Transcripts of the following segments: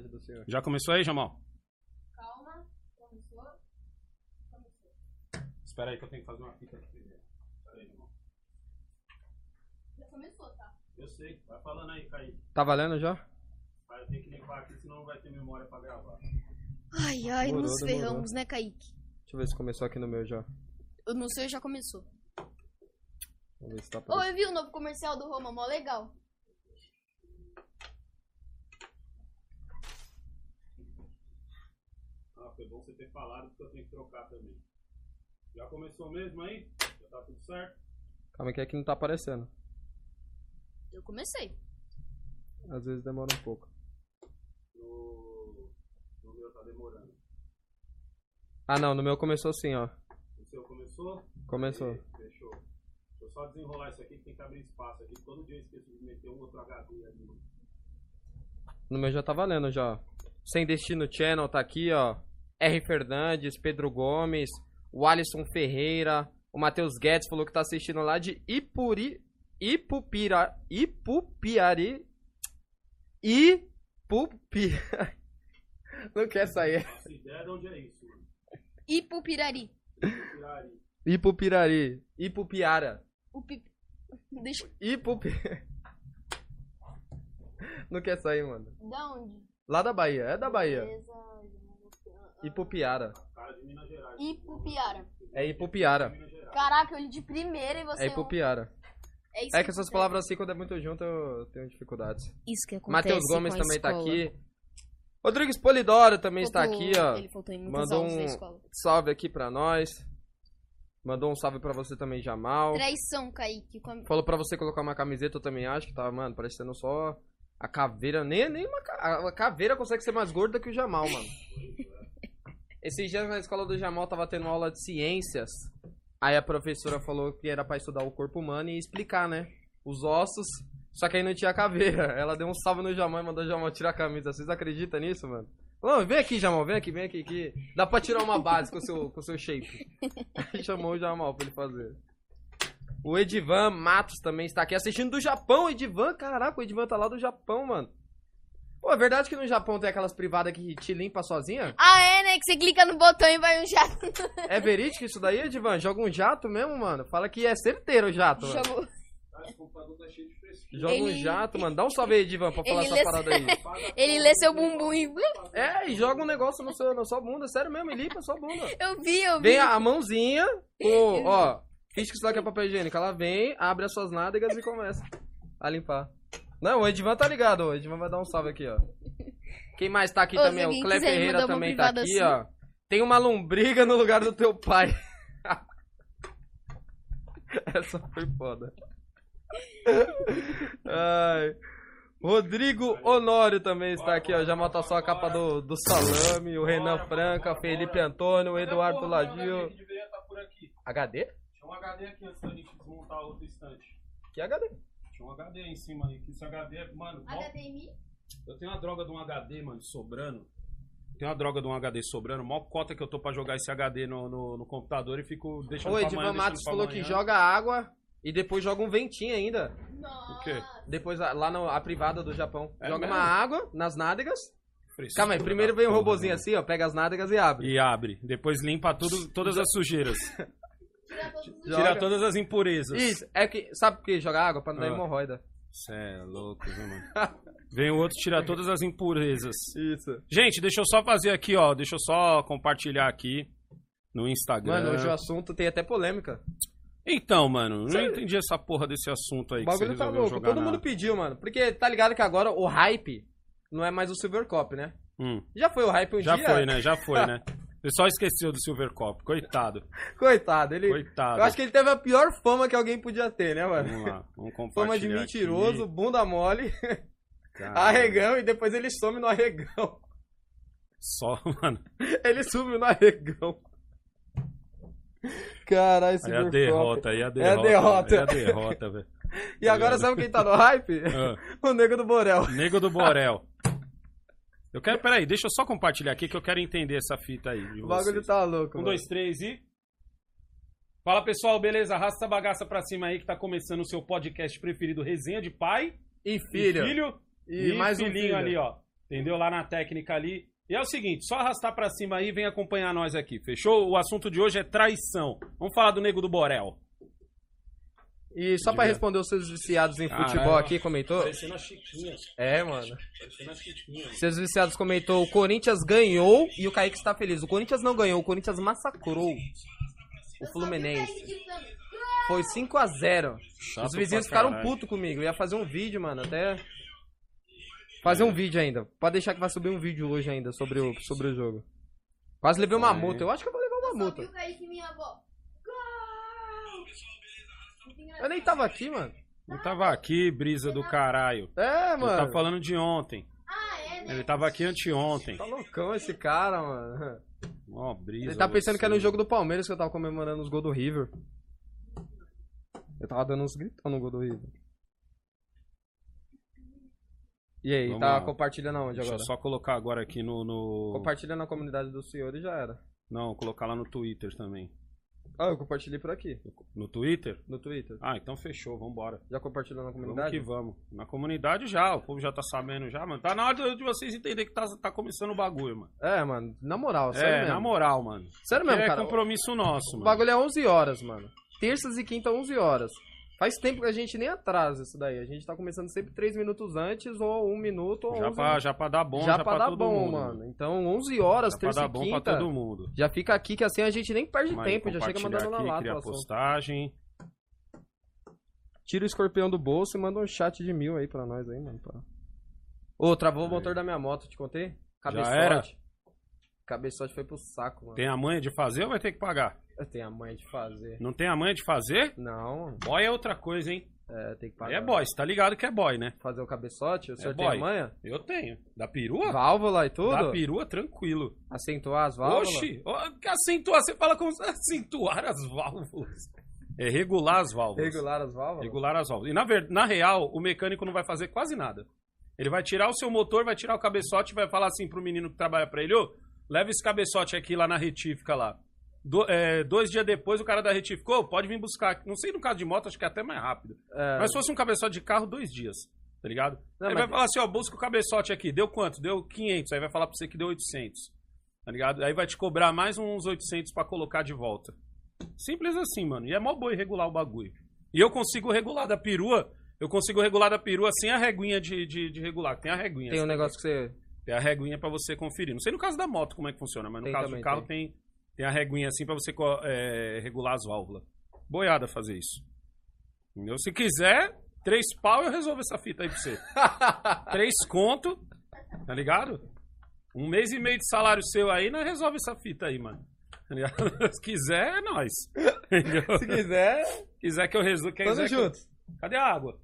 do senhor. Já começou aí, Jamal? Calma, começou. Começou. Espera aí que eu tenho que fazer uma fita aqui primeiro. Espera aí, Jamal. Já começou, tá? Eu sei. Vai falando aí, Kaique. Tá valendo já? Mas eu tenho que limpar aqui, senão não vai ter memória pra gravar. Ai, ai, Demorou, nos demorou. ferramos, né, Kaique? Deixa eu ver se começou aqui no meu já. No seu já começou. Vamos ver se tá Ô, eu vi o novo comercial do Roma, mó legal. Ah, foi bom você ter falado porque eu tenho que trocar também. Já começou mesmo aí? Já tá tudo certo? Calma que aqui não tá aparecendo. Eu comecei. Às vezes demora um pouco. No, no meu tá demorando. Ah não, no meu começou sim, ó. O seu começou? Começou. Aí, Fechou. Deixa eu só desenrolar isso aqui que tem que abrir espaço aqui. Todo dia eu esqueço de meter um outro HD ali. No meu já tá valendo já. ó. Sem Destino Channel tá aqui, ó. R. Fernandes, Pedro Gomes, o Alisson Ferreira, o Matheus Guedes falou que tá assistindo lá de Ipuri. Ipupira. Ipupiari. Ipupi. Não quer sair. Essa ideia de onde é isso? Ipupirari. Pirari. Ipupirari. Ipupiara. Deixa... Ipupi. Não quer sair, mano. Da onde? Lá da Bahia. É da Bahia. Beleza. Ipupiara. Ipupiara. É Ipupiara. Caraca, eu li de primeira e você... É Ipupiara. É, isso É que essas palavras assim, quando é muito junto, eu tenho dificuldades. Isso que acontece Matheus Gomes também tá escola. aqui. Rodrigues Polidoro também está Faltou- aqui, ó. Ele faltou em Mandou um salve aqui pra nós. Mandou um salve pra você também, Jamal. Traição, Kaique. Com- Falou pra você colocar uma camiseta, eu também acho que tava, mano, parecendo só a caveira. Nem, nem uma ca- a caveira consegue ser mais gorda que o Jamal, mano. Esses dias na escola do Jamal tava tendo aula de ciências. Aí a professora falou que era pra estudar o corpo humano e explicar, né? Os ossos. Só que aí não tinha caveira. Ela deu um salve no Jamal e mandou o Jamal tirar a camisa. Vocês acreditam nisso, mano? Não, vem aqui, Jamal, vem aqui, vem aqui, que dá pra tirar uma base com o seu, com o seu shape. Aí chamou o Jamal pra ele fazer. O Edivan Matos também está aqui assistindo do Japão. Edivan, caraca, o Edivan tá lá do Japão, mano. Pô, é verdade que no Japão tem aquelas privadas que te limpa sozinha? Ah, é, né? Que você clica no botão e vai um jato. É verídico isso daí, Edivan? Joga um jato mesmo, mano? Fala que é certeiro o jato, mano. Jogo... Frescura. Joga um Ele- jato, mano. Dá um salve aí, Edivan, pra falar Ele essa parada aí. Ele lê seu bumbum e... É, e joga um negócio no seu, na sua bunda, sério mesmo, e limpa a sua bunda. Eu vi, eu vi. Vem a, a mãozinha, com, ó, finge que isso daqui é papel higiênico. Ela vem, abre as suas nádegas e começa a limpar. Não, o Edivan tá ligado, o Edivan vai dar um salve aqui, ó. Quem mais tá aqui Ô, também? O Clé Ferreira também tá aqui, assim. ó. Tem uma lombriga no lugar do teu pai. Essa foi foda. Ai. Rodrigo Honório também está aqui, ó. Já mata só a capa do, do salame. O Renan Franca, Felipe Antônio, o Eduardo Ladinho. deveria estar por aqui. HD? Tinha um HD aqui antes da gente desmontar outro estante. Que HD? Tinha um HD aí em cima aí. Que esse HD é, mano, HDMI? eu tenho uma droga de um HD, mano, sobrando. Tem uma droga de um HD sobrando. Mó cota que eu tô pra jogar esse HD no, no, no computador e fico deixando O pra Edivan amanhã, Matos deixando pra falou que joga água e depois joga um ventinho ainda. Nossa. O quê? Depois lá na privada do Japão. É joga mesmo? uma água nas nádegas. Frescura Calma aí, primeiro vem um robozinho mano. assim, ó. Pega as nádegas e abre. E abre. Depois limpa tudo, todas as sujeiras. Tira todos os... Joga. Tira todas as impurezas. Isso, é que. Sabe por que joga água? Pra não dar Ah. hemorroida. Cê é louco, viu, mano? Vem o outro tirar todas as impurezas. Isso. Gente, deixa eu só fazer aqui, ó. Deixa eu só compartilhar aqui no Instagram. Mano, hoje o assunto tem até polêmica. Então, mano, não Sério? entendi essa porra desse assunto aí O bagulho tá louco. jogar Todo na... mundo pediu, mano. Porque tá ligado que agora o hype não é mais o Silver Cop, né? Hum, Já foi o hype um já dia. foi, né? Já foi, né? Você só esqueceu do Silver Cop. Coitado. Coitado, ele. Coitado. Eu acho que ele teve a pior fama que alguém podia ter, né, mano? Vamos lá, vamos compartilhar Fama de mentiroso, bunda mole, aqui. Cara, arregão e depois ele some no arregão. Só, mano. Ele sumiu no arregão. Caralho, esse Aí a derrota, aí a É a derrota. derrota. Aí a derrota, velho. E agora sabe quem tá no hype? Ah, O Nego do Borel. Nego do Borel. Eu quero, peraí, deixa eu só compartilhar aqui que eu quero entender essa fita aí. O bagulho tá louco. Um, mano. dois, três e. Fala pessoal, beleza? Arrasta essa bagaça pra cima aí que tá começando o seu podcast preferido, Resenha de Pai E filho. e Filho E, mais um filhinho ali, ó. Entendeu? Lá na técnica ali. E é o seguinte, só arrastar pra cima aí e vem acompanhar nós aqui, fechou? O assunto de hoje é traição. Vamos falar do Nego do Borel. E só pra Diga. responder os seus viciados em futebol aqui, comentou? Parecendo a Chiquinha. É, mano. Parecendo a Chiquinha. Seus viciados comentou, o Corinthians ganhou e o Kaique está feliz. O Corinthians não ganhou, o Corinthians massacrou o Fluminense. Foi 5 a 0 Chato Os vizinhos ficaram putos comigo. Eu ia fazer um vídeo, mano, até... Fazer um vídeo ainda. Pode deixar que vai subir um vídeo hoje ainda sobre o, sobre o jogo. Quase levei uma multa. Eu acho que eu vou levar uma multa. Eu nem tava aqui, mano. Ele tava aqui, brisa do caralho. É, Ele mano. tá falando de ontem. Ah, é, né? Ele tava aqui anteontem. Tá loucão esse cara, mano. Ó, brisa. Ele tá pensando você. que era no jogo do Palmeiras que eu tava comemorando os gols do River. Eu tava dando uns gritão no gol do River. E aí, Vamos tá lá. compartilhando aonde Deixa eu agora? só colocar agora aqui no. no... Compartilha na comunidade do senhor e já era. Não, colocar lá no Twitter também. Ah, eu compartilhei por aqui, No Twitter? no Twitter. Ah, então fechou, vambora. Já compartilhou na Vamos comunidade? que vamos. Na comunidade já, o povo já tá sabendo já, mano. Tá na hora de vocês entenderem que tá, tá começando o bagulho, mano. É, mano, na moral, sério É, mesmo. na moral, mano. Sério mesmo, é cara. compromisso nosso, O mano. bagulho é 11 horas, mano. Terças e quinta, 11 horas. Faz tempo que a gente nem atrasa isso daí. A gente tá começando sempre 3 minutos antes, ou 1 minuto, ou Já 11 pra, já pra dar bom, já, já, pra dar todo bom, mundo. mano. Então, 11 horas, Já pra dar bom pra quinta, todo mundo. já fica aqui que assim a gente nem perde aí, tempo, já chega mandando na aqui, lata. criar o assunto. postagem. Tira o escorpião do bolso e manda um chat de mil aí pra nós aí, mano. Pra... Ô, travou o Aí. motor da minha moto, te contei? Já era? Cabeçote foi pro saco, mano. Tem a manha de fazer ou vai ter que pagar? Eu tenho a mãe de fazer. Não tem a manha de fazer? Não. Boy é outra coisa, hein? É, tem que Aí pagar. é boy, você tá ligado que é boy, né? Fazer o cabeçote, o senhor tem boy. a manha? Eu tenho. Da perua? Válvula e tudo? Da perua, tranquilo. Acentuar as válvulas? Oxi, acentuar, você fala como acentuar as válvulas. É regular as válvulas. Regular as válvulas? Regular as válvulas. E na, ver- na real, o mecânico não vai fazer quase nada. Ele vai tirar o seu motor, vai tirar o cabeçote e vai falar assim pro menino que trabalha pra ele, ô, leva esse cabeçote aqui lá na retífica lá. Do- é, dois dias depois o cara da retífica, ô, pode vir buscar. Não sei no caso de moto, acho que é até mais rápido. É, Mas se fosse um cabeçote de carro, dois dias. Tá ligado? Não, Ele mas- vai falar assim, ó, busca o cabeçote aqui. Deu quanto? Deu 500. Aí vai falar pra você que deu 800. Tá ligado? Aí vai te cobrar mais uns 800 pra colocar de volta. Simples assim, mano. E é mó boi regular o bagulho. E eu consigo regular da perua. Eu consigo regular da perua sem a reguinha de, de, de regular. Tem a reguinha. tem um negócio que você... Tem a reguinha pra você conferir. Não sei no caso da moto como é que funciona, mas no Tem caso também, do carro tem. Tem, a reguinha assim pra você é, regular as válvulas. Boiada fazer isso. Entendeu? Se quiser, três pau eu resolvo essa fita aí pra você. três conto, tá ligado? Um mês e meio de salário seu aí, nós resolve essa fita aí, mano. Tá? Se quiser, é. Entendeu? Se quiser, Se quiser que eu resolva. quiser que eu- juntos. Cadê a água?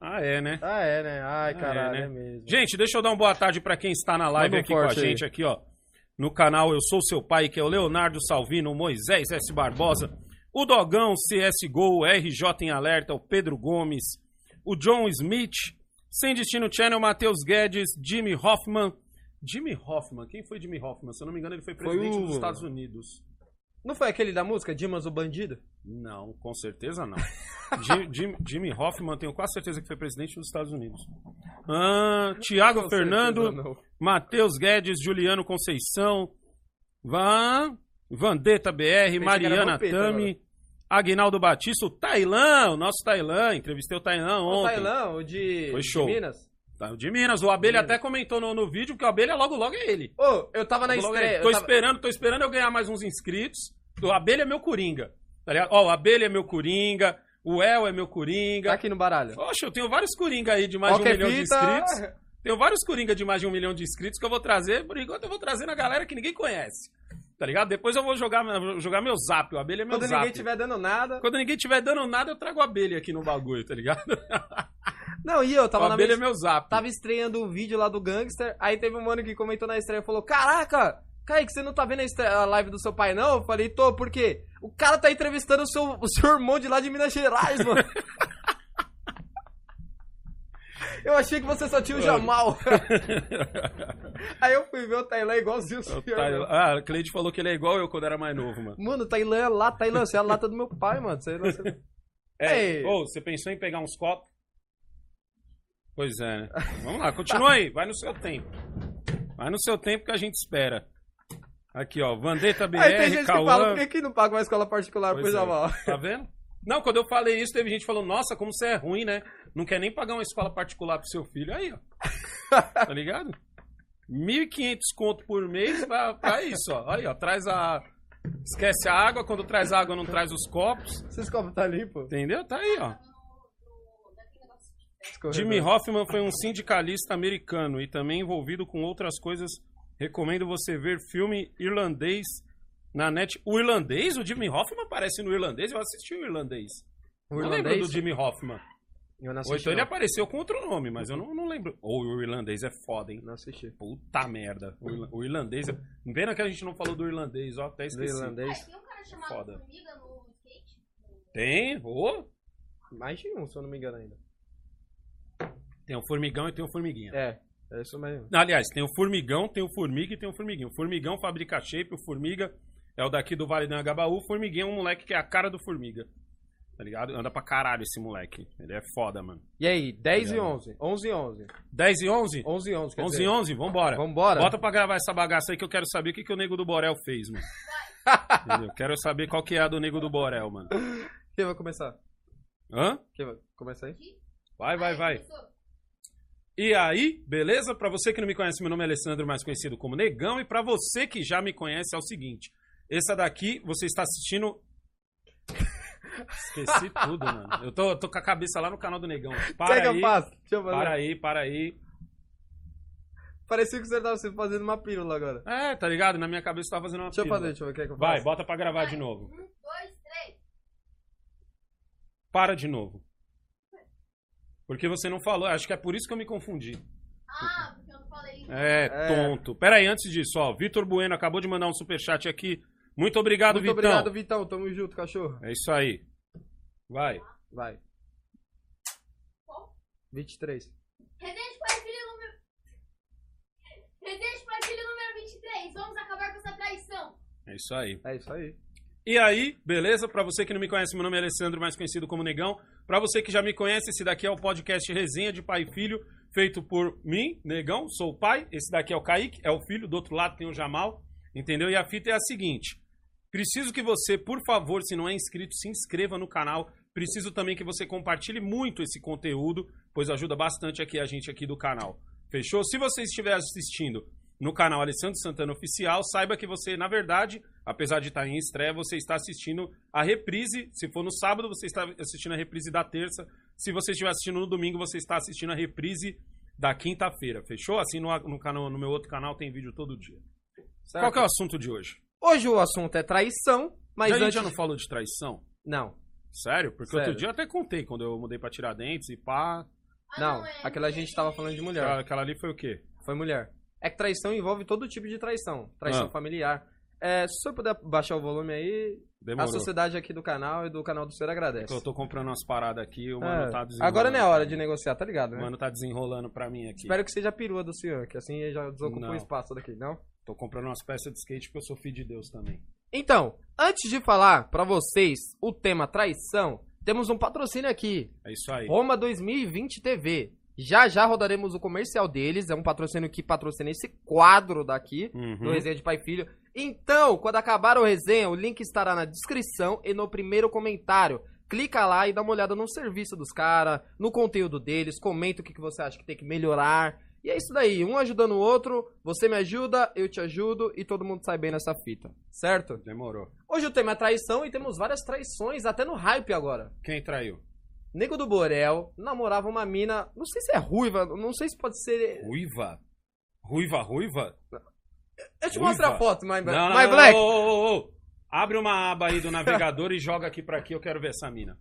Ah, é, né? Ah, é, né? Ai, Ah, caralho, é, é, né? mesmo. Gente, deixa eu dar uma boa tarde pra quem está na live um aqui com a forte aí. gente aqui, ó. No canal Eu Sou Seu Pai, que é o Leonardo Salvino, o Moisés S. Barbosa, o Dogão CSGO, o RJ em Alerta, o Pedro Gomes, o John Smith, Sem Destino Channel, Matheus Guedes, Jimmy Hoffman. Jimmy Hoffman, quem foi Jimmy Hoffman? Se eu não me engano, ele foi Foi presidente o- dos Estados Unidos. Não foi aquele da música, Dimas o Bandido? Não, com certeza não. Jim- Jim- Jimmy Hoffman, tenho quase certeza que foi presidente dos Estados Unidos. Ah, Tiago Fernando. Matheus Guedes, Juliano Conceição, Van, Vandetta BR, era Mariana Tami, Aguinaldo Batista, o Tailã, o nosso Tailã, entrevistei o Tailã O ontem. Tailã, o de, Foi de show. Minas. Tá, o de Minas, o Abelha até comentou no, no vídeo que o Abelha logo logo é ele. Ô, eu tava na Logo é estreia. Tô eu tava- esperando, tô esperando eu ganhar mais uns inscritos. O Abelha é meu Coringa. Tá ligado? Ó, o Abelha é meu Coringa, o El é meu Coringa. Tá aqui no baralho. Oxe, eu tenho vários Coringa aí de mais Qualquer de um milhão de fita- inscritos. Tenho vários Coringa de mais de um milhão de inscritos que eu vou trazer. Por enquanto eu vou trazer na galera que ninguém conhece. Tá ligado? Depois eu vou jogar, jogar meu zap. O abelha é meu Quando zap. ninguém tiver dando nada. Quando ninguém tiver dando nada, eu trago a abelha aqui no bagulho, tá ligado? Não, e eu tava o na abelha minha... é meu zap. Tava estreando o vídeo lá do Gangster. Aí teve um mano que comentou na estreia e falou: Caraca, Kaique, você não tá vendo a, live do seu pai, não? Eu falei, tô, por quê? O cara tá entrevistando o seu, o seu irmão de lá de Minas Gerais, mano. Eu achei que você só tinha o Jamal. Aí eu fui ver o Tailã igualzinho o senhor. O Tailã-. Ah, Cleide falou que ele é igual eu quando era mais novo, mano. Mano, o Tailã é lá, Tailã, você é a lata do meu pai, mano. Você. É, Ei. ô, você pensou em pegar uns copos? Pois é, né? Vamos lá, continua aí. Vai no seu tempo. Vai no seu tempo que a gente espera. Aqui, ó. Vandeta BR, Aí tem gente que fala, Cauã. por que, que não paga uma escola particular Pois pro é. Jamal? Tá vendo? Não, quando eu falei isso, teve gente falando, nossa, como você é ruim, né? Não quer nem pagar uma escola particular pro seu filho. Aí, ó. Tá ligado? 1.500 conto por mês pra, pra isso, ó. Aí, ó. Traz a... Esquece a água. Quando traz água, não traz os copos. Esses copos tá limpo? Entendeu? Tá aí, ó. Jimmy Hoffman foi um sindicalista americano e também envolvido com outras coisas. Recomendo você ver filme irlandês na net. O irlandês? O Jimmy Hoffman aparece no irlandês? Eu assisti o irlandês. O não lembro irlandês? do Jimmy Hoffman. Eu não Ou assisti. então ele não. apareceu com outro nome, mas eu não, não lembro. Ou o irlandês é foda, hein? Não assisti. Puta merda. O, irla- o irlandês. é- Pena que a gente não falou do irlandês, ó. Até Do esqueci. irlandês. Tem um cara chamado Foda. Formiga no skate? Tem? Ô! Mais de um, se eu não me engano ainda. Tem o formigão e tem o formiguinha. É, é isso mesmo. Aliás, tem o formigão, tem o formiga e tem o formiguinho. O formigão fabrica shape, o formiga é o daqui do Vale do Anhangabaú. O formiguinho é um moleque que é a cara do formiga. Tá ligado? Anda pra caralho esse moleque. Ele é foda, mano. E aí, 10 e Obrigado. 11. 11 e 11. 10 e 11? 11 e 11, quer 11 dizer. e 11? Vambora. Vambora? Bota pra gravar essa bagaça aí que eu quero saber o que, que o Nego do Borel fez, mano. Entendeu? Quero saber qual que é a do Nego do Borel, mano. Quem vai começar? Hã? Quem vai começar aí? Vai, vai, vai. E aí, beleza? Pra você que não me conhece, meu nome é Alessandro, mais conhecido como Negão. E pra você que já me conhece, é o seguinte. Essa daqui, você está assistindo... Esqueci tudo, mano. Eu tô, tô com a cabeça lá no canal do Negão. Quer que Para eu aí? Deixa eu fazer. para aí, para aí. Parecia que você tava se fazendo uma pílula agora. É, tá ligado? Na minha cabeça eu tava fazendo uma Deixa eu pílula. fazer, deixa eu ver o que é que eu Vai, faço. bota pra gravar de novo. Um, dois, três. Para de novo. Porque você não falou. Acho que é por isso que eu me confundi. Ah, porque eu não falei. É, É. tonto. Pera aí, antes disso, ó. Vitor Bueno acabou de mandar um superchat aqui. Muito obrigado, Muito Vitão. obrigado, Vitão. Tamo junto, cachorro. É isso aí. Vai. Vai. 23. Resenha para filho número. Para filho número 23. Vamos acabar com essa traição. É isso aí. É isso aí. E aí, beleza? Pra você que não me conhece, meu nome é Alessandro, mais conhecido como Negão. Pra você que já me conhece, esse daqui é o podcast Resenha de Pai e Filho, feito por mim, Negão, sou o pai. Esse daqui é o Kaique, é o filho. Do outro lado tem o Jamal, entendeu? E a fita é a seguinte. Preciso que você, por favor, se não é inscrito, se inscreva no canal. Preciso também que você compartilhe muito esse conteúdo, pois ajuda bastante aqui a gente aqui do canal. Fechou? Se você estiver assistindo no canal Alessandro Santana Oficial, saiba que você, na verdade, apesar de estar em estreia, você está assistindo a reprise. Se for no sábado, você está assistindo a reprise da terça. Se você estiver assistindo no domingo, você está assistindo a reprise da quinta-feira. Fechou? Assim no, no, canal, no meu outro canal tem vídeo todo dia. Certo? Qual que é o assunto de hoje? Hoje o assunto é traição, mas a gente antes... já não falou de traição? Não, Sério? Porque Sério. outro dia eu até contei quando eu mudei pra Tiradentes e pá. Ah, não. é, Aquela a gente tava falando de mulher. Aquela, aquela ali foi o quê? Foi mulher. É que traição envolve todo tipo de traição. Traição Ah. familiar. É, se o senhor puder baixar o volume aí, Demorou. a sociedade aqui do canal e do canal do senhor agradece. Eu tô comprando umas paradas aqui, o É, mano tá desenrolando. agora não é hora de negociar, tá ligado, O né? mano tá desenrolando pra mim aqui. Espero que seja a perua do senhor, que assim ele já desocupou Não. o espaço daqui, não? Tô comprando umas peças de skate porque eu sou filho de Deus também. Então, antes de falar pra vocês o tema traição, temos um patrocínio aqui. É isso aí. Roma 2020 TV. Já já rodaremos o comercial deles. É um patrocínio que patrocina esse quadro daqui, Uhum. do Resenha de Pai e Filho. Então, quando acabar o resenha, o link estará na descrição e no primeiro comentário. Clica lá e dá uma olhada no serviço dos caras, no conteúdo deles, comenta o que, que você acha que tem que melhorar. E é isso daí, um ajudando o outro, você me ajuda, eu te ajudo e todo mundo sai bem nessa fita, certo? Demorou. Hoje o tema é traição e temos várias traições, até no hype agora. Quem traiu? Nego do Borel namorava uma mina, não sei se é ruiva, não sei se pode ser. Ruiva? Ruiva, ruiva? Eu te mostro a foto, My, Não, não, My não, Black. ô, ô, ô, ô. Abre uma aba aí do navegador e joga aqui pra aqui, eu quero ver essa mina.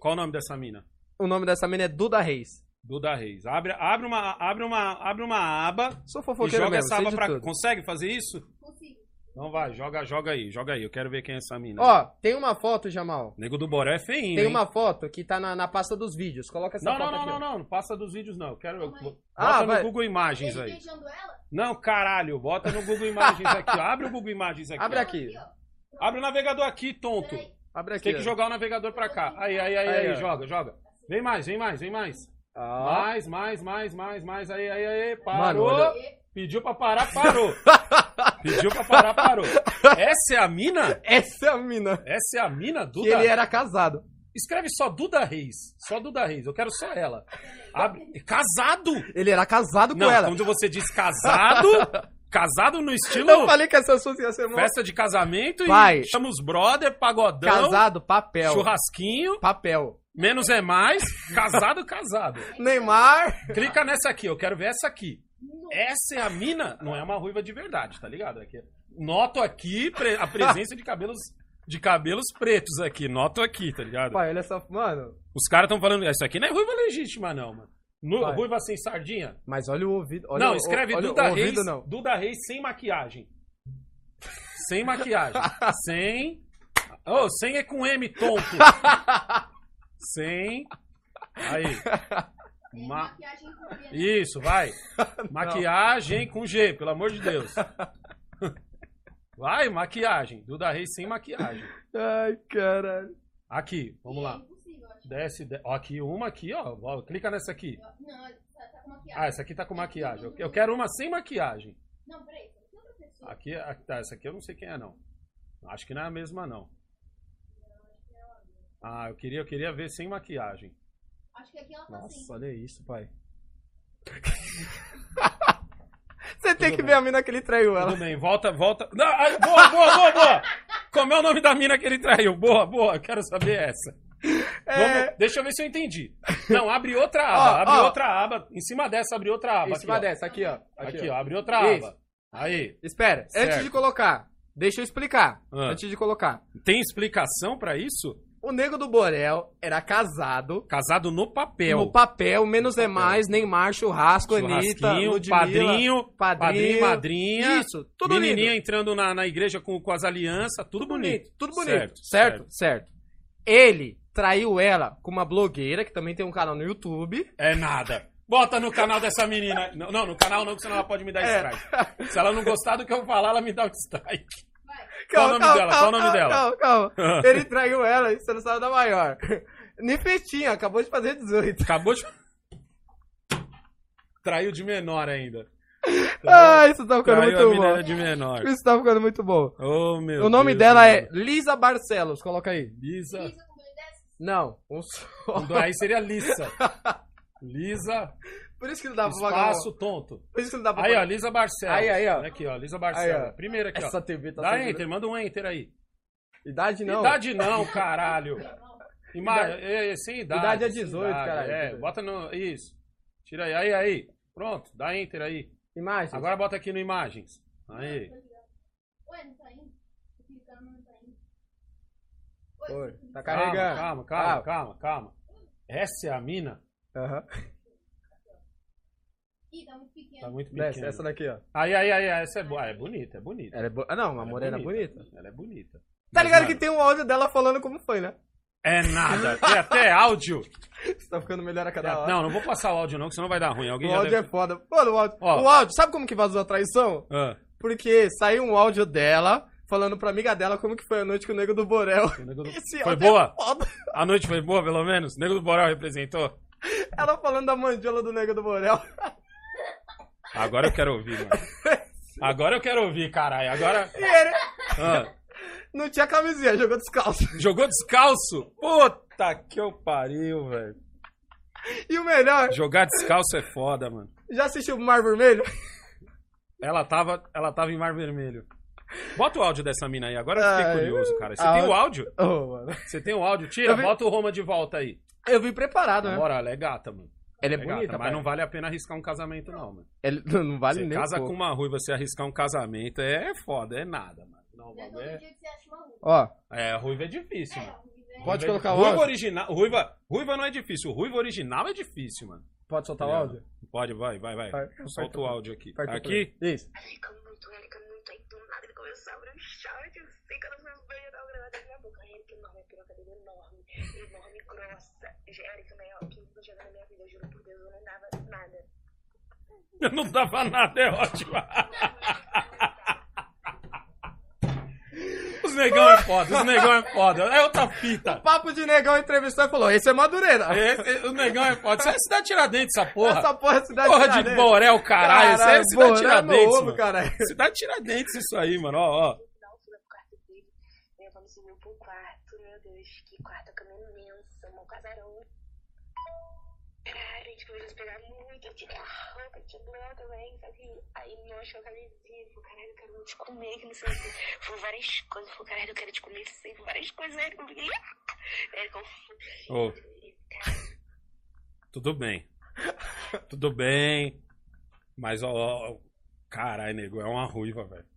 Qual o nome dessa mina? O nome dessa mina é Duda Reis. Duda Reis. Abre, abre, uma, abre, uma, abre uma aba Sou e fofoqueiro joga mesmo, essa aba pra... tudo. Consegue fazer isso? Consigo. Então vai, joga, joga aí, joga aí. Eu quero ver quem é essa mina. Ó, tem uma foto, Jamal. Nego do Boré é feinho, Tem hein? uma foto que tá na, na pasta dos vídeos. Coloca essa Não, não, foto não, aqui. não, ó. não, não passa dos vídeos não. Eu quero. eu- aí. Bota Ah, no vai. Google Imagens aí. beijando ela? Não, caralho, bota no Google Imagens aqui. ó. Abre o Google Imagens aqui. Abre ó. aqui. ó. Abre o navegador aqui, tonto. Peraí. Abre aqui. Tem que ó. jogar o navegador pra cá. Aí, aí, aí, Aí, aí, ó. joga, joga. Vem mais, vem mais, vem mais. Ó. Mais, mais, mais, mais, mais. Aí, aí, aí. Parou. Olha- Pediu pra parar, parou. Pediu pra parar, parou. Essa é a mina? Essa é a mina. Essa é a mina, Que Duda? ele era casado. Escreve só Duda Reis. Só Duda Reis. Eu quero só ela. Abre- Casado? Ele era casado com Não, ela. quando você diz casado, casado no estilo Eu falei que essa assunto ia ser mó- festa de casamento Vai. e chama os brother, pagodão, Casado, papel. churrasquinho, Papel. menos é mais, casado, casado. Neymar. Clica nessa aqui, eu quero ver essa aqui. Essa é a mina, não é uma ruiva de verdade, tá ligado? Aqui. Noto aqui a presença de cabelos de cabelos pretos aqui, noto aqui, tá ligado? Pai, olha essa. Mano. Os caras estão falando, isso aqui não é ruiva legítima não, mano. Vai. ruiva sem sardinha? Mas olha o ouvido. Olha não, escreve olha Duda o Reis, ouvido, não. Duda Reis sem maquiagem. Sem maquiagem. sem. Oh, sem é com M, tonto. sem. Aí. Ma- maquiagem com pena. Isso, vai. Maquiagem com G, pelo amor de Deus. Vai, maquiagem. Duda Reis sem maquiagem. Ai, caralho. Aqui, vamos E lá. É. Desce, de- ó, aqui, uma aqui, ó. Ó, Clica nessa aqui. Não, tá, tá com maquiagem. Ah, essa aqui tá com maquiagem. Eu- Eu quero uma sem maquiagem. Não, peraí. Tem outra pessoa. Aqui, aqui tá, essa aqui eu não sei quem é, não. Acho que não é a mesma, não. Ah, eu queria, eu queria ver sem maquiagem. Acho que aqui ela tá assim. Nossa, olha isso, pai. Você tem Tudo que bem. ver a mina que ele traiu ela. Tudo bem, volta, volta. Não, ai, boa, boa, boa, boa! Como é o nome da mina que ele traiu? Boa, boa, quero saber essa. É. Vamos- deixa eu ver se eu entendi. Não, abre outra aba, Ó, abre ó. outra aba. Em cima dessa, abre outra aba. Em cima aqui, ó. dessa, aqui, ó. Aqui, ó, abre outra Isso. aba. Aí. Espera, Certo. antes de colocar, deixa eu explicar. Ah. Antes de colocar. Tem explicação pra isso? O Nego do Borel era casado. Casado no papel. No papel, menos é mais, Neymar, churrasco, Anitta, Ludmilla, padrinho, padrinho, padrinho, madrinha. Isso, tudo Menininha lindo. entrando na, na igreja com, com as alianças, tudo, Tudo bonito. bonito, tudo bonito. Certo, Certo, certo, Ele traiu ela com uma blogueira que também tem um canal no YouTube. É nada. Bota no canal dessa menina. Não, não, no canal não, que senão ela pode me dar É. strike. Se ela não gostar do que eu falar, ela me dá um strike. O nome dela? Qual o nome dela? Calma, calma. Ele traiu ela e você não sabe da maior. Nem festinha, acabou de fazer 18. Acabou de. Traiu de menor ainda. Ah, isso tá ficando Traiu a muito bom. de menor. Isso tá ficando muito bom. Oh, meu o nome Deus dela do é. Lisa Barcelos, coloca aí. Lisa. Lisa com dois S. Não, um só. Aí seria Lisa. Lisa, Por isso que não dá pra pagar. espaço tonto. Por isso que não dá pra Aí, ó, pagar. Lisa Barcelos. Aí, aí, ó. Aqui, ó, Lisa Barcelos. Aí, ó. Primeiro aqui, Essa ó. TV tá Dá enter, manda um enter aí. Idade não. Idade não, caralho. Ima... é, sem idade. Idade é sem 18, idade, caralho. É, bota no. Isso. Tira aí, aí, aí. Pronto, dá enter aí. Imagens. Agora bota aqui no imagens. Aí. Ué, não tá indo? Não tá indo. Oi, tá Calma, carregando. calma, calma, Ah. calma, calma. Essa é a mina? Aham. Ih, tá muito pequeno. Tá muito Desce, pequena. essa daqui, ó. Aí, aí, aí, essa é boa. É bonita, é bonita. Ela é bo... Ah, não, uma Ela é morena bonita. Ela é bonita. Tá Mas, ligado mano, que tem um áudio dela falando como foi, né? É nada. Tem até áudio. Você tá ficando melhor a cada hora. Não, não vou passar o áudio não, que senão vai dar ruim. Alguém o áudio deve... é foda. Mano, o áudio. Ó. O áudio, sabe como que vazou a traição? Ah, Porque saiu um áudio dela falando pra amiga dela como que foi a noite com o nego do Borel. do- Esse Foi áudio é boa? foda. A noite foi boa, pelo menos? O Nego do Borel representou? Ela falando da mandiola do nego do Borel. Agora eu quero ouvir, mano. Agora eu quero ouvir, caralho. Agora. Ah, não tinha camisinha, jogou descalço. jogou descalço? Puta que eu pariu, velho. E o melhor, Jogar descalço é foda, mano. já assistiu o Mar Vermelho? Ela tava, ela tava em mar vermelho. Bota o áudio dessa mina aí. Agora eu fiquei Ai, curioso, cara. Você ah, tem o áudio? Oh, mano. Você tem o áudio? Tira, vi- bota o Roma de volta aí. Eu vim preparado, né? moral, ela é gata, mano. Ela é, É bonita, gata, mas pai. não vale a pena arriscar um casamento, não, mano. Ela não vale Você nem casa um com pouco. uma ruiva, você arriscar um casamento é foda, é nada, mano. Não, Não é é... dia que você acha uma ruim. Ó, é, ruiva é difícil, É, mano. velho. Pode Ruiva colocar o ruiva áudio? original, ruiva, ruiva não é difícil, ruiva original é difícil, mano. pode soltar o Tá áudio? Pode, vai, vai, vai. Vai, Solta o áudio aqui. Aqui? Isso. Ela fica muito, ela fica muito, aí do nada ele começou a bruxar, que fica nos meus beijos, tava gravando na minha boca. Aí ele que enorme, a piroca dele enorme, grossa. Eric, melhor que na minha vida, eu juro por Deus, eu não dava nada. Eu não dava nada, é ótimo. Os negão é foda, os negão é foda. É outra fita. Papo de negão entrevistou e falou: esse é Madureira. Esse, o negão é foda. Isso é cidade Tiradentes, essa porra. Essa porra é cidade Porra de Tiradentes. Borel, caralho. Isso é cidade Borel é Tiradentes, novo, mano. caralho. Cidade Tiradentes isso aí, mano. Ó, ó. final, fui pro quarto dele. Minha avó me subiu pro quarto, meu Deus, que quarto, a cama imensa, um casarão. Caralho, a gente começou a se pegar muito, eu tirei a roupa, bloco também, sabe? Aí, nossa, eu camisinha, falei, caralho, eu quero te comer, que não sei o que. Foi várias coisas, falei, caralho, eu quero te comer, sim, várias coisas, aí eu fiquei. Tudo bem. Tudo bem. Mas, ó, ó. Caralho, nego, é uma ruiva, velho.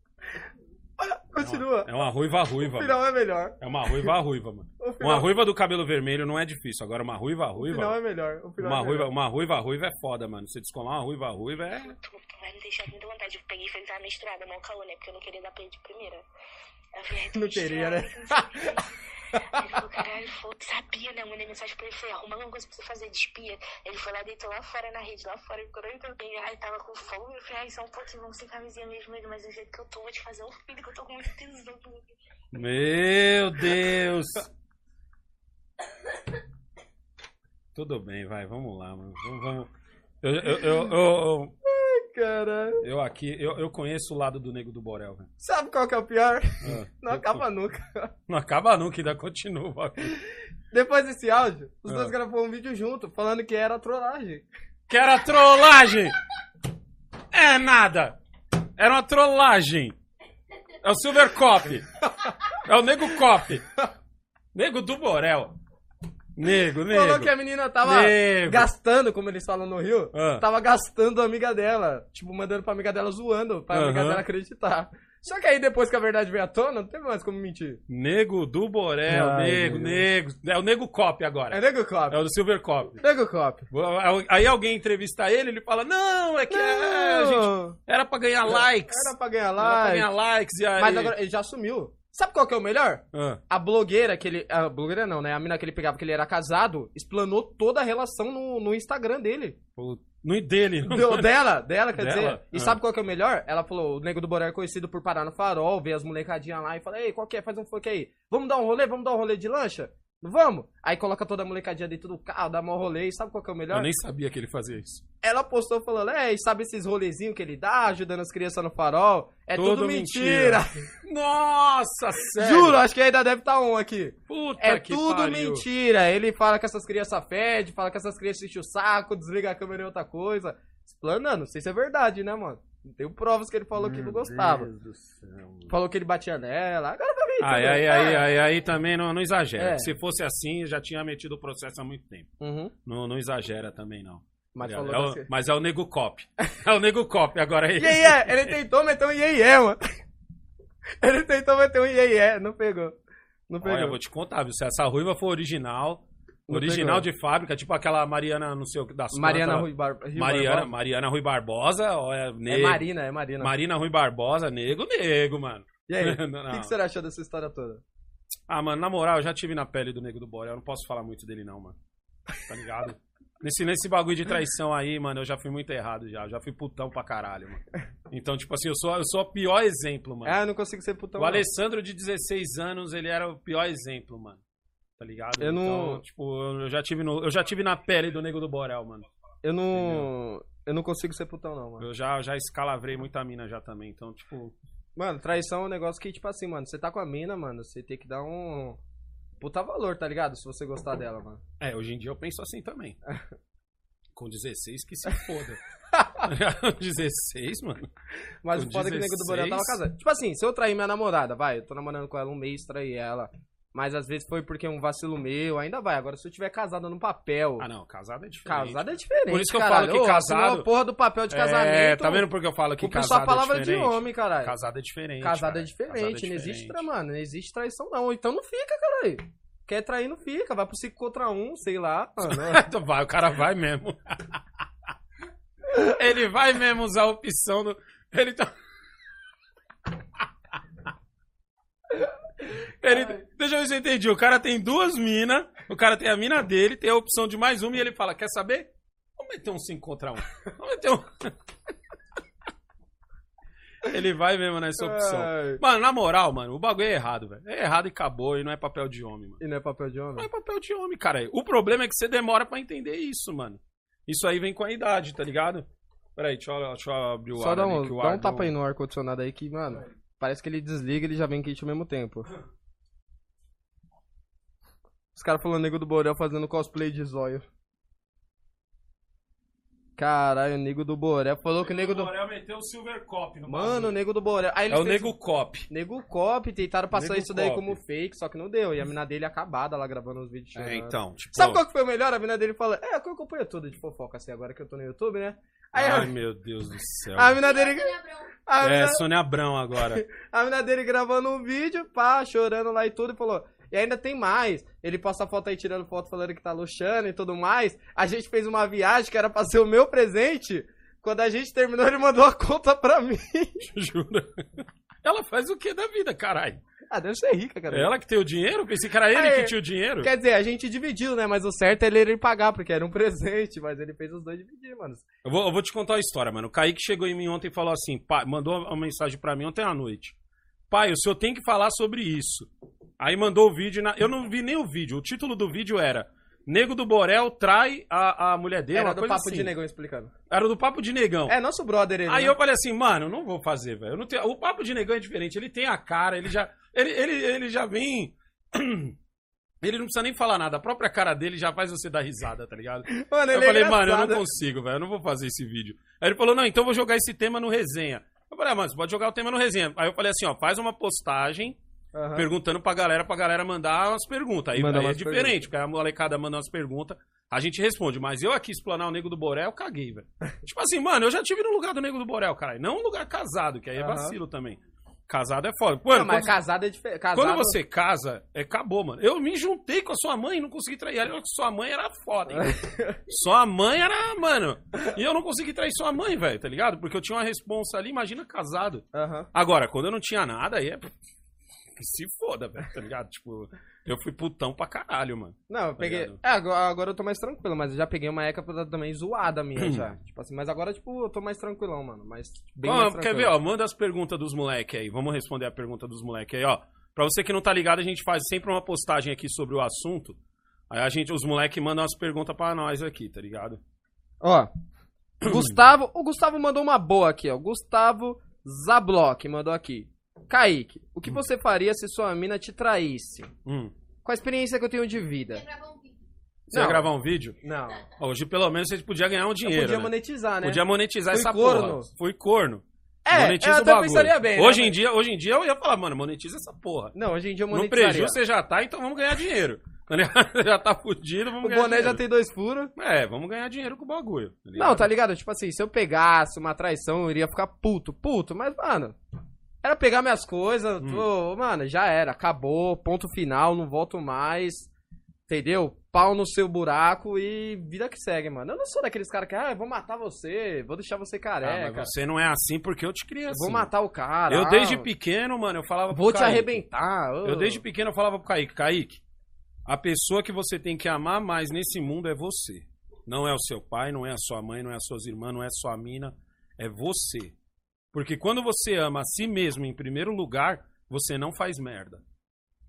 Continua. É uma ruiva O ruiva. final mano. é melhor. É uma ruiva ruiva, mano. O final, Uma ruiva do cabelo vermelho não é difícil. Agora, uma ruiva o ruiva. final é melhor. O final Uma é ruiva, melhor. uma ruiva ruiva é foda, mano. Você descolar uma ruiva ruiva é. Vai me deixar muita vontade. Eu peguei e misturada, mal caô, né? Porque eu não queria dar pra ele de primeira. Não queria, né? Aí ele falou, caralho, falou, sabia, né? Eu mandei mensagem pra ele, falei, arruma alguma coisa pra você fazer de espia. Ele foi lá, deitou lá fora na rede, lá fora, ficou doido. E aí tava com fome, eu falei, ai, só um pouquinho, vamos sem camisinha mesmo, ele, mas do jeito que eu tô, vou te fazer um filho, que eu tô com muito tesão. Meu Deus! Tudo bem, vai, vamos lá, mano. Vamos. vamos. Eu, eu, eu, eu, Caralho. eu aqui, eu, eu conheço o lado do nego do Borel, velho. Sabe qual que é o pior? Ah, Não eu- acaba nunca. Não acaba nunca, ainda continua. Depois desse áudio, os Ah. dois gravaram um vídeo junto, falando que era trollagem. Que era trollagem! É nada! Era uma trollagem! É o Silver Cop! É o Nego Cop! Nego do Borel! Nego, Falou nego! que a menina tava Nego! gastando, como eles falam no Rio, Ah. tava gastando a amiga dela. Tipo, mandando pra amiga dela zoando, pra amiga Aham. dela acreditar. Só que aí depois que a verdade veio à tona, não teve mais como mentir. Nego do Borel, Ai, nego, nego. É o Nego Cop agora. É nego cop. É o do Silver Cop. Nego cop. Aí alguém entrevista ele, ele fala: Não, é que é, a gente Não. era pra ganhar likes. Era pra ganhar Era pra ganhar likes. E aí... Mas agora ele já sumiu. Sabe qual que é o melhor? Ah, A blogueira que ele. A blogueira não, né? A mina que ele pegava que ele era casado, explanou toda a relação no, no Instagram dele. no dele. Deu- dela, dela, quer Dela? dizer. E Ah. sabe qual que é o melhor? Ela falou: o nego do Borel é conhecido por parar no farol, ver as molecadinhas lá e fala: Ei, qual que é? Faz um funk aí. Vamos dar um rolê? Vamos dar um rolê de lancha? Vamos! Aí coloca toda a molecadinha dentro do carro, dá um rolê. E sabe qual que é o melhor? Eu nem sabia que ele fazia isso. Ela postou falando: É, e sabe esses rolezinhos que ele dá, ajudando as crianças no farol? É tudo, Tudo mentira. Nossa, sério. Juro, acho que ainda deve estar um aqui. Puta É que tudo pariu. mentira. Ele fala que essas crianças fedem, fala que essas crianças enchem o saco, desliga a câmera e outra coisa. Explanando, não sei se é verdade, né, mano? Não tenho provas que ele falou que não gostava. Meu Deus do céu, mano. Falou que ele batia nela. Agora vai vir. Aí, aí, aí, aí, aí também não, não exagera. É. Se fosse assim, já tinha metido o processo há muito tempo. Uhum. Não, não exagera também, não. Mas É, falou é o- desse- mas é o Nego Cop. É o Nego Cop agora aí. E aí, é? Ele tentou meter um iê, iê, mano. Ele tentou meter um iê, iê. Não pegou. Não pegou. Olha, eu vou te contar, viu? Se essa ruiva for original, original de fábrica, tipo aquela Mariana, não sei o que das Mariana quantas, Rui Bar... Mariana, Barbosa. Mariana Rui Barbosa, olha, É nego. Marina, é Marina. Marina Rui Barbosa, nego, nego, mano. E aí, o que, que você achou dessa história toda? Ah, mano, na moral, eu já tive na pele do Nego do Borel. Eu não posso falar muito dele, não, mano. Tá ligado? nesse, nesse bagulho de traição aí, mano, eu já fui muito errado já. Eu já fui putão pra caralho, mano. Então, tipo assim, eu sou, eu sou o pior exemplo, mano. Ah, eu não consigo ser putão. o não. Alessandro, de 16 anos, ele era o pior exemplo, mano. Tá ligado? Eu não- Então, tipo, eu já, tive no, eu já tive na pele do Nego do Borel, mano. Eu não. Eu não consigo ser putão, não, mano. Eu já, já escalavrei muita mina já também. Então, tipo, Mano, traição é um negócio que, tipo assim, mano, você tá com a mina, mano, você tem que dar um. Puta valor, tá ligado? Se você gostar dela, mano. é, hoje em dia eu penso assim também. Com 16 que se foda. 16, mano. Mas Com o foda é que o nego do Borel tava 16? casado. Tipo assim, se eu trair minha namorada, vai, eu tô namorando com ela um mês, traí ela. Mas às vezes foi porque é um vacilo meu, ainda vai. Agora, se eu tiver casado no papel. Ah, não, casado é diferente. casado é diferente. Por isso que eu caralho. falo que Ô, casado- a porra do papel de casamento. É, tá vendo por que eu falo que casado palavra é de diferente? homem, caralho. Casado é diferente. Casado cara. é diferente, Casado é não existe, mano, não existe traição não. Então não fica, caralho. Quer trair, não fica. Vai pro 5 contra 1, sei lá, mano. Vai, o cara vai mesmo. Ele vai mesmo usar a opção do. Ele tá. Ele... Deixa eu ver se eu entendi. O cara tem duas minas, o cara tem a mina dele, tem a opção de mais uma e ele fala: Quer saber? Vamos meter um 5 contra 1. Vamos meter um. Ele vai mesmo nessa opção. Ai. Mano, na moral, mano, o bagulho é errado, velho. É errado e acabou, e não é papel de homem, mano. E não é papel de Não homem? é papel de homem, cara. O problema é que você demora pra entender isso, mano. Isso aí vem com a idade, tá ligado? Peraí, deixa eu, deixa eu abrir o Só ar dá ali, um, o dá um tapa deu- aí no ar-condicionado aí que, mano, parece que ele desliga e ele já vem quente ao mesmo tempo. Os caras falando nego do Borel fazendo cosplay de zóio. Caralho, o nego do Borel falou que o nego do. Borel meteu o Silver Cop no Mano, o nego do Borel. Aí ele É o fez- Nego Cop. Nego Cop, tentaram passar Nego isso daí Cop. como fake, só que não deu. E a mina dele acabada lá gravando os vídeos. É, então, tipo... Sabe qual que foi o melhor? A mina dele fala, é, eu acompanho tudo de fofoca assim, agora que eu tô no YouTube, né? Aí Ai, meu Deus do céu. a mina dele. A mina, É, Sônia Abrão agora. a mina dele gravando um vídeo, pá, chorando lá e tudo, e falou. E ainda tem mais. Ele posta foto aí tirando foto falando que tá luxando e tudo mais. A gente fez uma viagem que era pra ser o meu presente. Quando a gente terminou, ele mandou a conta pra mim. Jura? Ela faz o que da vida, caralho? Ah, deve ser rica, cara. É ela que tem o dinheiro? Pensei que era ele É. que tinha o dinheiro. Quer dizer, a gente dividiu, né? Mas o certo é ele, pagar, porque era um presente. Mas ele fez os dois dividir, mano. Eu vou, eu vou te contar uma história, mano. O Kaique chegou em mim ontem e falou assim, pai, mandou uma mensagem pra mim ontem à noite. Pai, o senhor tem que falar sobre isso. Aí mandou o vídeo, na... eu não vi nem o vídeo. O título do vídeo era Nego do Borel trai a, a mulher dele, Era do papo assim. de negão explicando. Era do Papo de Negão. É, nosso brother ele. Aí né? eu falei assim, mano, não vou fazer, velho. Tenho- O papo de negão é diferente. Ele tem a cara, ele já. Ele, ele, ele já vem. Ele não precisa nem falar nada. A própria cara dele já faz você dar risada, tá ligado? Mano, Eu ele falei, é mano, eu não consigo, velho. Eu não vou fazer esse vídeo. Aí ele falou, não, então eu vou jogar esse tema no resenha. Eu falei, ah, mano, você pode jogar o tema no resenha. Aí eu falei assim, ó, faz uma postagem Aham. perguntando pra galera, pra galera mandar umas perguntas. Aí, Manda aí é diferente, porque a molecada manda umas perguntas, a gente responde. Mas eu aqui explanar o Nego do Borel, eu caguei, velho. tipo assim, mano, eu já tive no lugar do Nego do Borel, caralho. Não um lugar casado, que aí é vacilo também. Casado é foda. Mano, Não, mas quando, casado é diferente. Casado... quando você casa, é, acabou, mano. Eu me juntei com a sua mãe e não consegui trair ela. Sua mãe era foda, hein? Sua mãe era, mano. E eu não consegui trair sua mãe, velho, tá ligado? Porque eu tinha uma responsa ali, imagina casado. Aham. Agora, quando eu não tinha nada, aí é. Que se foda, velho, tá ligado? Tipo, eu fui putão pra caralho, mano. Não, eu peguei. ligado? É, agora, agora eu tô mais tranquilo, mas eu já peguei uma pra- também zoada minha já. Tipo assim, mas agora, tipo, eu tô mais tranquilão, mano. Mas bem Ó, mais quer ver, ó? Manda as perguntas dos moleque aí. Vamos responder a pergunta dos moleque aí, ó. Pra você que não tá ligado, a gente faz sempre uma postagem aqui sobre o assunto. Aí a gente, os moleque mandam as perguntas pra nós aqui, tá ligado? Ó. Gustavo. O Gustavo mandou uma boa aqui, ó. Gustavo Zablock mandou aqui. Kaique, o que você faria se sua mina te traísse? Hum. Com a experiência que eu tenho de vida. Quer gravar um vídeo? Você ia gravar um vídeo? Não. Hoje, pelo menos, você podia ganhar um Eu dinheiro. podia né? monetizar, né? Podia monetizar Fui essa corno. porra. Fui corno. É, monetiza eu o até bagulho. pensaria bem. Hoje né? em, dia, hoje em dia eu ia falar, mano, monetiza essa porra. Não, hoje em dia eu No monetizaria. prejuízo você já tá, então vamos ganhar dinheiro. Tá já tá fudido, vamos O ganhar boné dinheiro. já tem dois furos. É, vamos ganhar dinheiro com o bagulho. tá? Não, tá ligado? Tipo assim, se eu pegasse uma traição, eu iria ficar puto. Puto, mas, mano. Era pegar minhas coisas, Hum. tô- mano, já era. Acabou, ponto final, não volto mais. Entendeu? Pau no seu buraco e vida que segue, mano. Eu não sou daqueles caras que, ah, eu vou matar você, vou deixar você Ah, careca. mas você não é assim porque eu te criei eu assim. vou matar o cara. Eu ah, desde pequeno, mano, eu falava pro Vou te Kaique. arrebentar. ô. Eu desde pequeno eu falava pro Kaique, Kaique, a pessoa que você tem que amar mais nesse mundo é você. Não é o seu pai, não é a sua mãe, não é as suas irmãs, não é a sua mina, é você. Porque quando você ama a si mesmo em primeiro lugar, você não faz merda.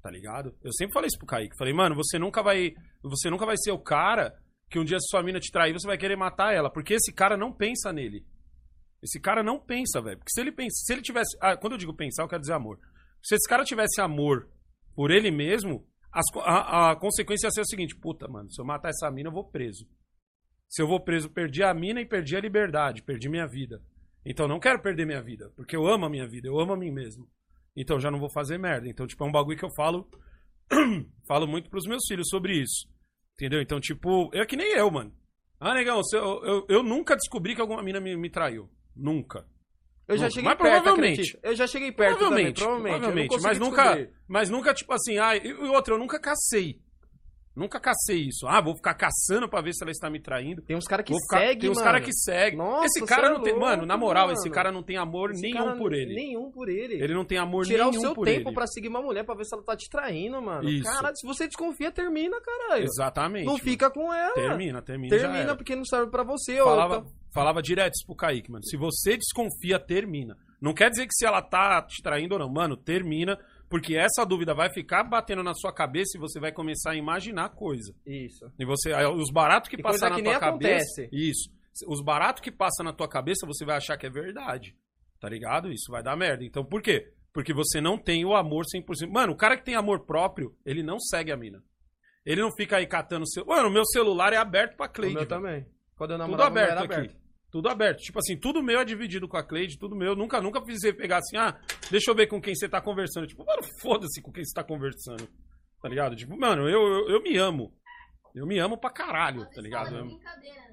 Tá ligado? Eu sempre falei isso pro Kaique. Falei, mano, você nunca vai. Você nunca vai ser o cara que um dia se sua mina te trair, você vai querer matar ela. Porque esse cara não pensa nele. Esse cara não pensa, velho. Porque se ele pensa, se ele tivesse. Ah, quando eu digo pensar, eu quero dizer amor. Se esse cara tivesse amor por ele mesmo, as a, a consequência ia ser a seguinte: puta, mano, se eu matar essa mina, eu vou preso. Se eu vou preso, perdi a mina e perdi a liberdade, perdi minha vida. Então não quero perder minha vida, porque eu amo a minha vida, eu amo a mim mesmo. Então já não vou fazer merda. Então, tipo, é um bagulho que eu falo. falo muito pros meus filhos sobre isso. Entendeu? Então, tipo, é que nem eu, mano. Ah, negão, eu, eu, eu nunca descobri que alguma mina me, me traiu. Nunca. Eu já Mas cheguei perto, provavelmente. acredita? Eu já cheguei perto provavelmente, também, provavelmente. provavelmente, mas nunca, descobrir. mas nunca tipo assim, ah, e e outra, eu nunca cacei. Nunca cacei isso. Ah, vou ficar caçando pra ver se ela está me traindo. Tem uns caras que ficar, seguem, tem uns caras que seguem. Nossa, esse cara é não tem, louco, mano, na moral, mano. esse cara não tem amor Esse nenhum por ele. Nenhum por ele. Ele não tem amor Tirar o nenhum seu por tempo ele. pra seguir uma mulher pra ver se ela tá te traindo, mano. Isso. Caralho, se você desconfia, termina, caralho. Exatamente. Não mano. fica com ela. Termina, termina. Termina porque não serve pra você. ó. Falava, Então- falava direto isso pro Kaique, mano. Se você desconfia, termina. Não quer dizer que se ela tá te traindo ou não. Mano, termina, porque essa dúvida vai ficar batendo na sua cabeça e você vai começar a imaginar coisa. Isso. E você, os baratos que E passam na que tua cabeça. acontece. Isso. Os baratos que passam na tua cabeça, você vai achar que é verdade. Tá ligado? Isso vai dar merda. Então por quê? Porque você não tem o amor 100%. Mano, o cara que tem amor próprio, ele não segue a mina. Ele não fica aí catando seu. Mano, o meu celular é aberto pra O Cleide. meu velho. também. Quando eu Tudo namorava, o meu aberto aqui. Tudo aberto. Tipo assim, tudo meu é dividido com a Cleide, tudo meu. Nunca, nunca fiz você pegar assim, ah, deixa eu ver com quem você tá conversando. Tipo, mano, foda-se com quem você tá conversando. Tá ligado? Tipo, mano, eu, eu, eu me amo. Eu me amo pra caralho, tá ligado? Eu- Brincadeira.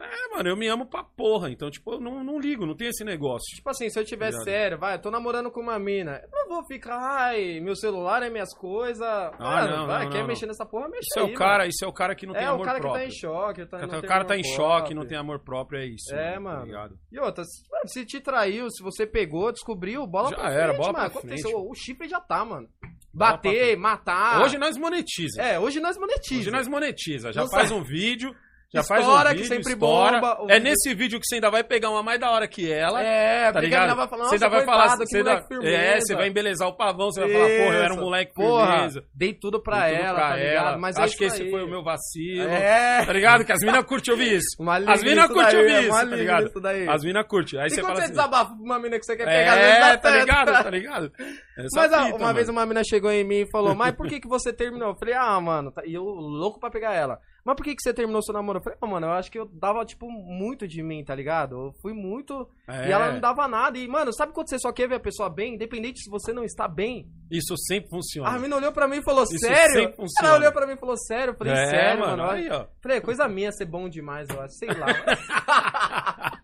É, mano, eu me amo pra porra. Então, tipo, eu não, não ligo, não tem esse negócio. Tipo assim, se eu tiver sério, vai, eu tô namorando com uma mina, eu não vou ficar, ai, meu celular é minhas coisas. Mano, Ah, não, vai, não, quer não, mexer nessa porra, mexe Isso é aí, o cara, mano. isso é o cara que não tem É, amor o cara próprio. que tá em choque. Tá, O cara- tem o cara tá em choque, próprio. não tem amor próprio, é isso. É, tá mano. ligado? E outra, se- mano, se te traiu, se você pegou, descobriu, bola Já pra era, frente, bola mano. pra Aconteceu, frente. O chifre já tá, mano. Bola Bater, matar. Hoje nós monetiza. É, hoje nós monetiza. Hoje nós monetiza. Já faz um vídeo. Já Estoura, faz um que vídeo, sempre estoura. bomba, É vídeo- nesse vídeo que você ainda vai pegar uma mais da hora que ela. É, tá ligado? menina vai falar, você ainda "Nossa, vai falar, que você ainda- moleque firmeza." é, você vai embelezar o pavão, você vai falar, porra, eu era um Isso. moleque Porra, firmeza. Dei tudo pra Dei tudo ela, pra tá ela. Mas é Acho que isso esse aí. foi o meu vacilo. É. Tá ligado? Que as minas curtem ouvir isso. Uma As minas isso curtem ouvir é isso, tá liga ligado? isso daí. As minas curtem. Aí E você quando fala você assim. desabafa pra uma mina que você quer pegar, às vezes É, tá ligado? Tá ligado? Essa Mas uma vez uma mina chegou em mim e falou, mas por que, que você terminou? Eu falei, ah, mano, tá- e eu louco pra pegar ela. Mas por que, que você terminou seu namoro? Eu falei, ah, mano, eu acho que eu dava, tipo, muito de mim, tá ligado? Eu fui muito. É, E ela não dava nada. E, mano, sabe quando você só quer ver a pessoa bem? Independente se você não está bem. Isso sempre funciona. A mina olhou pra mim e falou, Isso sério? sempre funciona. Ela olhou pra mim e falou, sério? Eu falei, é, sério, mano. mano. Aí, ó. Falei, é coisa minha ser bom demais, eu acho. Sei lá.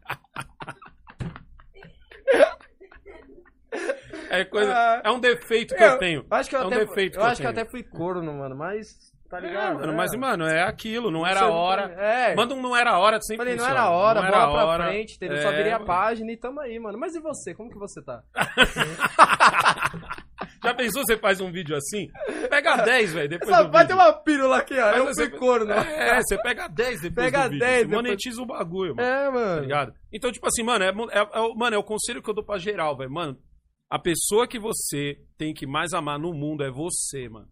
É, coisa, Ah. é um defeito que eu, Eu- tenho. Acho que eu É um até, defeito eu acho que eu até fui corno, mano, mas tá É, ligado? mano, É. mas, mano, é aquilo, não era Você a hora. tá- É. Manda um não era a hora, sempre Falei, não era a hora, Não bola pra hora. frente, entendeu? É, Só virei a mano. página e tamo aí, mano. Mas e você? Como que você tá? Já pensou você faz um vídeo assim? Pega 10, velho, depois Só do vai vídeo. ter uma pílula aqui, ó. Mas Eu você- fui corno. É, você pega 10 depois Pega do vídeo. 10 você depois- monetiza o bagulho, mano. É, Tá mano. ligado? Então, tipo assim, mano, é, é- é mano, é o conselho que eu dou pra geral, velho. Mano, a pessoa que você tem que mais amar no mundo é você, mano.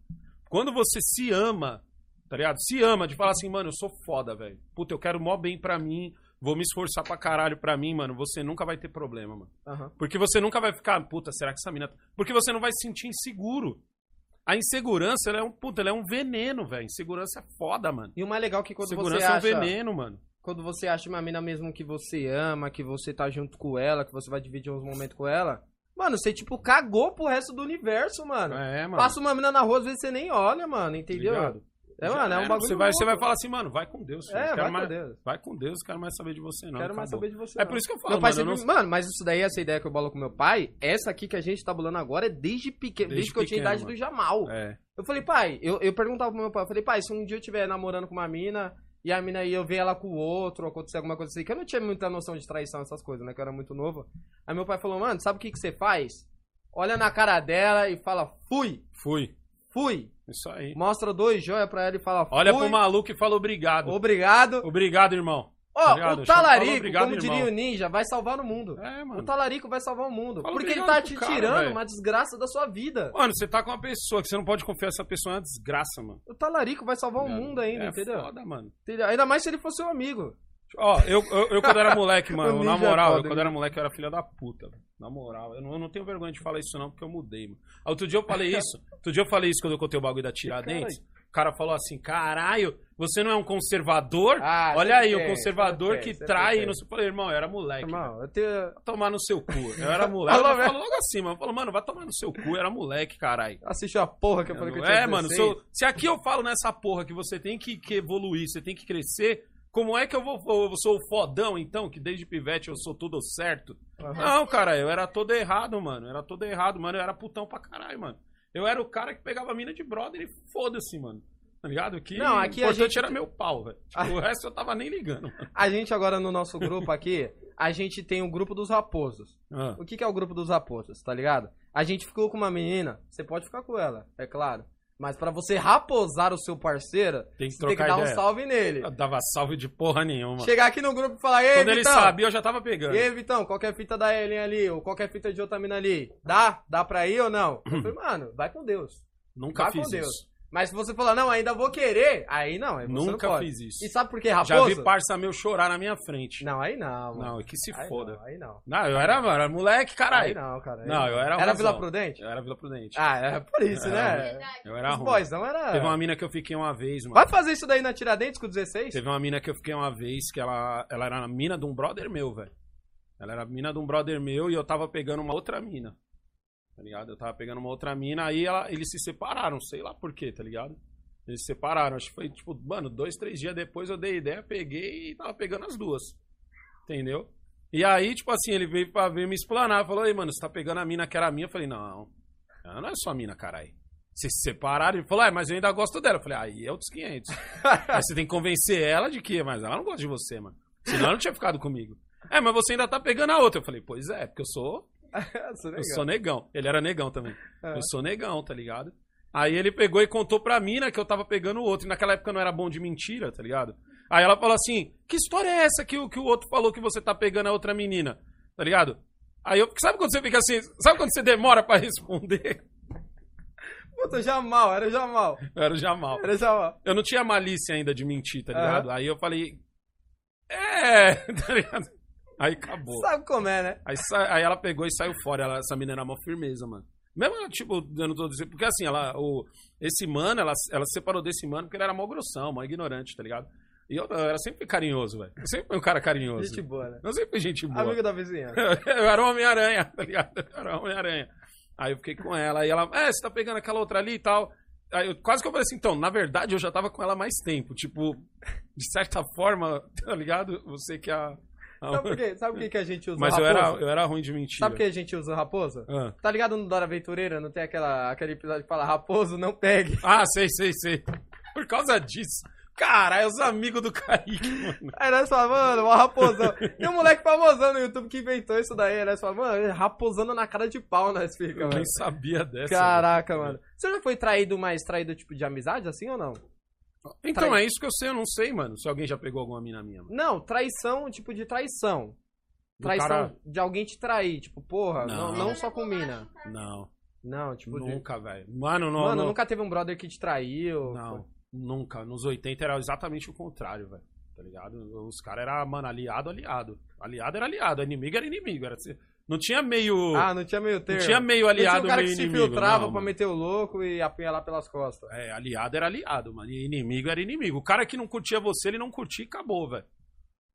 Quando você se ama, tá ligado? Se ama de falar assim, mano, eu sou foda, velho. Puta, eu quero mó bem pra mim, vou me esforçar pra caralho pra mim, mano. Você nunca vai ter problema, mano. Aham. Porque você nunca vai ficar, puta, será que essa mina. tá-" Porque você não vai se sentir inseguro. A insegurança, ela é um, puta, ela é um veneno, velho. Insegurança é foda, mano. E o mais legal é que quando Segurança você é um acha... veneno, mano. Quando você acha uma mina mesmo que você ama, que você tá junto com ela, que você vai dividir uns momentos com ela... Mano, você, tipo, cagou pro resto do universo, mano. É, mano. Passa uma mina na rua, às vezes você nem olha, mano, entendeu? Ligado? É, mano, é um bagulho Você vai, louco. você vai falar assim, mano, vai com Deus. filho. É, Quero vai com mais, Deus. Vai com Deus, quero mais saber de você, não. Quero mais acabou. saber de você. É não. por isso que eu falo, Meu pai mano. sempre... não- Mano, mas isso daí, essa ideia que eu bolo com meu pai, essa aqui que a gente tá bolando agora é desde pequeno, desde, Desde que eu tinha idade mano. do Jamal. É. Eu falei, pai, eu, eu perguntava pro meu pai, eu falei, pai, se um dia eu estiver namorando com uma mina e a mina aí eu ver ela com o outro, ou acontecer alguma coisa assim, que eu não tinha muita noção de traição, essas coisas, né? Que eu era muito novo. Aí meu pai falou, mano, sabe o que, que você faz? Olha na cara dela e fala, fui, Fui. fui. Isso aí. Mostra dois joia pra ela e fala, fui. Olha pro maluco e fala obrigado. Obrigado. Obrigado, irmão. Ó, Obrigado, o Falou talarico, obrigado, como irmão. diria o ninja, vai salvar o mundo. É, O mano. talarico vai salvar o mundo. Fala porque ele obrigado tá te cara, tirando velho. uma desgraça da sua vida. Mano, você tá com uma pessoa que você não pode confiar, essa pessoa é uma desgraça, mano. O talarico vai salvar o Ligado? mundo ainda, é entendeu? foda, mano. Entendeu? Ainda mais se ele for seu amigo. Ó, eu, eu, eu quando era moleque, mano, O na é moral, eu, foda, quando né? era moleque eu era filha da puta. Na moral, eu não, eu não tenho vergonha de falar isso não, porque eu mudei, mano. Outro dia eu falei isso, outro dia eu falei isso quando eu contei o bagulho da Tiradentes. O cara falou assim, caralho, você não é um conservador? Ah, Olha aí, o tem, conservador que tem, trai. tem. Eu falei, irmão, eu era moleque. Irmão, eu tenho... Tomar no seu cu. Eu era moleque. Falou falou logo assim, mano. Falou, mano, vai tomar no seu cu. Eu era moleque, caralho. Assistiu a porra que eu falei que eu tinha É, mano, se, 16? eu- se aqui eu falo nessa porra que você tem que, que evoluir, você tem que crescer, como é que eu vou. Eu sou o fodão, então, que desde pivete eu sou tudo certo? Aham. Não, cara, eu era todo errado, mano. Eu era todo errado, mano. Eu era putão pra caralho, mano. Eu era o cara que pegava a mina de brother e foda-se, mano. Tá ligado? Que Não, aqui o a importante gente- era meu pau, velho. Tipo, o resto eu tava nem ligando, mano. A gente agora no nosso grupo aqui, a gente tem o grupo dos raposos. Ah, O que, que é o grupo dos raposos, tá ligado? A gente ficou com uma menina, você pode ficar com ela, é claro. Mas pra você raposar o seu parceiro, Tem que você tem que dar um ideia. salve nele. Eu dava salve de porra nenhuma. Chegar aqui no grupo e falar, ei, Quando ele Vitão, sabia, eu já tava pegando. E aí, Vitão, qualquer fita da Ellen ali, ou qualquer fita de outra mina ali, dá? Dá pra ir ou não? Eu falei, mano, vai com Deus. Nunca Vai fiz com Deus. isso. Mas se você falar, não, ainda vou querer, aí não, aí Nunca não fiz isso. E sabe por que Já raposa? vi parça meu chorar na minha frente. Não, aí não, mano. Não, que se aí foda. Não, aí não. Não, eu era, mano, era moleque, Aí caralho. não, cara. aí Não, eu era Era razão. Vila Prudente? Eu era Vila Prudente. Ah, é por isso, né? Eu era Os ruim. boyzão era... Teve uma mina que eu fiquei uma vez, mano. Vai fazer isso daí na Tiradentes com 16? Teve uma mina que eu fiquei uma vez que ela, ela era a mina de um brother meu, velho. Ela era a mina de um brother meu e eu tava pegando uma outra mina. Tá ligado? Eu tava pegando uma outra mina, aí ela- eles se separaram, sei lá por quê, tá ligado? Eles se separaram. Acho que foi, tipo, mano, dois, três dias depois eu dei ideia, peguei e tava pegando as duas. Entendeu? E aí, tipo assim, ele veio pra ver me explanar. Falou, ei, mano, você tá pegando a mina que era minha? Eu falei, não, ela não é sua mina, caralho. Vocês se separaram? Ele falou, é, mas eu ainda gosto dela. Eu falei, aí é outros 500. Aí você tem que convencer ela de que, mas ela não gosta de você, mano. Senão ela não tinha ficado comigo. É, mas você ainda tá pegando a outra. Eu falei, pois é, porque eu Sou eu sou negão. Ele era negão também. É. Eu sou negão, tá ligado? Aí ele pegou e contou pra mina que eu tava pegando o outro. E naquela época não era bom de mentira, tá ligado? Aí ela falou assim: Que história é essa que, o- que o outro falou que você tá pegando a outra menina? Tá ligado? Aí eu. Sabe quando você fica assim? Sabe quando você demora pra responder? Puta, Jamal, era Jamal. Eu era Jamal. Era Jamal. Eu não tinha malícia ainda de mentir, tá ligado? Aí eu falei. É, tá ligado? Aí acabou. Sabe como é, né? Aí, sa- aí ela pegou e saiu fora. Ela, essa menina era uma firmeza, mano. Mesmo, tipo, eu não tô dizendo. Porque assim, ela, o, esse mano, ela, ela se separou desse mano porque ele era mó grossão, mó ignorante, tá ligado? E eu, eu era sempre carinhoso, velho. Eu sempre fui um cara carinhoso. Gente boa, né? Eu sempre fui gente boa. Amigo da vizinha. Eu era um Homem-Aranha, tá ligado? Eu era um Homem-Aranha. Aí eu fiquei com ela, aí ela, é, você tá pegando aquela outra ali e tal. Aí eu, quase que eu falei assim, então, na verdade eu já tava com ela há mais tempo. Tipo, de certa forma, tá ligado? Você que é a. Sabe por quê? Sabe por que, que a gente usa Mas eu raposa? era, eu era ruim de mentira. Sabe por que a gente usa raposa? Ah. Tá ligado no Dora Aventureira? Não tem aquela, aquele episódio que fala raposo, não pegue. Ah, sei, sei, sei. Por causa disso. Cara, é os amigos do Kaique, mano. Aí nós falamos, mano, uma raposão. Tem um moleque famosão no YouTube que inventou isso daí. Aí nós falamos, mano, raposando na cara de pau nós fica, Eu mano. nem sabia dessa. Caraca, mano. Você já foi traído, mas traído tipo de amizade, assim ou não? Então, é isso que eu sei, eu não sei, mano. Se alguém já pegou alguma mina minha, mano. Não, traição, tipo de traição. Do Traição cara- de alguém te trair, tipo, porra, não, Não. não, só com mina. Não, Não, tipo, de... nunca, velho. Mano, não. Mano, não, nunca teve um brother que te traiu. Não, nunca. Nos 80 era exatamente o contrário, velho. Tá ligado? Os caras eram, mano, aliado, aliado. Aliado era aliado, inimigo era inimigo. Era... Não tinha meio. Ah, não tinha meio termo. não tinha meio Não aliado, tinha um cara meio que se filtrava não, pra mano. meter o louco e apunhalar pelas costas. É, aliado era aliado, mano. E inimigo era inimigo. O cara que não curtia você, ele não curtia e acabou, velho.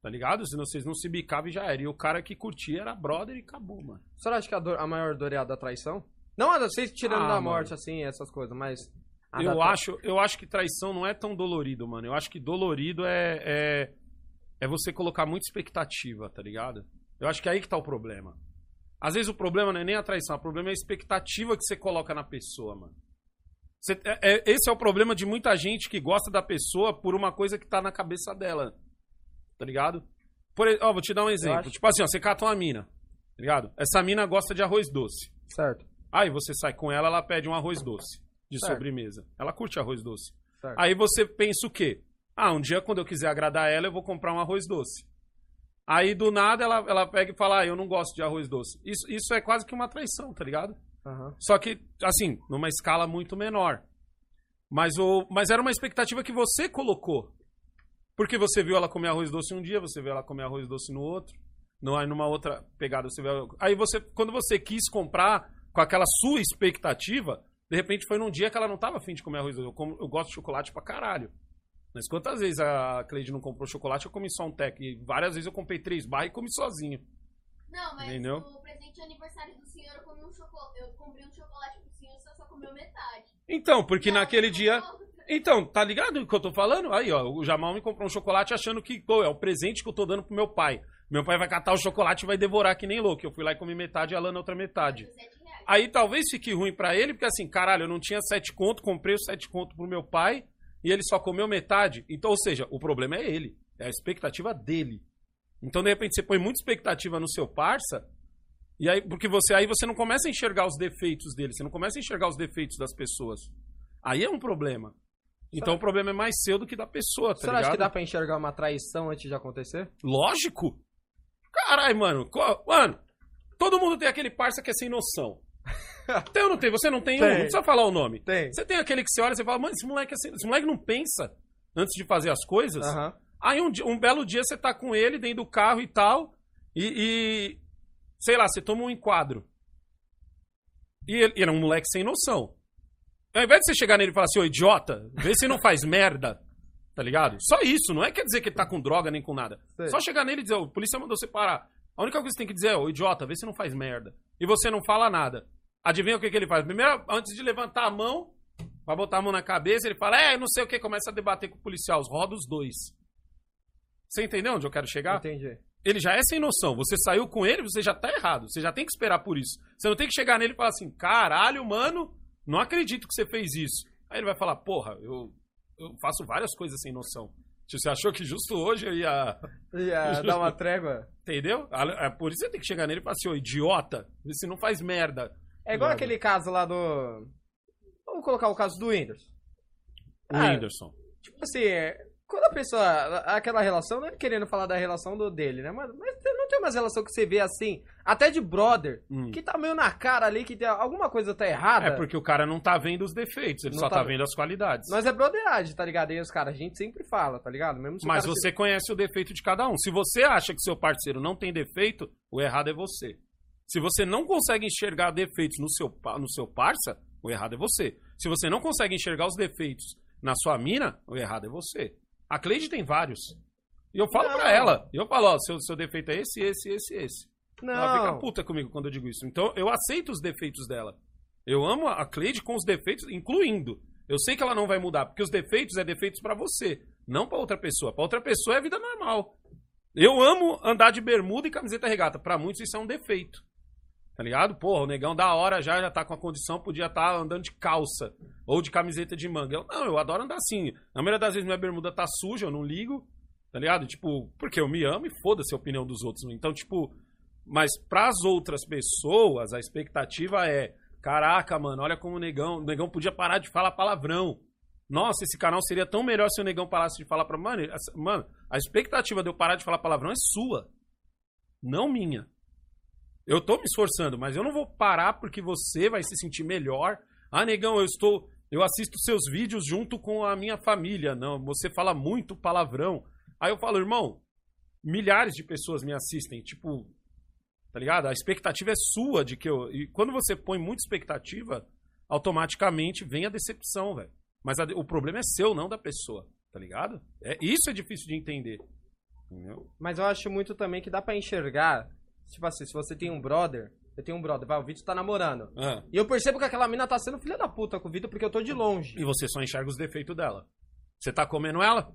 Tá ligado? Se vocês não se bicavam e já era. E o cara que curtia era brother e acabou, mano. A senhora acha que a, dor- a maior dor é a da traição? Não a da vocês tirando Ah, da mano. morte, assim, essas coisas, mas. Eu da- acho, eu acho que traição não é tão dolorido, mano. Eu acho que dolorido é, é, é você colocar muita expectativa, tá ligado? Eu acho que é aí que tá o problema. Às vezes o problema não é nem a traição, o problema é a expectativa que você coloca na pessoa, mano. Você- é- é- esse é o problema de muita gente que gosta da pessoa por uma coisa que tá na cabeça dela. Tá ligado? Por, ó, vou te dar um exemplo. Tipo assim, ó, você cata uma mina, tá ligado? Essa mina gosta de arroz doce. Certo. Aí você sai com ela, ela pede um arroz doce de Certo. sobremesa. Ela curte arroz doce. certo. Aí você pensa o quê? Ah, um dia quando eu quiser agradar ela, eu vou comprar um arroz doce. Aí do nada ela, ela pega e fala: Ah, eu não gosto de arroz doce. Isso, isso é quase que uma traição, tá ligado? Aham. Só que, assim, numa escala muito menor. Mas, o, mas era uma expectativa que você colocou. Porque você viu ela comer arroz doce um dia, você viu ela comer arroz doce no outro. No, aí numa outra pegada você viu. Aí você, quando você quis comprar com aquela sua expectativa, de repente foi num dia que ela não tava afim de comer arroz doce. Eu, como- eu gosto de chocolate pra caralho. Mas quantas vezes a Cleide não comprou chocolate, eu comi só um tec. E várias vezes eu comprei três barras e comi sozinho. Não, mas Entendeu? no presente de aniversário do senhor eu comi um chocolate. Eu comprei um chocolate pro senhor e você só comeu metade. Então, porque Não, naquele dia. Então, tá ligado o que eu tô falando? Aí, ó, o Jamal me comprou um chocolate achando que, pô, é o presente que eu tô dando pro meu pai. Meu pai vai catar o chocolate e vai devorar que nem louco. Eu fui lá e comi metade e a Lana outra metade. Aí talvez fique ruim pra ele, porque assim, caralho, eu não tinha sete conto, comprei os sete conto pro meu pai e ele só comeu metade. Então, ou seja, o problema é ele. É a expectativa dele. Então, de repente, você põe muita expectativa no seu parça, e aí, porque você aí você não começa a enxergar os defeitos dele, você não começa a enxergar os defeitos das pessoas. Aí é um problema. Então o problema é mais seu do que da pessoa, tá Você ligado? acha que dá pra enxergar uma traição antes de acontecer? Lógico. Caralho, mano. Mano, todo mundo tem aquele parça que é sem noção. Tem ou não tem? Você não tem, um? Tem. Não precisa falar o nome. Tem. Você tem aquele que você olha e você fala, mano, esse moleque, sem- esse moleque não pensa antes de fazer as coisas. Aí um, dia- um belo dia você tá com ele dentro do carro e tal, e, e, sei lá, você toma um enquadro. E ele, ele é um moleque sem noção. Ao invés de você chegar nele e falar assim, ô idiota, vê se não faz merda, tá ligado? Só isso, não é quer dizer que ele tá com droga nem com nada. Sei. Só chegar nele e dizer, ô, o polícia mandou você parar. A única coisa que você tem que dizer é, ô idiota, vê se não faz merda. E você não fala nada. Adivinha o que, que ele faz? Primeiro, antes de levantar a mão, pra botar a mão na cabeça, ele fala, é, não sei o que, começa a debater com o policial, roda os dois. Você entendeu onde eu quero chegar? Entendi. Ele já é sem noção. Você saiu com ele, você já tá errado. Você já tem que esperar por isso. Você não tem que chegar nele e falar assim: caralho, mano, não acredito que você fez isso. Aí ele vai falar: porra, eu, eu faço várias coisas sem noção. Tipo, Você achou que justo hoje eu ia. Ia dar uma trégua. Entendeu? A- Por isso você tem que chegar nele e falar assim: ô idiota, você não faz merda. É igual aquele caso lá do. Vamos colocar o caso do Windows. O Ah, Whindersson. Tipo assim, é, quando a pessoa. Aquela relação, não é querendo falar da relação do dele, né? Mas, mas não tem umas relação que você vê assim, até de brother, Hum. que tá meio na cara ali, que tem, alguma coisa tá errada. É porque o cara não tá vendo os defeitos, ele Não só tá tá vendo. as qualidades. Nós é brotheragem, tá ligado? E os caras, a gente sempre fala, tá ligado? Mesmo se Mas você conhece o defeito de cada um. Se você acha que seu parceiro não tem defeito, o errado é você. Se você não consegue enxergar defeitos no seu, no seu parça, o errado é você. Se você não consegue enxergar os defeitos na sua mina, o errado é você. A Cleide tem vários. E eu falo Não. pra ela. E eu falo, ó, seu, seu defeito é esse, esse, esse, esse. se- Ela fica Não, puta comigo quando eu digo isso. Então eu aceito os defeitos dela. Eu amo a Cleide com os defeitos, incluindo. Eu sei que ela não vai mudar, porque os defeitos é defeitos pra você, não pra outra pessoa. Pra outra pessoa é vida normal. Eu amo andar de bermuda e camiseta regata. Pra muitos isso é um defeito. Tá ligado? Porra, o negão da hora já, já tá com a condição, podia estar andando de calça ou de camiseta de manga. Eu, não, eu adoro andar assim. Na maioria das vezes minha bermuda tá suja, eu não ligo. Tá ligado? Tipo, porque eu me amo e foda-se a opinião dos outros. Então, tipo, mas pras outras pessoas, a expectativa é: caraca, mano, olha como o negão, o negão podia parar de falar palavrão. Nossa, esse canal seria tão melhor se o negão parasse de falar pra. Mano, mano, a expectativa de eu parar de falar palavrão é sua, não minha. Eu tô me esforçando, mas eu não vou parar porque você vai se sentir melhor. Ah, negão, eu estou. Eu assisto seus vídeos junto com a minha família. Não, você fala muito palavrão. Aí eu falo, irmão, milhares de pessoas me assistem. Tipo, tá ligado? A expectativa é sua de que eu. E quando você põe muita expectativa, automaticamente vem a decepção, velho. Mas a- o problema é seu, não da pessoa, tá ligado? É, isso é difícil de entender. Entendeu? mas eu acho muito também que dá pra enxergar. Tipo assim, se você tem um brother, eu tenho um brother, vai, o Vitor tá namorando. Ah, E eu percebo que aquela mina tá sendo filha da puta com o Vitor porque eu tô de longe. e você só enxerga os defeitos dela. Você tá comendo ela?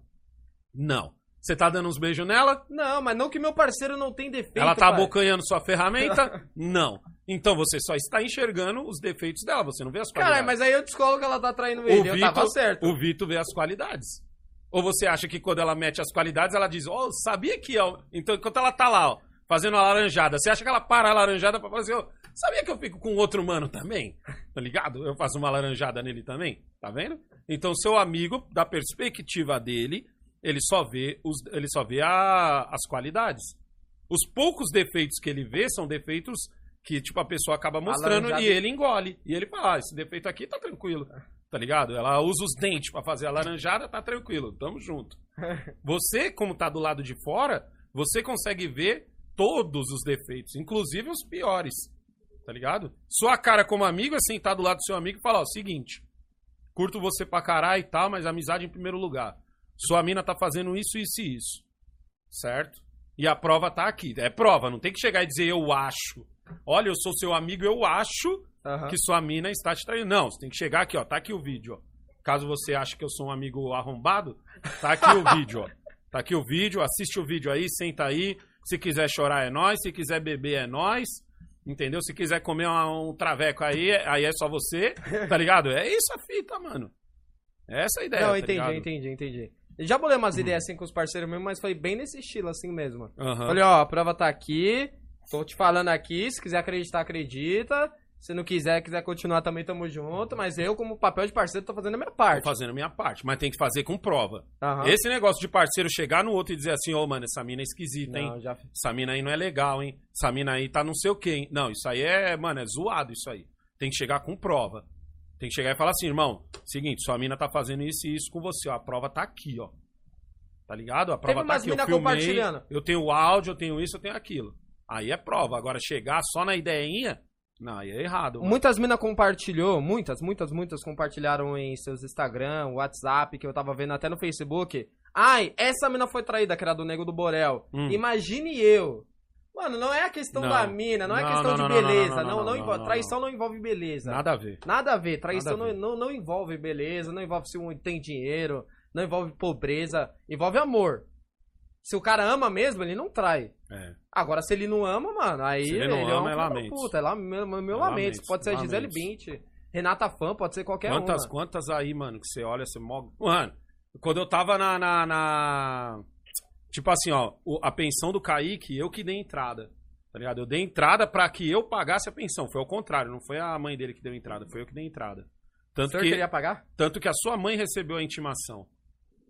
Não. Você tá dando uns beijos nela? Não, mas não que meu parceiro não tem defeito. ela tá pai. abocanhando sua ferramenta? Não. Então você só está enxergando os defeitos dela, você não vê as qualidades. Caralho, mas aí eu descolo que ela tá traindo ele. eu tava certo. O Vitor vê as qualidades. Ou você acha que quando ela mete as qualidades, ela diz, ó, sabia que... Ó... Então, enquanto ela tá lá, ó, fazendo a laranjada, você acha que ela para a laranjada pra fazer, ó, sabia que eu fico com outro mano também? Tá ligado? Eu faço uma laranjada nele também, tá vendo? Então, seu amigo, da perspectiva dele, ele só vê, os, ele só vê a- as qualidades. Os poucos defeitos que ele vê são defeitos que, tipo, a pessoa acaba mostrando e ele engole. E ele fala, ah, esse defeito aqui tá tranquilo. Tá ligado? Ela usa os dentes pra fazer a laranjada, tá tranquilo. Tamo junto. Você, como tá do lado de fora, você consegue ver todos os defeitos, inclusive os piores. Tá ligado? Sua cara como amigo é sentar do lado do seu amigo e falar, ó, seguinte, curto você pra caralho e tal, mas amizade em primeiro lugar. Sua mina tá fazendo isso, isso e isso. Certo? E a prova tá aqui. É prova, não tem que chegar e dizer eu acho. Olha, eu sou seu amigo, eu acho Aham. que sua mina está te traindo. Não, você tem que chegar aqui, ó. Tá aqui o vídeo, ó. Caso você ache que eu sou um amigo arrombado, tá aqui o vídeo, ó. Tá aqui o vídeo, assiste o vídeo aí, senta aí. Se quiser chorar é nós, se quiser beber é nós. Entendeu? Se quiser comer uma- um traveco aí, aí é só você, tá ligado? É isso a fita, mano. É essa a ideia. Não, tá entendi, ligado? entendi, entendi. Eu já bolei umas ideias assim com os parceiros mesmo, mas foi bem nesse estilo assim mesmo. Aham. Falei, ó, a prova tá aqui, tô te falando aqui, se quiser acreditar, acredita. Se não quiser, quiser continuar também, tamo junto. Mas eu, como papel de parceiro, tô fazendo a minha Tô parte. fazendo a minha parte, mas tem que fazer com prova. Aham. Esse negócio de parceiro chegar no outro e dizer assim, ô, mano, essa mina é esquisita, hein? Não, já... Essa mina aí não é legal, hein? Essa mina aí tá não sei o quê, hein? Não, isso aí é, mano, é zoado isso aí. Tem que chegar com prova. Tem que chegar e falar assim, irmão, seguinte, sua mina tá fazendo isso e isso com você, ó. A prova tá aqui, ó. Tá ligado? A prova Teve tá umas aqui. Eu mina filmei, compartilhando. eu tenho o áudio, eu tenho isso, eu tenho aquilo. Aí é prova. Agora, chegar só na ideinha, não, aí é errado. mano. Muitas minas compartilhou, muitas, muitas, muitas compartilharam em seus Instagram, WhatsApp, que eu tava vendo até no Facebook. Ai, essa mina foi traída, que era do Nego do Borel. Hum. Imagine eu. Mano, não é a questão Não. da mina, não, é Não, questão não, não, de não, não, beleza. não, Não, não, não, não, envolve. não, traição não envolve beleza. Nada a ver. Nada a ver. Traição a ver. Não, não, não envolve beleza, não envolve se um tem dinheiro, não envolve pobreza, envolve amor. Se o cara ama mesmo, ele não trai. É. Agora, se ele não ama, mano, aí Se ele não é um ama, é da lamentos. puta. É lá, meu, meu, É lamento. Pode ser a Gisele. Bint, Renata Fã, pode ser qualquer Quantas, uma. quantas aí, mano, que você olha, você mó... Mano, quando eu tava na, na, na- Tipo assim, ó, o- a pensão do Kaique, eu que dei entrada. Tá ligado? Eu dei entrada pra que eu pagasse a pensão. Foi ao contrário, não foi a mãe dele que deu entrada, foi eu que dei entrada. O Tanto senhor que, queria pagar? tanto que a sua mãe recebeu a intimação.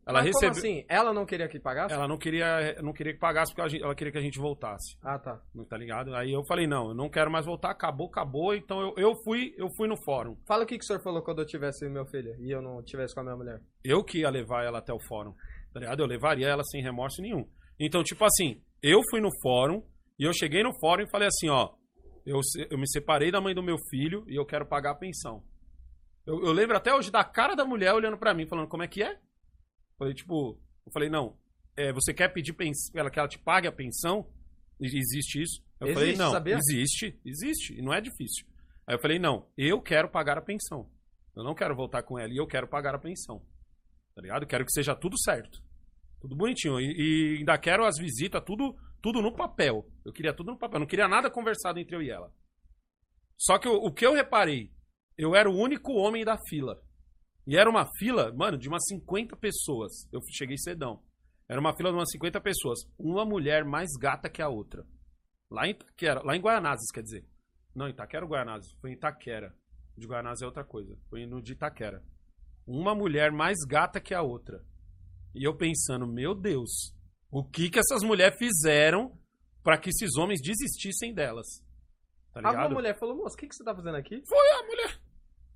Ela Mas como recebeu. assim? Ela não queria que pagasse? Ela não queria, não queria que pagasse porque gente- ela queria que a gente voltasse. Ah, tá. Não tá ligado? Aí eu falei, não, eu não quero mais voltar, acabou, acabou. Então eu, eu fui, eu fui no fórum. Fala o que, que o senhor falou quando eu tivesse meu filho e eu não tivesse com a minha mulher. Eu que ia levar ela até o fórum. Tá ligado? Eu levaria ela sem remorso nenhum. Então, tipo assim, eu fui no fórum e eu cheguei no fórum e falei assim, ó, eu, eu me separei da mãe do meu filho e eu quero pagar a pensão. Eu, eu lembro até hoje da cara da mulher olhando pra mim, falando, como é que é? Falei, tipo, eu falei, não, é, você quer pedir ela que ela te pague a pensão? Existe isso? Eu falei, Existe, não, sabia? existe, existe, e não é difícil. Aí eu falei, não, eu quero pagar a pensão. Eu não quero voltar com ela e eu quero pagar a pensão. Tá ligado? Quero que seja tudo certo. Tudo bonitinho. E, e ainda quero as visitas, tudo, tudo no papel. Eu queria tudo no papel. Não queria nada conversado entre eu e ela. Só que o, o que eu reparei, eu era o único homem da fila. E era uma fila, mano, de umas 50 pessoas. Eu cheguei cedão. Era uma fila de umas 50 pessoas. Uma mulher mais gata que a outra. Lá em Itaquera, lá em Guaianazes, quer dizer. Não, Itaquera ou Guaianazes? Foi em Itaquera. De Guaianazes é outra coisa. Foi no de Itaquera. Uma mulher mais gata que a outra. E eu pensando, meu Deus, o que que essas mulheres fizeram pra que esses homens desistissem delas? Tá ligado? Alguma mulher falou, moço, o que, que você tá fazendo aqui? Foi a mulher.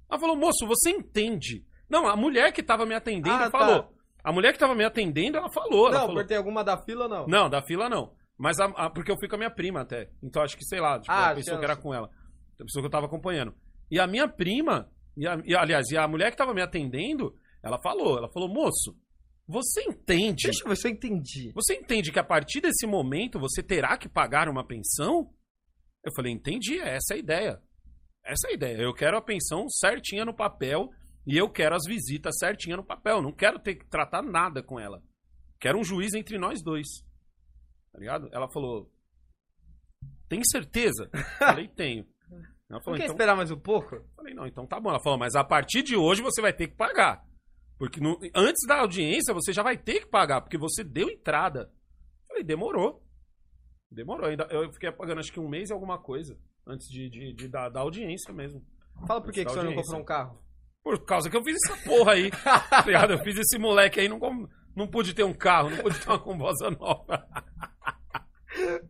Ela falou, moço, você entende? Não, a mulher que tava me atendendo Ah, tá. falou. A mulher que tava me atendendo, ela falou. Ela não, falou. porque tem alguma da fila não? Não, da fila não. Mas a- a- porque eu fui com a minha prima até. Então acho que, sei lá, tipo, Ah, a pessoa que era com ela. A pessoa que eu tava acompanhando. E a minha prima, e a- e, aliás, e a mulher que tava me atendendo, ela falou, ela falou, moço, você entende? Deixa eu ver se eu entendi. Você entende que a partir desse momento você terá que pagar uma pensão? Eu falei, entendi, essa é a ideia. Essa é a ideia. Eu quero a pensão certinha no papel e eu quero as visitas certinha no papel. Não quero ter que tratar nada com ela. Quero um juiz entre nós dois. Tá ligado? Ela falou, tem certeza? Falei, tenho. Ela Não falou, quer então esperar mais um pouco? Falei, não, então tá bom. Ela falou, mas a partir de hoje você vai ter que pagar. Porque no- antes da audiência você já vai ter que pagar, porque você deu entrada. Falei, demorou. Demorou. Ainda, eu fiquei pagando acho que um mês e alguma coisa. Antes de, de, de dar, da audiência mesmo. Fala por que, que o senhor não comprou um carro. Por causa que eu fiz essa porra aí. tá ligado? Eu fiz esse moleque aí, não, não pude ter um carro, não pude ter uma combosa nova.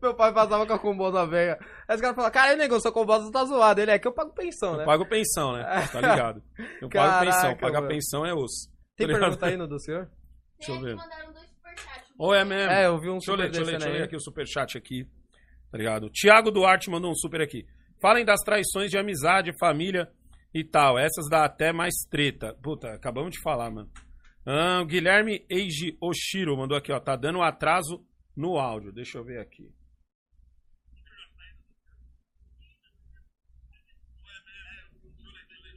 Meu pai passava com a combosa velha. Aí os caras falaram, cara, nego, sua combosa tá zoada. Ele é que eu pago pensão, né? Eu pago pensão, né? Tá ligado? Eu pago Caraca, pensão. Pagar pensão é osso. Tem Tá pergunta aí no do senhor? Deixa eu Tem ver. que mandaram dois superchats. Ou é mesmo? É, eu vi um Deixa eu ler, super deixa eu ler, deixa eu ler aí. aqui o superchat aqui. Tá ligado? Tiago Duarte mandou um super aqui. Falem das traições de amizade, família e tal. Essas dá até mais treta. Puta, acabamos de falar, mano. Ah, o Guilherme Eiji Oshiro mandou aqui, ó. Tá dando atraso no áudio. Deixa eu ver aqui.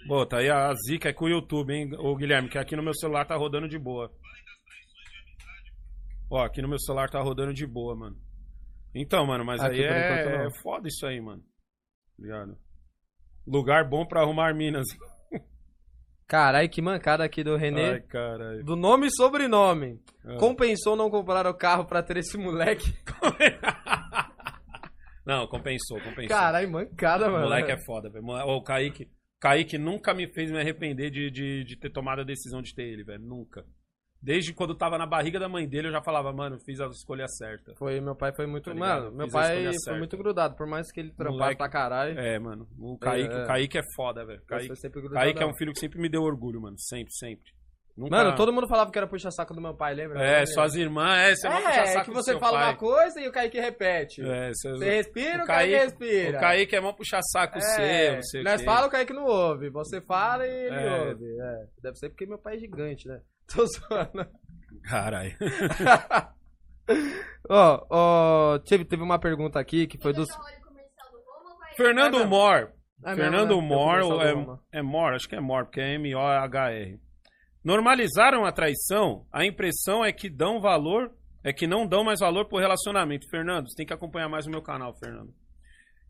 Pô, tá aí a zica é com o YouTube, hein, ô Guilherme, que aqui no meu celular tá rodando de boa. Ó, aqui no meu celular tá rodando de boa, mano. Então, mano, mas Aqui aí é... é foda isso aí, mano. Ligado? Lugar bom pra arrumar minas. Caralho, que mancada aqui do Renê. Ai, caralho. Do nome e sobrenome. Ah. Compensou não comprar o carro pra ter esse moleque? Não, compensou, compensou. Caralho, mancada, o mano. moleque é foda, velho. O Kaique, Kaique nunca me fez me arrepender de, de, de ter tomado a decisão de ter ele, velho. Nunca. Desde quando tava na barriga da mãe dele, eu já falava, mano, fiz a escolha certa. Foi, meu pai foi muito. Tá mano, meu Fiz pai foi certa. muito grudado. Por mais que ele trampasse pra caralho. É, mano. O Kaique é, é. O Kaique é foda, velho. Kaique. Kaique é um filho que sempre me deu orgulho, mano. Sempre, sempre. Nunca... Mano, todo mundo falava que era puxa-saco do meu pai, lembra? É, suas irmãs, é, você É, saco que do você fala pai. uma coisa e o Kaique repete. É, você, Você respira, o o Kaique, Kaique- respira. O Kaique é mó puxar saco seu, É, não sei o nós quê. fala, o Kaique não ouve. Você fala e ele É. ouve. É. Deve ser porque meu pai é gigante, né? Tô zoando. Caralho. Ó, ó, teve, teve uma pergunta aqui que foi dos. Fernando? Mor. É Fernando mesmo, né? Mor, é, no Roma. é Mor, acho que é Mor, porque é M-O-H-R. Normalizaram a traição, a impressão é que dão valor, é que não dão mais valor pro relacionamento. Fernando, você tem que acompanhar mais o meu canal, Fernando.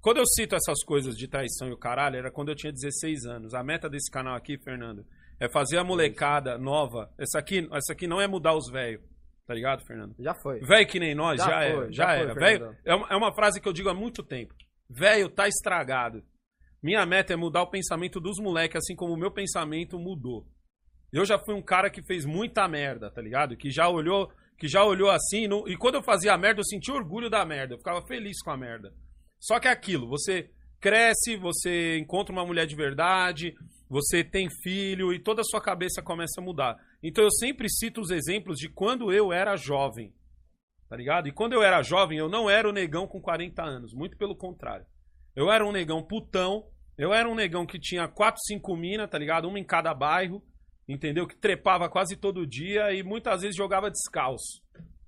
Quando eu cito essas coisas de traição e o caralho, era quando eu tinha 16 anos. A meta desse canal aqui, Fernando, é fazer a molecada nova. Essa aqui, essa aqui não é mudar os velhos. Tá ligado, Fernando? Já foi. Velho que nem nós, Já já, foi, era. já Já, foi, era. Velho, é uma, é uma frase que eu digo há muito tempo. Velho tá estragado. Minha meta é mudar o pensamento dos moleques, assim como o meu pensamento mudou. Eu já fui um cara que fez muita merda, tá ligado? Que já olhou, que já olhou assim, e quando eu fazia merda, eu sentia orgulho da merda. Eu ficava feliz com a merda. Só que é aquilo, você cresce, você encontra uma mulher de verdade, você tem filho e toda a sua cabeça começa a mudar. Então eu sempre cito os exemplos de quando eu era jovem. Tá ligado? E quando eu era jovem, eu não era o negão com 40 anos, muito pelo contrário. Eu era um negão putão, eu era um negão que tinha 4, 5 minas, tá ligado? Uma em cada bairro, entendeu? Que trepava quase todo dia e muitas vezes jogava descalço,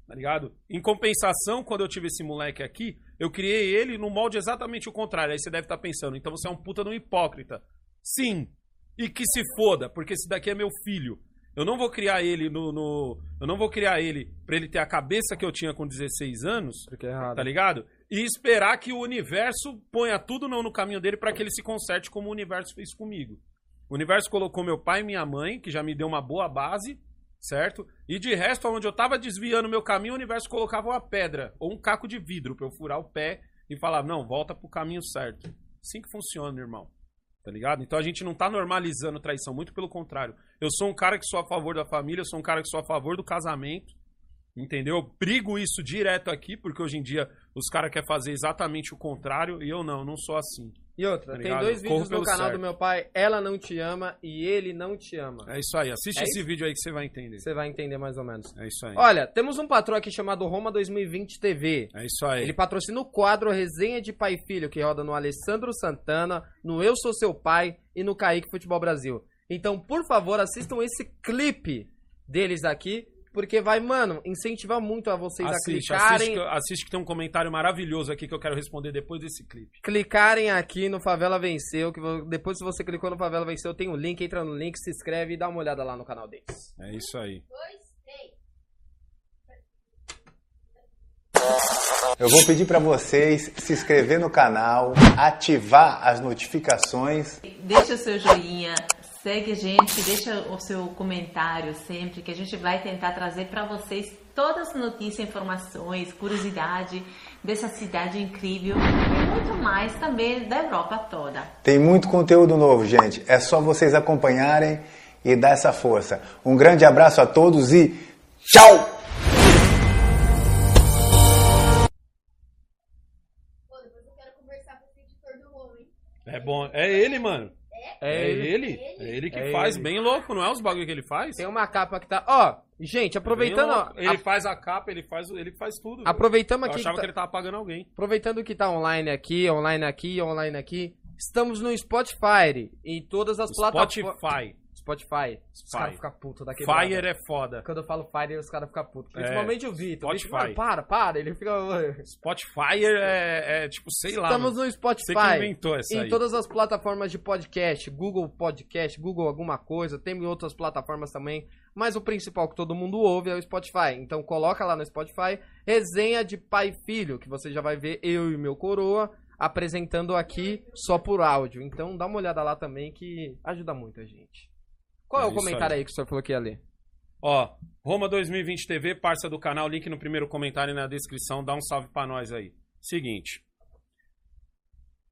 tá ligado? Em compensação, quando eu tive esse moleque aqui, eu criei ele no molde exatamente o contrário. Aí você deve estar pensando, então você é um puta de um hipócrita. Sim, e que se foda, porque esse daqui é meu filho. Eu não vou criar ele no. no- eu não vou criar ele pra ele ter a cabeça que eu tinha com 16 anos, Porque é errado. tá ligado? E esperar que o universo ponha tudo não no caminho dele pra que ele se conserte como o universo fez comigo. O universo colocou meu pai e minha mãe, que já me deu uma boa base, certo? E de resto, onde eu tava desviando meu caminho, o universo colocava uma pedra ou um caco de vidro pra eu furar o pé e falar: não, volta pro caminho certo. Assim que funciona, irmão. Tá ligado? Então a gente não tá normalizando traição, muito pelo contrário. Eu sou um cara que sou a favor da família, eu sou um cara que sou a favor do casamento. Entendeu? Eu brigo isso direto aqui, porque hoje em dia os caras querem fazer exatamente o contrário e eu não, não sou assim. E outra, Tá tem dois Corro vídeos no pelo canal certo. do meu pai, Ela Não Te Ama e Ele Não Te Ama. É isso aí, assiste É esse isso? vídeo aí que você vai entender. Você vai entender mais ou menos. É isso aí. Olha, temos um patrão aqui chamado Roma 2020 TV. É isso aí. Ele patrocina o quadro Resenha de Pai e Filho, que roda no Alessandro Santana, no Eu Sou Seu Pai e no Kaique Futebol Brasil. Então, por favor, assistam esse clipe deles aqui, porque vai, mano, incentivar muito a vocês Assiste, a assiste, clicarem, que, assiste que tem um comentário maravilhoso aqui que eu quero responder depois desse clipe. clicarem aqui no Favela Venceu, que depois se você clicou no Favela Venceu, tem o link, entra no link, se inscreve e dá uma olhada lá no canal deles. É isso aí. Eu vou pedir para vocês se inscrever no canal, ativar as notificações Deixa o seu joinha, segue a gente, deixa o seu comentário sempre, que a gente vai tentar trazer para vocês todas as notícias, informações, curiosidade dessa cidade incrível e muito mais também da Europa toda. Tem muito conteúdo novo, gente. É só vocês acompanharem e dar essa força. Um grande abraço a todos e tchau! Pô, depois eu quero conversar com o editor do Roma, hein? É bom. É ele, mano. É, ele. ele. É ele que É faz. ele. Bem louco, não é os bagulho que ele faz? Tem uma capa que tá. Ó, gente, aproveitando. Ó. Ele faz a capa, ele faz, ele faz tudo. a- aproveitamos Eu aqui. achava que que tá- ele tava pagando alguém. Aproveitando que tá online aqui, online aqui, online aqui. Estamos no Spotify e todas as plataformas. Spotify. Spotify. Os caras ficam putos daqui. Fire é foda. Quando eu falo Fire, os caras ficam putos. Principalmente o Vitor. O Vitor, Spotify. mano, para, para. Ele fica. Spotify é, é tipo, sei lá. Estamos no Você Spotify. que inventou essa Em aí. todas as plataformas de podcast, Google Podcast, Google alguma coisa, tem em outras plataformas também, mas o principal que todo mundo ouve é o Spotify. Então coloca lá no Spotify, resenha de pai e filho, que você já vai ver eu e meu coroa apresentando aqui só por áudio. Então dá uma olhada lá também que ajuda muito a gente. Qual é, É o comentário aí. aí. que o senhor falou que ia ler? Ó, Roma 2020 TV, parça do canal, link no primeiro comentário e na descrição, dá um salve pra nós aí. Seguinte.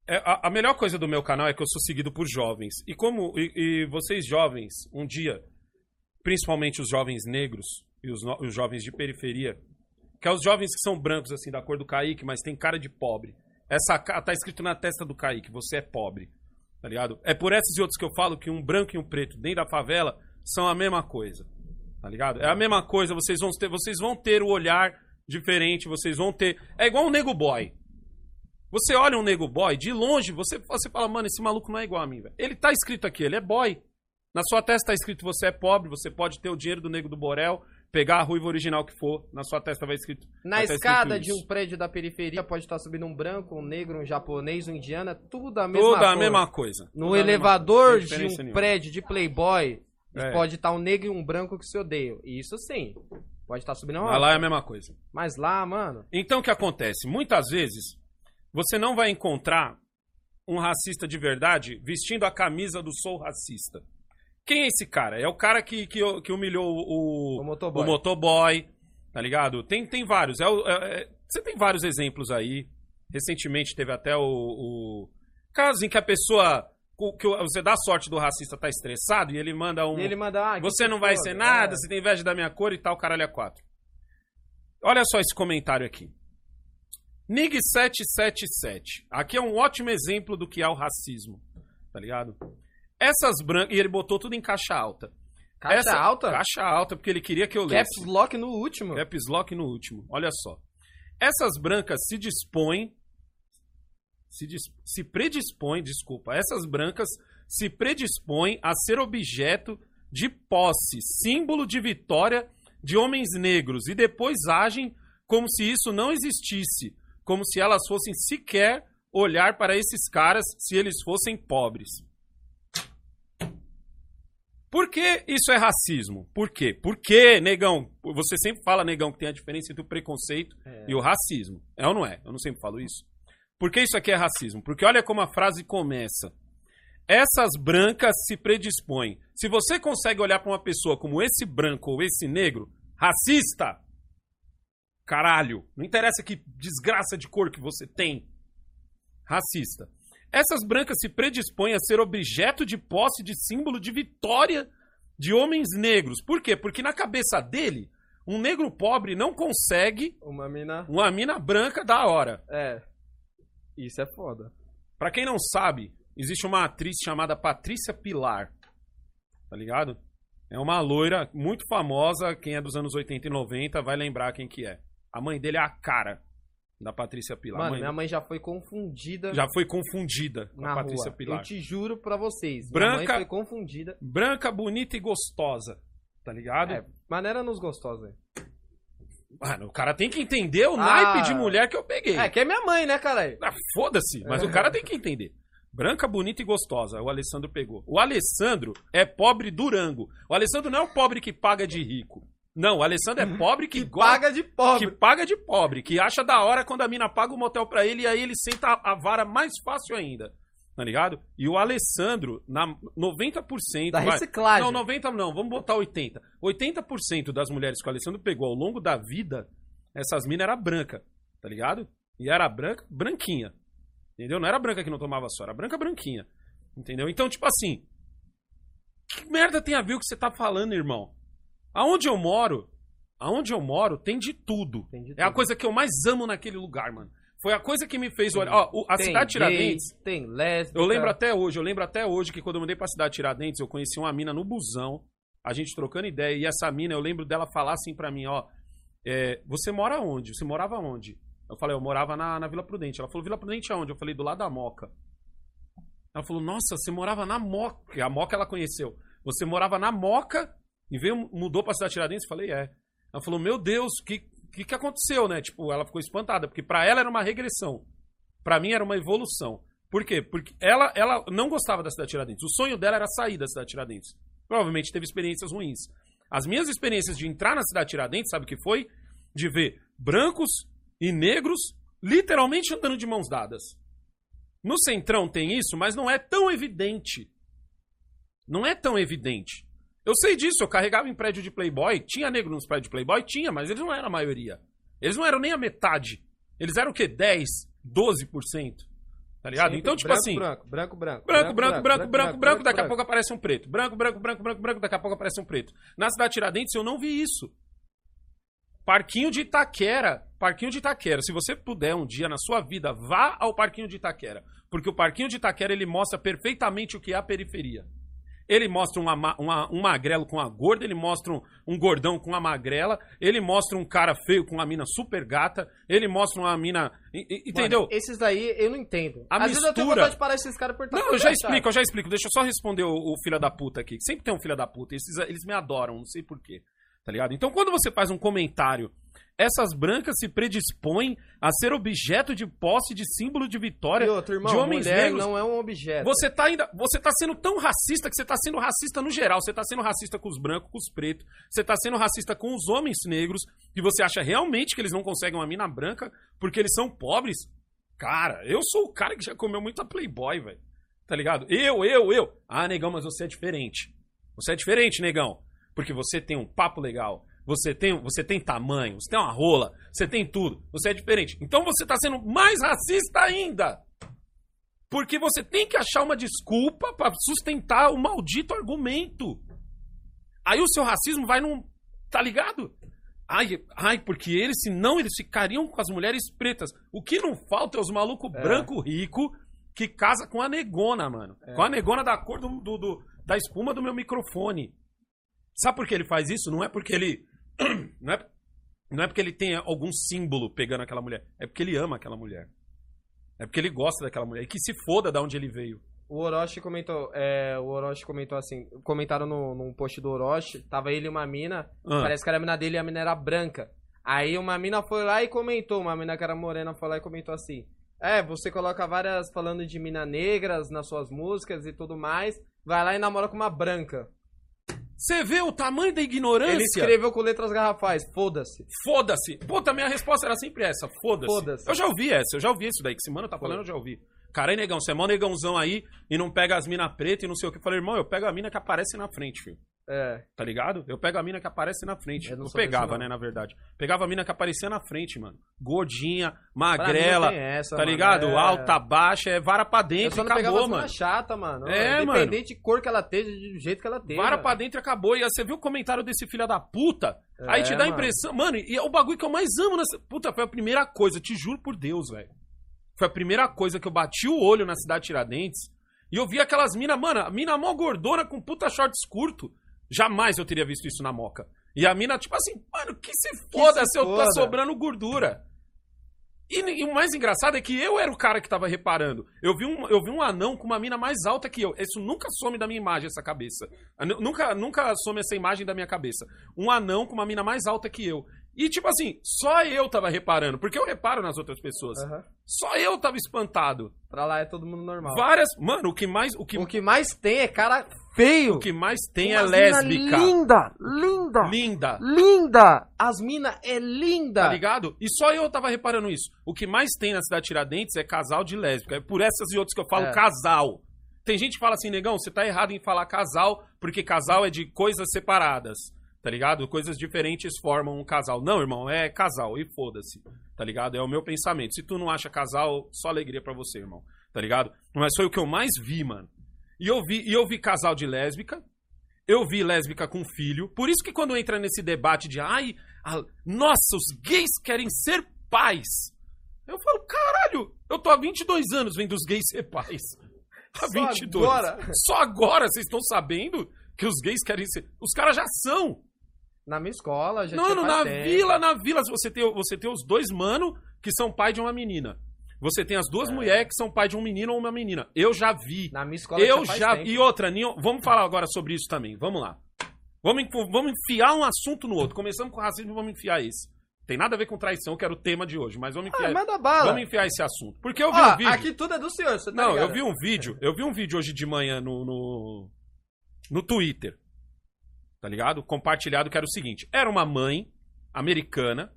é, a, a melhor coisa do meu canal é que eu sou seguido por jovens. E como e, e vocês jovens, um dia, principalmente os jovens negros e os, no- os jovens de periferia, que é os jovens que são brancos, assim, da cor do Kaique, mas tem cara de pobre. Essa tá escrito na testa do Kaique, você é pobre. Tá ligado? É por esses e outros que eu falo que um branco e um preto dentro da favela são a mesma coisa. Tá ligado? É a mesma coisa, vocês vão ter, vocês vão ter o olhar diferente, vocês vão ter. É igual um nego boy. Você olha um nego boy, de longe, você, você fala, mano, esse maluco não é igual a mim, velho. Ele tá escrito aqui, ele é boy. Na sua testa tá escrito você é pobre, você pode ter o dinheiro do nego do Borel, pegar a ruiva original que for, na sua testa vai escrito. Na vai escada escrito de um prédio da periferia pode estar subindo um branco, um negro, um japonês, um indiano, tudo a mesma Toda a cor. mesma coisa. No Toda a mesma elevador coisa, não tem de um nenhuma. prédio de Playboy, É. pode estar um negro e um branco que se odeiam. Isso sim. Pode estar subindo uma Mas lá é a mesma coisa. Mas lá, mano, Então o que acontece? Muitas vezes você não vai encontrar um racista de verdade vestindo a camisa do sou racista. Quem é esse cara? É o cara que, que, que humilhou o, O motoboy. o motoboy, tá ligado? Tem, tem vários. É é- é- você tem vários exemplos aí. Recentemente teve até o, o caso em que a pessoa. Que você dá sorte do racista tá estressado e ele manda um. e ele manda. Ah, Você não vai foda. ser nada, É. você tem inveja da minha cor e tal, caralho é quatro. Olha só esse comentário aqui. Nig777. Aqui é um ótimo exemplo do que é o racismo. Tá ligado? Essas brancas. E ele botou tudo em caixa alta. Caixa Essa- alta? Caixa alta, porque ele queria que eu lesse. Caps Lock no último. Caps Lock no último. Olha só. Essas brancas se dispõem. Se, dis- se predispõem, desculpa. Essas brancas se predispõem a ser objeto de posse, símbolo de vitória de homens negros e depois agem como se isso não existisse, como se elas fossem sequer olhar para esses caras se eles fossem pobres. Por que isso é racismo? Por quê? Porque, negão, você sempre fala, negão, que tem a diferença entre o preconceito É. e o racismo. É ou não é? Eu não sempre falo isso. Por que isso aqui é racismo? Porque olha como a frase começa. Essas brancas se predispõem. Se você consegue olhar para uma pessoa como esse branco ou esse negro, racista, caralho, não interessa que desgraça de cor que você tem, racista. Essas brancas se predispõem a ser objeto de posse de símbolo de vitória de homens negros. Por quê? Porque na cabeça dele, um negro pobre não consegue Uma mina. uma mina branca da hora. É. Isso é foda. Pra quem não sabe, existe uma atriz chamada Patrícia Pilar. Tá ligado? É uma loira muito famosa, quem é dos anos 80 e 90 vai lembrar quem que é. A mãe dele é a cara da Patrícia Pilar. Mano, mãe minha mãe já foi confundida já foi confundida com na a Patrícia rua. Pilar. Eu te juro pra vocês. Branca- foi confundida. Branca, bonita e gostosa. Tá ligado? É, maneira nos gostosos, hein? Mano, o cara tem que entender o Ah. naipe de mulher que eu peguei. É, que é minha mãe, né, caralho? Ah, foda-se, mas o cara tem que entender. Branca, bonita e gostosa. O Alessandro pegou. O Alessandro é pobre durango. O Alessandro não é o pobre que paga de rico. Não, o Alessandro é pobre que, Que gosta- paga de pobre. que paga de pobre, que acha da hora quando a mina paga o motel pra ele e aí ele senta a a vara mais fácil ainda. Tá ligado? E o Alessandro, na 90%. Da vai- reciclagem. Não, 90 não, vamos botar 80. 80% das mulheres que o Alessandro pegou ao longo da vida, essas minas era branca, tá ligado? E era branca, branquinha. Entendeu? Não era branca que não tomava sol, era branca, branquinha. Entendeu? Então, tipo assim, que merda tem a ver o que você tá falando, irmão? Aonde eu moro, aonde eu moro tem de tudo. Tem de É a tudo. coisa que eu mais amo naquele lugar, mano. Foi a coisa que me fez olhar. Ó, a Tem cidade gay, Tiradentes. Tem lésbica. Eu lembro até hoje, eu lembro até hoje que quando eu mudei pra cidade de Tiradentes, eu conheci uma mina no busão, a gente trocando ideia, e essa mina, eu lembro dela falar assim pra mim, ó, é, você mora onde? Você morava onde? Eu falei, eu morava na, na Vila Prudente. Ela falou, Vila Prudente aonde? Eu falei, do lado da Moca. Ela falou, nossa, você morava na Moca. A Moca ela conheceu. Você morava na Moca e veio, mudou pra cidade de Tiradentes? Falei, é. Ela falou, meu Deus, o que, que, que aconteceu, né? Tipo, ela ficou espantada, porque pra ela era uma regressão. Pra mim era uma evolução. Por quê? Porque ela, ela não gostava da cidade de Tiradentes. O sonho dela era sair da cidade de Tiradentes. Provavelmente teve experiências ruins. As minhas experiências de entrar na cidade de Tiradentes, sabe o que foi? De ver brancos e negros literalmente andando de mãos dadas. No Centrão tem isso, mas não é tão evidente. Não é tão evidente. Eu sei disso, eu carregava em prédio de Playboy. Tinha negro nos prédios de Playboy? Tinha, mas eles não eram a maioria. Eles não eram nem a metade. Eles eram o quê? 10, 12%. Tá ligado? Sempre Então, tipo branco, assim. Branco, branco, branco. Branco, branco, branco, branco, branco, daqui a pouco aparece um preto. Branco, branco, branco, branco, branco, daqui a pouco aparece um preto. Na cidade Tiradentes eu não vi isso. Parquinho de Itaquera. Parquinho de Itaquera. Se você puder um dia na sua vida, vá ao Parquinho de Itaquera. Porque o Parquinho de Itaquera ele mostra perfeitamente o que é a periferia. Ele mostra uma, ma- uma- um magrelo com uma gorda, ele mostra um, um gordão com uma magrela, ele mostra um cara feio com uma mina super gata, ele mostra uma mina. e- Entendeu? Mano, esses daí eu não entendo. A Às vezes eu tenho mistura- vontade de parar esses caras por Não, eu já explico, eu já explico. Deixa eu só responder o, o filho da puta aqui. Sempre tem um filho da puta. Eles, eles me adoram, não sei porquê. Tá ligado? Então, quando você faz um comentário, essas brancas se predispõem a ser objeto de posse de símbolo de vitória outro, irmão, de homens mulher negros. não é um objeto. Você tá ainda. Você tá sendo tão racista que você tá sendo racista no geral. Você tá sendo racista com os brancos, com os pretos. Você tá sendo racista com os homens negros. E você acha realmente que eles não conseguem uma mina branca porque eles são pobres? Cara, eu sou o cara que já comeu muita Playboy, velho. Tá ligado? Eu, eu, eu. Ah, negão, mas você é diferente. Você é diferente, negão. Porque você tem um papo legal. Você tem, você tem tamanho, você tem uma rola, você tem tudo. Você é diferente. Então você tá sendo mais racista ainda. Porque você tem que achar uma desculpa pra sustentar o maldito argumento. Aí o seu racismo vai num. Tá ligado? Ai, ai, porque eles, senão eles ficariam com as mulheres pretas. O que não falta é os malucos É. branco rico que casa com a negona, mano. É. Com a negona da cor do, do- do- da espuma do meu microfone. Sabe por que ele faz isso? Não é porque ele. Não é, não é porque ele tem algum símbolo pegando aquela mulher. É porque ele ama aquela mulher. É porque ele gosta daquela mulher. E que se foda da onde ele veio. O Orochi comentou, é, o Orochi comentou assim, comentaram no, num post do Orochi, tava ele e uma mina, Ah. parece que era a mina dele e a mina era branca. Aí uma mina foi lá e comentou, uma mina que era morena foi lá e comentou assim, é, você coloca várias falando de mina negras nas suas músicas e tudo mais, vai lá e namora com uma branca. Você vê o tamanho da ignorância? Ele escreveu com letras garrafais, foda-se. Foda-se. Puta, minha resposta era sempre essa. Foda-se. Foda-se. eu já ouvi essa, eu já ouvi isso daí. Que esse mano tá falando, eu já ouvi. Cara, negão, você é mó negãozão aí e não pega as minas pretas e não sei o que. Eu falei, irmão, eu pego a mina que aparece na frente, filho. É, Tá ligado? Eu pego a mina que aparece na frente. Eu não Eu, pegava, né, na verdade. Pegava a mina que aparecia na frente, mano. Gordinha, magrela, essa, tá mano, ligado? é- Alta, baixa, é vara pra Eu dentro só e não acabou, mano. chata, mano. É, Independente de cor que ela esteja, do jeito que ela esteja. Vara pra dentro e acabou. E aí você viu o comentário desse filho da puta? aí É, te dá a mano. impressão. Mano, e é o bagulho que eu mais amo nessa. Puta, foi a primeira coisa, te juro por Deus, velho. Foi a primeira coisa que eu bati o olho na cidade de Tiradentes. E eu vi aquelas minas, mano, a mina mó gordona com puta shorts curto. Jamais eu teria visto isso na moca. E a mina, tipo assim, mano, que se foda se se eu tá foda. sobrando gordura. E, e o mais engraçado é que eu era o cara que tava reparando. Eu vi, um, eu vi um anão com uma mina mais alta que eu. Isso nunca some da minha imagem, essa cabeça. Nu- Nunca, nunca some essa imagem da minha cabeça. Um anão com uma mina mais alta que eu. E, tipo assim, só eu tava reparando. Porque eu reparo nas outras pessoas. Aham. Só eu tava espantado. Pra lá é todo mundo normal. Várias. Mano, o que mais. O que, O que mais tem é cara feio. o que mais tem é lésbica. Linda, linda, Linda. linda. As mina é linda. Tá ligado? E só eu tava reparando isso. O que mais tem na cidade de Tiradentes é casal de lésbica. É por essas e outras que eu falo É. casal. Tem gente que fala assim, negão, você tá errado em falar casal, porque casal é de coisas separadas. Tá ligado? Coisas diferentes formam um casal. Não, irmão, é casal. E foda-se. Tá ligado? É o meu pensamento. Se tu não acha casal, só alegria pra você, irmão. Tá ligado? Mas foi o que eu mais vi, mano. E eu vi, e eu vi casal de lésbica. Eu vi lésbica com filho. Por isso que quando entra nesse debate de ai, a- nossa, os gays querem ser pais. Eu falo, caralho, eu tô há 22 anos vendo os gays ser pais. Há Só 22. agora? Só agora vocês estão sabendo que os gays querem ser. Os caras já são. Na minha escola, já Não, tinha no, faz na tempo. vila, na vila, você tem, você tem os dois mano que são pai de uma menina. Você tem as duas É. mulheres que são pai de um menino ou uma menina. Eu já vi. Na minha escola Eu já. tempo. E outra, Ninho, vamos falar agora sobre isso também. Vamos lá. Vamos, vamos enfiar um assunto no outro. Começamos com racismo vamos enfiar esse. Tem nada a ver com traição, que era o tema de hoje, mas vamos enfiar, Ah, manda bala. vamos enfiar esse assunto. Porque eu vi Ó, um vídeo. aqui tudo é do senhor, você tá Não, ligado? eu vi um vídeo. Eu vi um vídeo hoje de manhã no, no, no Twitter. Tá ligado? Compartilhado que era o seguinte: era uma mãe americana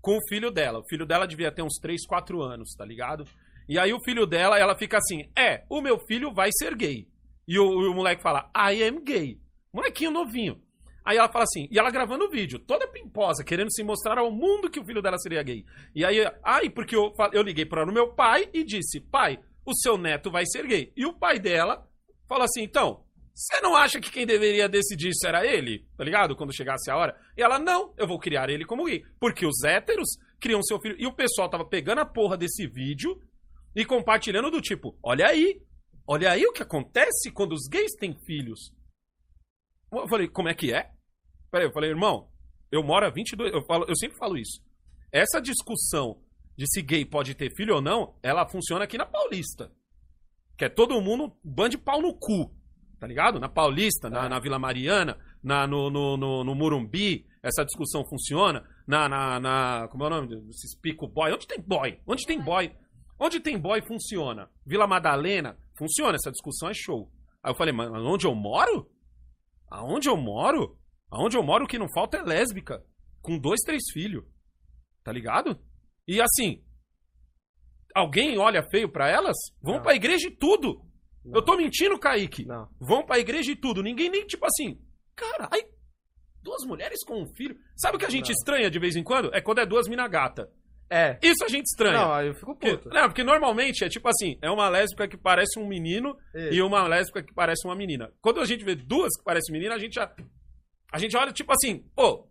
com o filho dela. O filho dela devia ter uns 3, 4 anos, tá ligado? E aí o filho dela, ela fica assim: é, o meu filho vai ser gay. E o, o moleque fala: I am gay. Molequinho novinho. Aí ela fala assim, e ela gravando o vídeo, toda pimposa, querendo se mostrar ao mundo que o filho dela seria gay. E aí, ai, porque eu, eu liguei para o meu pai e disse: pai, o seu neto vai ser gay. E o pai dela fala assim: então, você não acha que quem deveria decidir isso era ele? Tá ligado? Quando chegasse a hora. E ela, não, eu vou criar ele como gay. Porque os héteros criam seu filho. E o pessoal tava pegando a porra desse vídeo e compartilhando do tipo: olha aí, olha aí o que acontece quando os gays têm filhos. Eu falei, como é que é? Peraí, eu falei, irmão, eu moro há 22. Eu, falo, eu sempre falo isso. Essa discussão de se gay pode ter filho ou não, ela funciona aqui na Paulista. Que é todo mundo um bando de pau no cu. Tá ligado? Na Paulista, na, na Vila Mariana, na, no, no, no, no Murumbi, essa discussão funciona. Na, na, na. Como é o nome? Esses pico boy. Onde tem boy? Onde tem boy? Onde tem boy funciona. Vila Madalena, funciona. Essa discussão é show. Aí eu falei, mas onde eu moro? Aonde eu moro? Aonde eu moro o que não falta é lésbica. Com dois, três filhos. Tá ligado? E assim, alguém olha feio pra elas? Vão Não. pra igreja e tudo. Não. Eu tô mentindo, Kaique. Não. Vão pra igreja e tudo. Ninguém nem, tipo assim, cara, aí, duas mulheres com um filho. Sabe o que a gente Não. estranha de vez em quando? É quando é duas mina gata. É. Isso a gente estranha. Não, aí eu fico Porque, puto. não, porque normalmente é tipo assim, é uma lésbica que parece um menino Isso. e uma lésbica que parece uma menina. Quando a gente vê duas que parecem menina, a gente já. A gente olha, tipo assim, pô,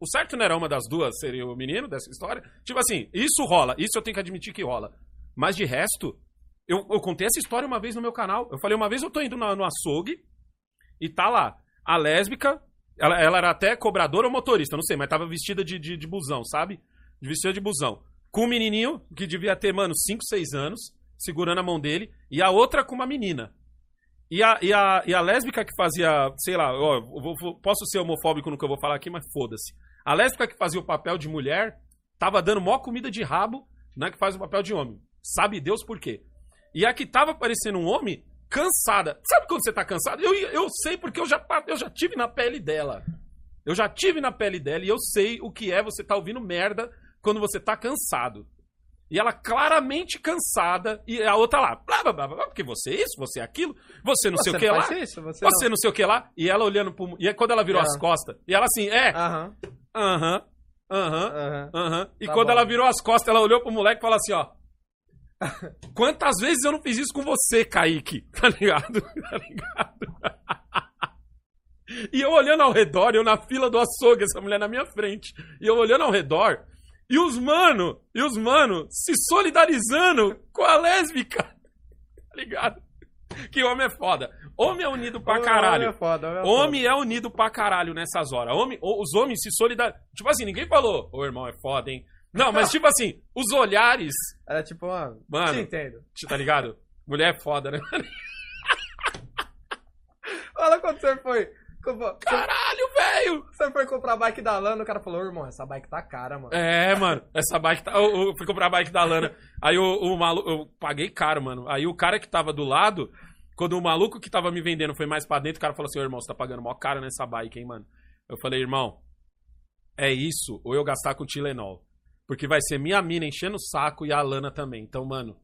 o certo não era uma das duas seria o menino dessa história. Tipo assim, isso rola, isso eu tenho que admitir que rola. Mas de resto, eu, eu contei essa história uma vez no meu canal. Eu falei, uma vez eu tô indo na- no açougue e tá lá, a lésbica, ela, ela era até cobradora ou motorista, não sei, mas tava vestida de, de, de busão, sabe? Vestida de busão. Com um menininho que devia ter, mano, 5, 6 anos, segurando a mão dele, e a outra com uma menina. E a, e a, e a lésbica que fazia, sei lá, ó, vou- posso ser homofóbico no que eu vou falar aqui, mas foda-se. A lésbica que fazia o papel de mulher tava dando mó comida de rabo, né, que faz o papel de homem. Sabe Deus por quê. E a que tava parecendo um homem, cansada. Sabe quando você tá cansado? Eu, eu sei porque eu já, eu já tive na pele dela. Eu já tive na pele dela e eu sei o que é você tá ouvindo merda quando você tá cansado. E ela claramente cansada, e a outra lá, blá blá blá, blá porque você é isso, você é aquilo, você não sei o que lá, isso? Você, você não sei o que lá, e ela olhando pro. E quando ela virou É. as costas, e ela assim, é, não. Aham, aham, aham, aham. aham. E Tá quando bom. ela virou as costas, ela olhou pro moleque e falou assim, ó. Quantas vezes eu não fiz isso com você, Kaique? Tá ligado? Tá ligado? E eu olhando ao redor, eu na fila do açougue, essa mulher na minha frente. E eu olhando ao redor, e os mano, e os mano se solidarizando com a lésbica. Tá ligado? Que homem é foda. Homem é unido pra caralho. Homem é foda, homem é foda. Homem é unido pra caralho nessas horas. Homem, os homens se solidarizam. Tipo assim, ninguém falou, ô irmão, é foda, hein? Não, mas tipo assim, os olhares, Era tipo, mano. Mano. Te entendo. tá ligado? Mulher é foda, né? Olha quando você foi. Caralho, velho! Você foi comprar a bike da Lana, o cara falou, irmão, essa bike tá cara, mano. É, mano, essa bike tá. Eu, eu fui comprar a bike da Lana. Aí o, o maluco. Eu paguei caro, mano. Aí o cara que tava do lado, quando o maluco que tava me vendendo foi mais pra dentro, o cara falou assim: Ô irmão, você tá pagando mó caro nessa bike, hein, mano? Eu falei, irmão, é isso, ou eu gastar com Tilenol. Porque vai ser minha mina enchendo o saco e a Lana também. Então, mano,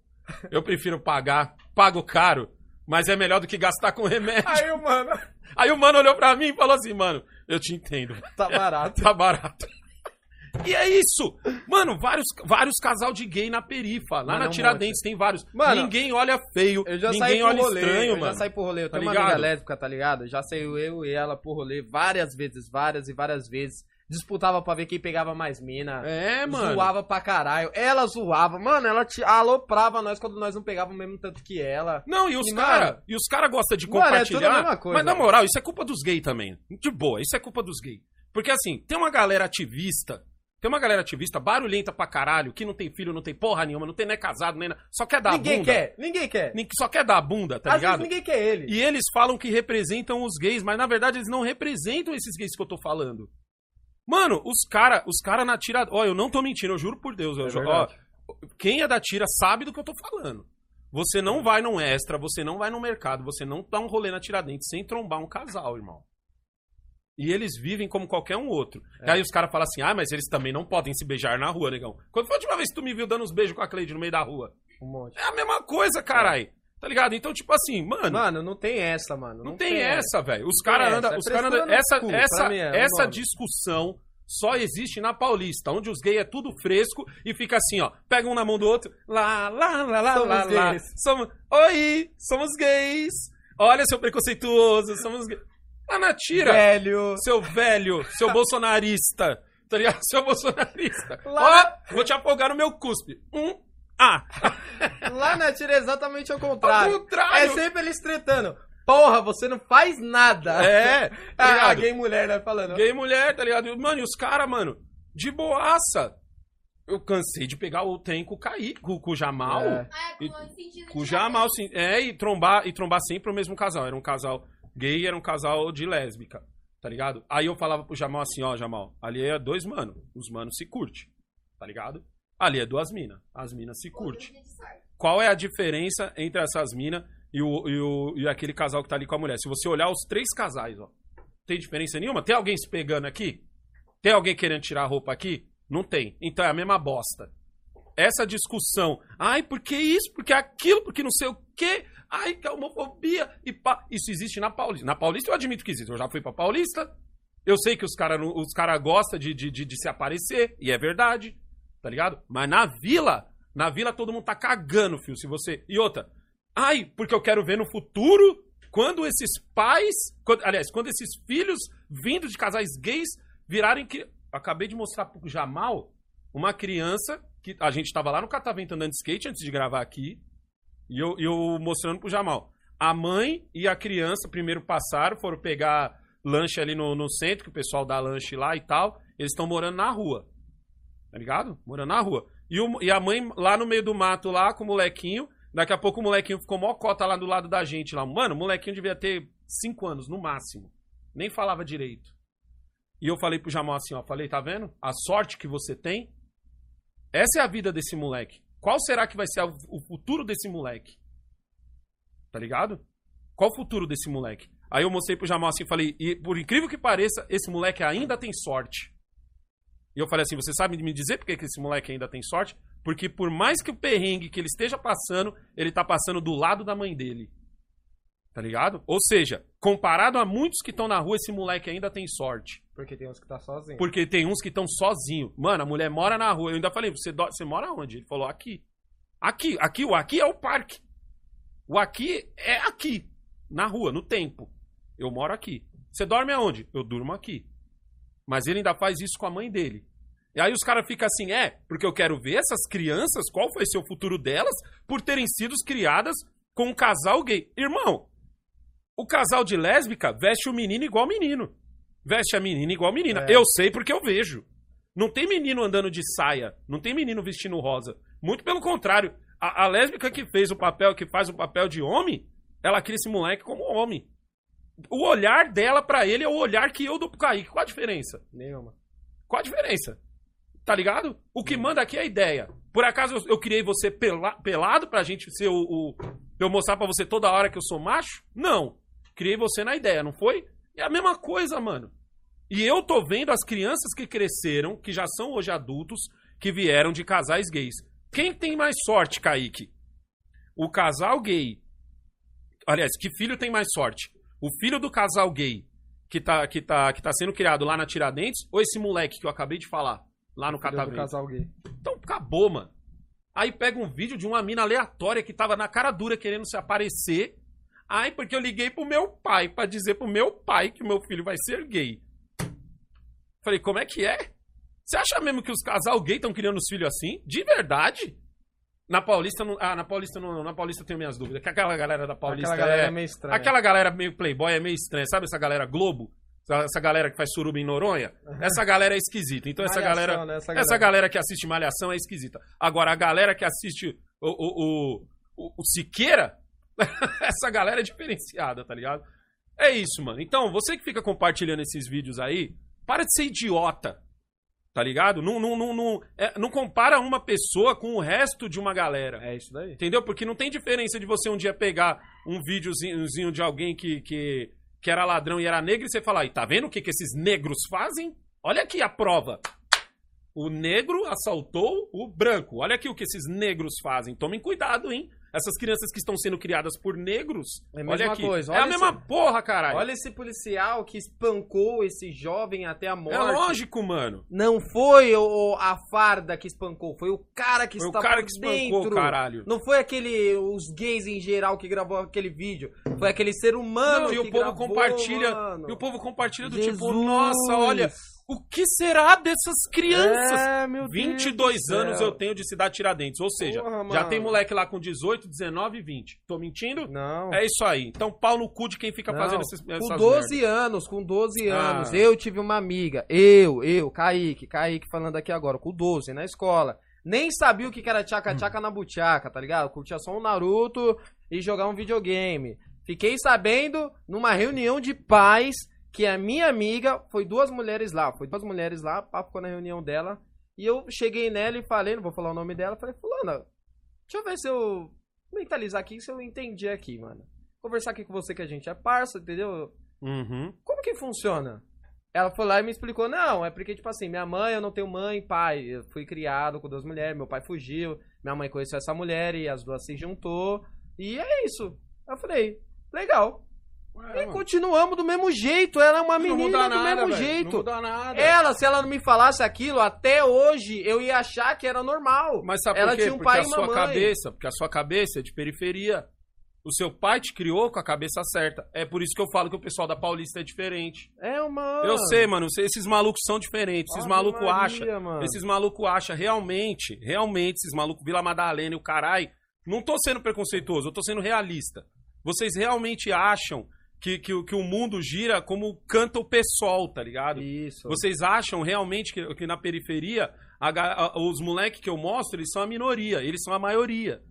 eu prefiro pagar, pago caro, mas é melhor do que gastar com remédio. Aí, o mano, Aí o mano olhou pra mim e falou assim, mano, eu te entendo. tá barato. Tá barato. E é isso! Mano, vários, vários casal de gay na perifa. Lá Mano, é na um Tiradentes tem vários. Mano, ninguém olha feio, Eu já saí ninguém pro olha rolê, estranho, eu mano. já saí pro rolê. Eu Tá tenho uma amiga ligado? lésbica, tá ligado? Já saiu eu e ela pro rolê várias vezes, várias e várias vezes. Disputava pra ver quem pegava mais mina. É, mano. Zoava pra caralho. Ela zoava. Mano, ela te aloprava nós quando nós não pegávamos o mesmo tanto que ela. Não, e os caras e os cara gostam de mano, é compartilhar. a mesma coisa. Mas na moral, isso é culpa dos gays também. De boa, isso é culpa dos gays. Porque assim, tem uma galera ativista, tem uma galera ativista barulhenta pra caralho, que não tem filho, não tem porra nenhuma, não tem nem é casado, nem nada. Só quer dar ninguém bunda. quer, ninguém quer. Só quer dar bunda, tá Às ligado? vezes ninguém quer ele. E eles falam que representam os gays, mas na verdade eles não representam esses gays que eu tô falando. Mano, os cara, os cara na tira. Ó, eu não tô mentindo, eu juro por Deus. eu É ó, quem é da tira sabe do que eu tô falando. Você não vai num extra, você não vai no mercado, você não dá um rolê na Tiradentes sem trombar um casal, irmão. E eles vivem como qualquer um outro. É. Aí os caras falam assim: ah, mas eles também não podem se beijar na rua, negão. Quando foi a última vez que tu me viu dando uns beijos com a Cleide no meio da rua? Um monte. É a mesma coisa, carai. Tá ligado? Então, tipo assim, mano. Mano, não tem essa, mano. Não, tem, essa, velho. Os tem caras andam. é Os caras no Essa, cu, essa, mim é essa discussão só existe na Paulista, onde os gays é tudo fresco e fica assim, ó. Pega um na mão do outro. Lá, lá, lá, lá, Somos lá, lá. gays. Somos... Oi, somos gays. Olha, seu preconceituoso, somos gays. Lá na tira, Velho. seu velho, seu bolsonarista. Tá ligado? Seu bolsonarista. Lá- Ó, vou te afogar no meu cuspe. Um, ah. Lá na tira é exatamente ao contrário. Ao contrário. É sempre eles tretando. Porra, você não faz nada. É, tá Ah, gay mulher, né? Falando. Gay mulher, tá ligado? Mano, e os caras, mano, de boaça. Eu cansei de pegar o trem com o Kaique, com, com o Jamal. É. Ah, é E- com o sentido Com o de Jamal, sim. É, e trombar, e trombar sempre o mesmo casal. Era um casal gay era um casal de lésbica. Tá ligado? Aí eu falava pro Jamal assim, ó, Jamal, ali é dois mano. Os manos se curte. Tá ligado? Ali é duas minas. As minas se curte. Qual é a diferença entre essas minas e, o, e, o, e aquele casal que tá ali com a mulher? Se você olhar os três casais, ó. Tem diferença nenhuma? Tem alguém se pegando aqui? Tem alguém querendo tirar a roupa aqui? Não tem. Então é a mesma bosta. Essa discussão. Ai, por que isso? Por que aquilo? Por que não sei o quê? Ai, que homofobia. E pá. Isso existe na Paulista. Na Paulista eu admito que existe. Eu já fui pra Paulista. Eu sei que os caras os cara gostam de, de, de, de se aparecer. E é verdade. Tá ligado? Mas na vila, na vila todo mundo tá cagando, filho. Se você. E outra. Ai, porque eu quero ver no futuro quando esses pais. quando- aliás, quando esses filhos vindo de casais gays virarem que. Acabei de mostrar pro Jamal uma criança que a gente tava lá no Catavento andando de skate antes de gravar aqui. E eu, eu mostrando pro Jamal. A mãe e a criança primeiro passaram, foram pegar lanche ali no, no centro, que o pessoal dá lanche lá e tal. Eles estão morando na rua. Tá ligado? Morando na rua. E, o- e a mãe lá no meio do mato, lá com o molequinho. Daqui a pouco o molequinho ficou mó cota lá do lado da gente lá. Mano, o molequinho devia ter 5 anos, no máximo. Nem falava direito. E eu falei pro Jamal assim, ó. Falei, tá vendo? A sorte que você tem. Essa é a vida desse moleque. Qual será que vai ser o futuro desse moleque? Tá ligado? Qual o futuro desse moleque? Aí eu mostrei pro Jamal assim falei, e por incrível que pareça, esse moleque ainda tem sorte. E eu falei assim, você sabe me dizer por que esse moleque ainda tem sorte? Porque por mais que o perrengue que ele esteja passando, ele tá passando do lado da mãe dele. Tá ligado? Ou seja, comparado a muitos que estão na rua, esse moleque ainda tem sorte. Porque tem uns que tá sozinho. Porque tem uns que estão sozinhos. Mano, a mulher mora na rua. Eu ainda falei, você, do- você mora onde? Ele falou, aqui. Aqui, aqui, o aqui é o parque. O aqui é aqui. Na rua, no tempo. Eu moro aqui. Você dorme aonde? Eu durmo aqui. Mas ele ainda faz isso com a mãe dele. E aí os caras ficam assim, é, porque eu quero ver essas crianças, qual vai ser o futuro delas, por terem sido criadas com um casal gay. Irmão, o casal de lésbica veste o menino igual menino. Veste a menina igual menina. É. Eu sei porque eu vejo. Não tem menino andando de saia. Não tem menino vestindo rosa. Muito pelo contrário. A, a lésbica que fez o papel, que faz o papel de homem, ela cria esse moleque como homem. O olhar dela pra ele é o olhar que eu dou pro Kaique. Qual a diferença? Nenhuma. Qual a diferença? Tá ligado? O que manda aqui é a ideia. Por acaso eu, eu criei você pela- pelado pra gente ser o, o- Eu mostrar pra você toda hora que eu sou macho? Não. Criei você na ideia, não foi? É a mesma coisa, mano. E eu tô vendo as crianças que cresceram, que já são hoje adultos, que vieram de casais gays. Quem tem mais sorte, Kaique? O casal gay. Aliás, que filho tem mais sorte? O filho do casal gay que tá, que tá, que tá sendo criado lá na Tiradentes ou esse moleque que eu acabei de falar lá no Catavento? casal gay. Então acabou, mano. Aí pega um vídeo de uma mina aleatória que tava na cara dura querendo se aparecer. Ai, porque eu liguei pro meu pai pra dizer pro meu pai que meu filho vai ser gay. Falei, como é que é? Você acha mesmo que os casal gay estão criando os filhos assim? De verdade? Na Paulista não. Ah, na Paulista não. Na Paulista eu tenho minhas dúvidas. Que aquela galera da Paulista. Aquela galera é, é meio estranha. Aquela galera meio playboy é meio estranha. Sabe essa galera Globo? Essa- galera que faz suruba em Noronha? Essa galera é esquisita. Então essa Malhação, galera. né? Essa Essa galera. galera que assiste Malhação é esquisita. Agora, a galera que assiste o, o, o, o- o Siqueira, essa galera é diferenciada, tá ligado? É isso, mano. Então, você que fica compartilhando esses vídeos aí, para de ser idiota. Tá ligado? Não, não, não, não, é, não compara uma pessoa com o resto de uma galera. É isso daí. Entendeu? Porque não tem diferença de você um dia pegar um videozinho de alguém que, que, que era ladrão e era negro e você falar, e tá vendo o que, que esses negros fazem? Olha aqui a prova. O negro assaltou o branco. Olha aqui o que esses negros fazem. Tomem cuidado, hein? Essas crianças que estão sendo criadas por negros. É a olha mesma aqui. coisa, é a olha mesma esse- porra, caralho. Olha esse policial que espancou esse jovem até a morte. é lógico, mano. Não foi o, a farda que espancou, foi o cara que Foi o está cara que espancou, dentro. caralho. Não foi aquele os gays em geral que gravou aquele vídeo, foi aquele ser humano Não, e que o povo gravou, compartilha. mano. E o povo compartilha do Jesus. tipo, nossa, olha, o que será dessas crianças? É, meu Deus 22 do anos eu tenho de cidade Tiradentes. Ou seja, Porra, já tem moleque lá com 18, 19 e 20. Tô mentindo? Não. É isso aí. Então, pau no cu de quem fica Não, fazendo esses, essas com merda. 12 anos, com 12 Ah. anos, eu tive uma amiga, eu, eu, Kaique, Kaique falando aqui agora, com 12, na escola. Nem sabia o que era tchaca-tchaca na buchaca, tá ligado? Curtia só um Naruto e jogar um videogame. Fiquei sabendo numa reunião de pais que a minha amiga, foi duas mulheres lá, foi duas mulheres lá, papo ficou na reunião dela, e eu cheguei nela e falei, não vou falar o nome dela, falei, fulana, deixa eu ver se eu mentalizar aqui, se eu entendi aqui, mano. Conversar aqui com você que a gente é parça, entendeu? Uhum. Como que funciona? Ela foi lá e me explicou, não, é porque, tipo assim, minha mãe, eu não tenho mãe pai. Eu fui criado com duas mulheres, meu pai fugiu, minha mãe conheceu essa mulher e as duas se juntou. E é isso. Eu falei, legal. E mano. continuamos do mesmo jeito. Ela é uma menina do nada, mesmo velho. jeito. Não muda nada. Ela, se ela não me falasse aquilo, até hoje eu ia achar que era normal. Mas sabe ela por quê? tinha um porque pai a e sua cabeça, porque a sua cabeça é de periferia. O seu pai te criou com a cabeça certa. É por isso que eu falo que o pessoal da Paulista é diferente. É uma. Eu sei, mano. Esses malucos são diferentes. Esses malucos acham. mano. Esses malucos acham realmente, realmente, esses malucos Vila Madalena e o carai. Não tô sendo preconceituoso, eu tô sendo realista. Vocês realmente acham que, que, o- que o mundo gira como canta o pessoal, tá ligado? Isso. Vocês acham realmente que, que na periferia a a- os moleques que eu mostro, eles são a minoria, eles são a maioria.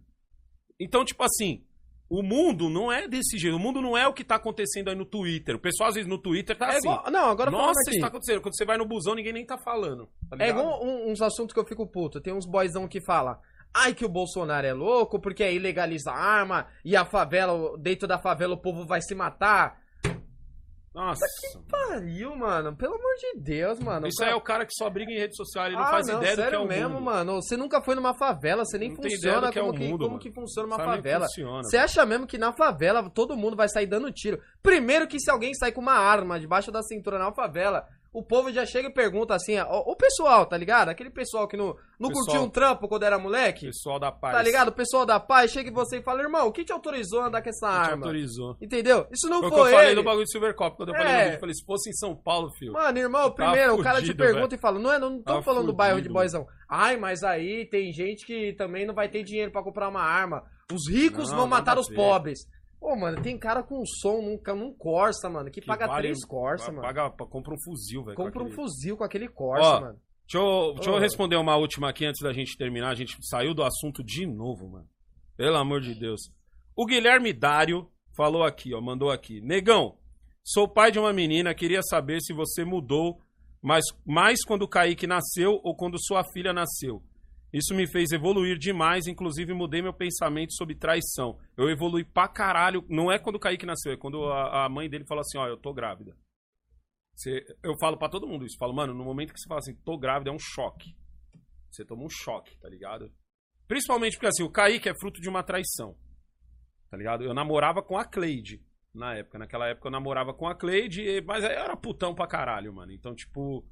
Então, tipo assim, o mundo não é desse jeito. O mundo não é o que tá acontecendo aí no Twitter. O pessoal, às vezes, no Twitter tá É assim. igual- Não, agora Nossa, isso tá acontecendo. Quando você vai no busão, ninguém nem tá falando. tá É igual uns assuntos que eu fico puto. Tem uns boyzão que fala. Ai, que o Bolsonaro é louco, porque aí legaliza a arma e a favela, dentro da favela o povo vai se matar. Nossa. Pariu, mano. Pelo amor de Deus, mano. Isso aí é o cara que só briga em rede social, ele não ah, faz não, ideia do que é o mesmo, mundo. mano. Você nunca foi numa favela, você nem Não funciona que é como, o que, mundo, como mano. que funciona uma Sabe que favela. funciona, Você acha mesmo que na favela todo mundo vai sair dando tiro? Primeiro que se alguém sair com uma arma debaixo da cintura na favela, o povo já chega e pergunta assim, ó, o pessoal, tá ligado? Aquele pessoal que não, não Pessoal. curtiu um trampo quando era moleque. Pessoal da paz. Tá ligado? O pessoal da paz chega em você e fala, irmão, quem te autorizou a andar com essa Não te arma? autorizou. Entendeu? Isso não Foi o foi, que eu falei ele. no bagulho do Silver Cop, quando eu falei É. no vídeo. Eu falei, se fosse em São Paulo, filho. Mano, irmão, tava primeiro, o cara te fudido, pergunta velho. e fala, não é, não estamos Tava falando do bairro de fudido, boizão. Ai, mas aí tem gente que também não vai ter dinheiro pra comprar uma arma. Os ricos Não, vão matar os ver. pobres. Pô, mano, tem cara com som num, num Corsa, mano, que, Que paga vale- três Corsa, mano. Paga, compra um fuzil, velho. com Compra um aquele- fuzil com aquele Corsa, Ó, mano. Deixa eu, deixa eu Ô. responder uma última aqui antes da gente terminar. A gente saiu do assunto de novo, mano. Pelo amor de Deus. O Guilherme Dário falou aqui, ó, mandou aqui. Negão, sou pai de uma menina, queria saber se você mudou, mas mais quando o Kaique nasceu ou quando sua filha nasceu. Isso me fez evoluir demais, inclusive mudei meu pensamento sobre traição. Eu evolui pra caralho. Não é quando o Kaique nasceu, é quando a, a mãe dele falou assim: ó, eu tô grávida. Você- eu falo pra todo mundo isso. Falo, mano, no momento que você fala assim, tô grávida, é um choque. Você toma um choque, tá ligado? Principalmente porque assim, o Kaique é fruto de uma traição. Tá ligado? Eu namorava com a Cleide na época. Naquela época eu namorava com a Cleide, mas eu era putão pra caralho, mano. Então, tipo.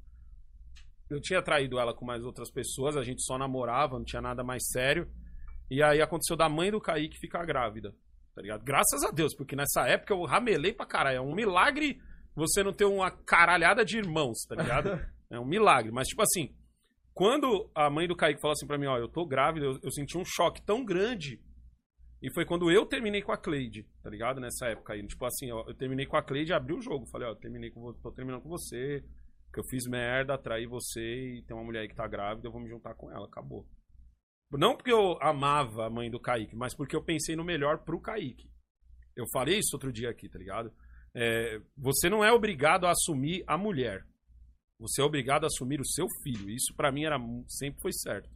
Eu tinha traído ela com mais outras pessoas, a gente só namorava, não tinha nada mais sério. E aí aconteceu da mãe do Kaique ficar grávida. Tá ligado? Graças a Deus, porque nessa época eu ramelei pra caralho. É um milagre você não ter uma caralhada de irmãos, tá ligado? É um milagre. Mas, tipo assim, quando a mãe do Kaique falou assim pra mim, ó, eu tô grávida, eu, eu senti um choque tão grande. E foi quando eu terminei com a Cleide, tá ligado? Nessa época aí. Tipo assim, ó, eu terminei com a Cleide e abri o jogo. Falei, ó, eu terminei com, tô terminando com você, que eu fiz merda, atraí você e tem uma mulher aí que tá grávida, eu vou me juntar com ela, acabou. Não porque eu amava a mãe do Kaique, mas porque eu pensei no melhor pro Kaique. Eu falei isso outro dia aqui, tá ligado? É, você não é obrigado a assumir a mulher. Você é obrigado a assumir o seu filho. Isso pra mim era sempre foi certo.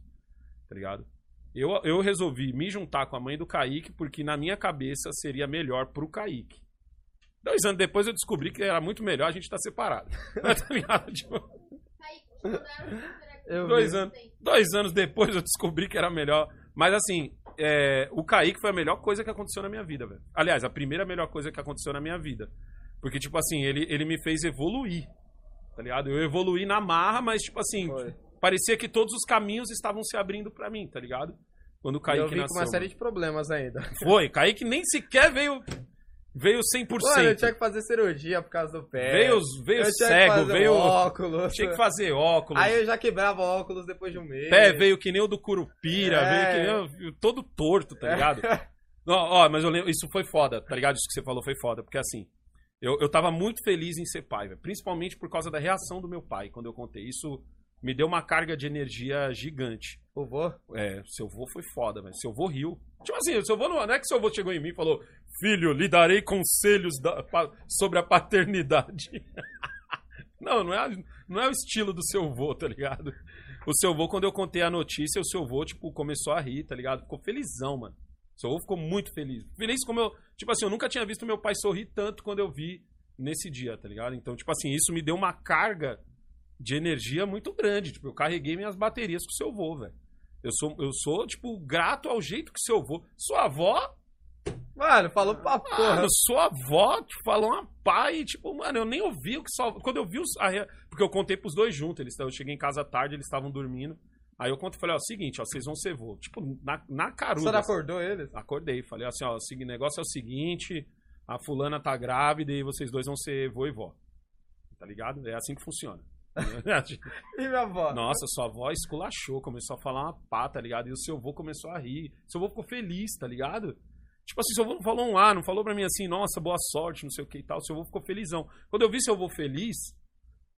Tá ligado? Eu, eu resolvi me juntar com a mãe do Kaique porque na minha cabeça seria melhor pro Kaique. Dois anos depois eu descobri que era muito melhor a gente estar separado. tá? Tipo, mandaram super aqui. Eu dois vi. anos, dois anos depois eu descobri que era melhor. Mas assim, é, o Kaique foi a melhor coisa que aconteceu na minha vida, velho. Aliás, a primeira melhor coisa que aconteceu na minha vida. Porque, tipo assim, ele, ele me fez evoluir. Tá ligado? Eu evoluí na marra, mas, tipo assim, Foi. parecia que todos os caminhos estavam se abrindo pra mim, tá ligado? Quando o Kaique eu vim nasceu. com uma série de problemas ainda. Foi, Kaique nem sequer veio. Veio 100%. Mano, eu tinha que fazer cirurgia por causa do pé. Veio, veio eu cego, veio. óculos. Tinha que fazer óculos. Aí eu já quebrava óculos depois de um mês. Pé veio que nem o do Curupira, É. veio que nem o- todo torto, tá ligado? Ó, ó, mas eu lembro, isso foi foda, tá ligado? Isso que você falou foi foda, porque assim, eu, eu tava muito feliz em ser pai, velho. Principalmente por causa da reação do meu pai, quando eu contei. Isso me deu uma carga de energia gigante. O vô? É, seu avô foi foda, velho. Seu avô riu. Tipo assim, seu avô não, não é que seu avô chegou em mim e falou: Filho, lhe darei conselhos da- pa- sobre a paternidade. não, não é, não é o estilo do seu avô, tá ligado? O seu avô, quando eu contei a notícia, o seu avô, tipo, começou a rir, tá ligado? Ficou felizão, mano. O seu avô ficou muito feliz. Feliz como eu. Tipo assim, eu nunca tinha visto meu pai sorrir tanto quando eu vi nesse dia, tá ligado? Então, tipo assim, isso me deu uma carga de energia muito grande. Tipo, eu carreguei minhas baterias com o seu avô, velho. Eu sou, eu sou, tipo, grato ao jeito que seu avô. Sua avó, Mano, falou pra porra. mano, sua avó te falou uma pai, tipo, mano, eu nem ouvi o que só. Quando eu vi os. porque eu contei pros dois juntos. Eles, eu cheguei em casa tarde, eles estavam dormindo. Aí eu conto e falei, ó, seguinte, ó, vocês vão ser vô. Tipo, na, na Você caruda. não acordou eles? Acordei, falei assim, ó, o negócio é o seguinte, a fulana tá grávida e vocês dois vão ser vô e vó. Tá ligado? É assim que funciona. E minha avó? Nossa, sua avó esculachou, começou a falar uma pá, tá ligado? E o seu avô começou a rir. Seu avô ficou feliz, tá ligado? Tipo assim, seu avô não falou um ah, não falou pra mim assim, nossa, boa sorte, não sei o que e tal. Seu avô ficou felizão. Quando eu vi seu avô feliz,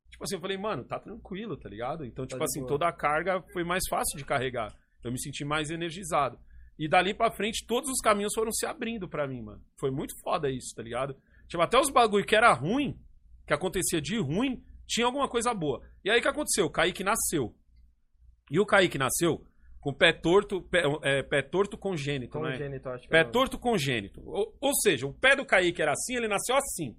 tipo assim, eu falei, mano, tá tranquilo, tá ligado? Então, tipo de assim, boa. toda a carga foi mais fácil de carregar. Eu me senti mais energizado. E dali pra frente, todos os caminhos foram se abrindo pra mim, mano. Foi muito foda isso, tá ligado? Tipo, até os bagulho que era ruim, que acontecia de ruim, tinha alguma coisa boa. E aí o que aconteceu? O Kaique nasceu. E o Kaique nasceu com pé torto, pé, é, pé torto congênito, né? Congênito, acho que Pé é o nome. torto congênito. Ou, ou seja, o pé do Kaique era assim, ele nasceu assim.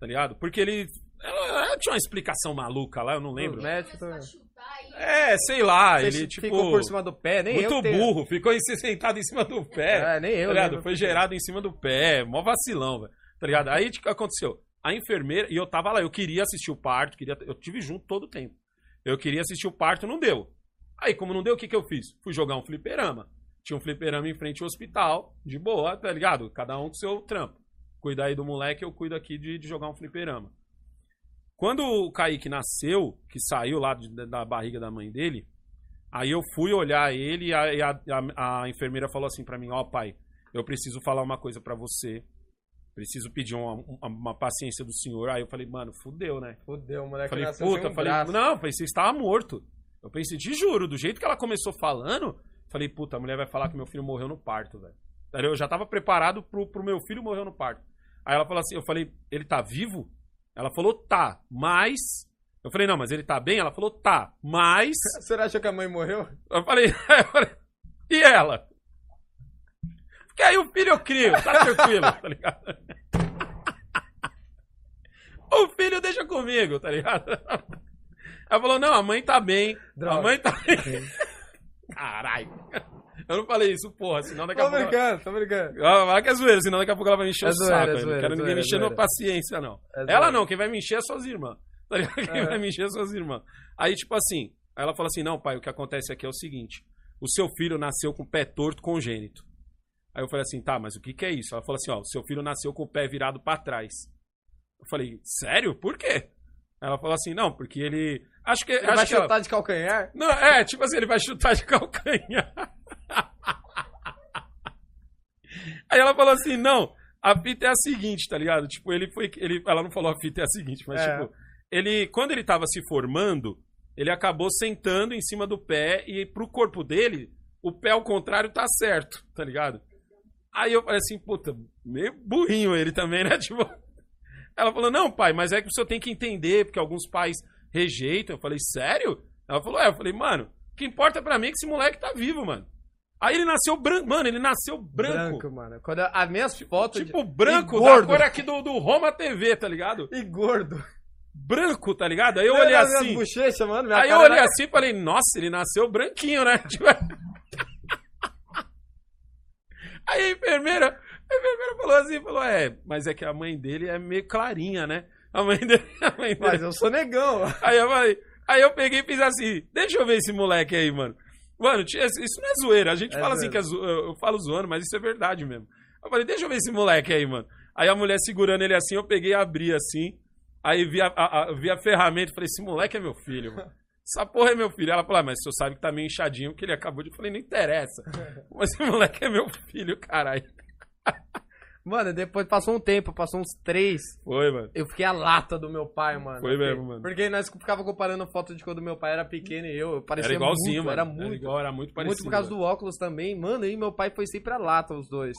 Tá ligado? Porque ele. ela- ela tinha uma explicação maluca lá, eu não lembro. Os médicos Começou a também. É, sei lá, Você ele tipo. ficou por cima do pé, nem muito eu tenho- burro, ficou em- sentado em cima do pé. É, nem eu. tá ligado? Foi porque- gerado em cima do pé, mó vacilão, velho. Tá ligado? Aí o que aconteceu? A enfermeira, e eu tava lá, eu queria assistir o parto, queria, eu tive junto todo o tempo. Eu queria assistir o parto, não deu. Aí, como não deu, o que que eu fiz? Fui jogar um fliperama. Tinha um fliperama em frente ao hospital, de boa, tá ligado? Cada um com seu trampo. Cuidar aí do moleque, eu cuido aqui de, de jogar um fliperama. Quando o Kaique nasceu, que saiu lá de- da barriga da mãe dele, aí eu fui olhar ele e a, a- a- enfermeira falou assim pra mim, ó pai, eu preciso falar uma coisa pra você. Preciso pedir uma, uma- uma paciência do senhor. Aí eu falei, mano, fudeu, né? Fudeu, o moleque Falei, puta, um falei, braço. não, pensei que estava morto. Eu pensei, te juro, do jeito que ela começou falando, falei, puta, a mulher vai falar que meu filho morreu no parto, velho. Eu já tava preparado pro, pro meu filho morrer no parto. Aí ela falou assim, eu falei, ele tá vivo? Ela falou, tá, mas. Eu falei, não, mas ele tá bem? Ela falou, tá, mas. Você achou que a mãe morreu? Eu falei, eu falei, e ela? Porque aí o filho eu crio, tá tranquilo, tá ligado? O filho deixa comigo, tá ligado? Ela falou, não, a mãe tá bem. Droga. A mãe tá bem. Caralho. Eu não falei isso, porra, senão daqui a Tô pouco. ela- brincando, tô brincando. Vai que é zoeira, senão daqui a pouco ela vai me encher É o zoeira, saco. é eu não zoeira, quero ninguém me zoeira, enchendo é a paciência, não. É ela zoeira. não, quem vai me encher é suas irmãs. Tá ligado? Quem É. vai me encher é suas irmãs. Aí, tipo assim, ela falou assim: não, pai, o que acontece aqui é o seguinte: o seu filho nasceu com o pé torto congênito. Aí eu falei assim, tá, mas o que que é isso? Ela falou assim, ó, o seu filho nasceu com o pé virado pra trás. Eu falei, sério? Por quê? Ela falou assim, não, porque ele. Acho que. Ele acho vai que ela- chutar de calcanhar? não, é, tipo assim, ele vai chutar de calcanhar. Aí ela falou assim, não, a fita é a seguinte, tá ligado? Tipo, ele foi. Ele, ela não falou a fita é a seguinte, mas É. tipo, ele. Quando ele tava se formando, ele acabou sentando em cima do pé e pro corpo dele, o pé ao contrário tá certo, tá ligado? Aí eu falei assim, puta, meio burrinho ele também, né? Tipo. Ela falou, não, pai, mas é que o senhor tem que entender, porque alguns pais rejeitam. Eu falei, sério? Ela falou, é. Eu falei, mano, o que importa pra mim é que esse moleque tá vivo, mano. Aí ele nasceu branco. Mano, ele nasceu branco. mano. Quando eu- as minhas fotos. Tipo, de- branco da cor aqui do, do Roma TV, tá ligado? E gordo. Branco, tá ligado? Aí eu olhei assim. bochechas, mano. Aí eu olhei era- assim e falei, nossa, ele nasceu branquinho, né? Tipo, Aí a enfermeira, a enfermeira falou assim, falou, é, mas é que a mãe dele é meio clarinha, né? A mãe dele, a mãe dele. Mas eu sou negão. Aí eu falei, aí eu peguei e fiz assim, deixa eu ver esse moleque aí, mano. Mano, isso não é zoeira. A gente É fala assim que é zo... eu eu falo zoando, mas isso é verdade mesmo. Eu falei, deixa eu ver esse moleque aí, mano. Aí a mulher segurando ele assim, eu peguei e abri assim. Aí vi a, a- a- vi a ferramenta e falei, esse moleque é meu filho, mano. Essa porra é meu filho. Ela falou, ah, mas o senhor sabe que tá meio inchadinho, que ele acabou de. Eu falei, não interessa. Mas esse moleque é meu filho, caralho. Mano, depois passou um tempo, passou uns três. Foi, mano. Eu fiquei a lata do meu pai, mano. Foi mesmo, mano. Porque nós ficava comparando foto de quando meu pai era pequeno e eu. eu parecia Era igualzinho, muito, mano. Era muito. igual, era muito parecido. muito por causa do óculos também. Mano, e meu pai foi sempre a lata, os dois.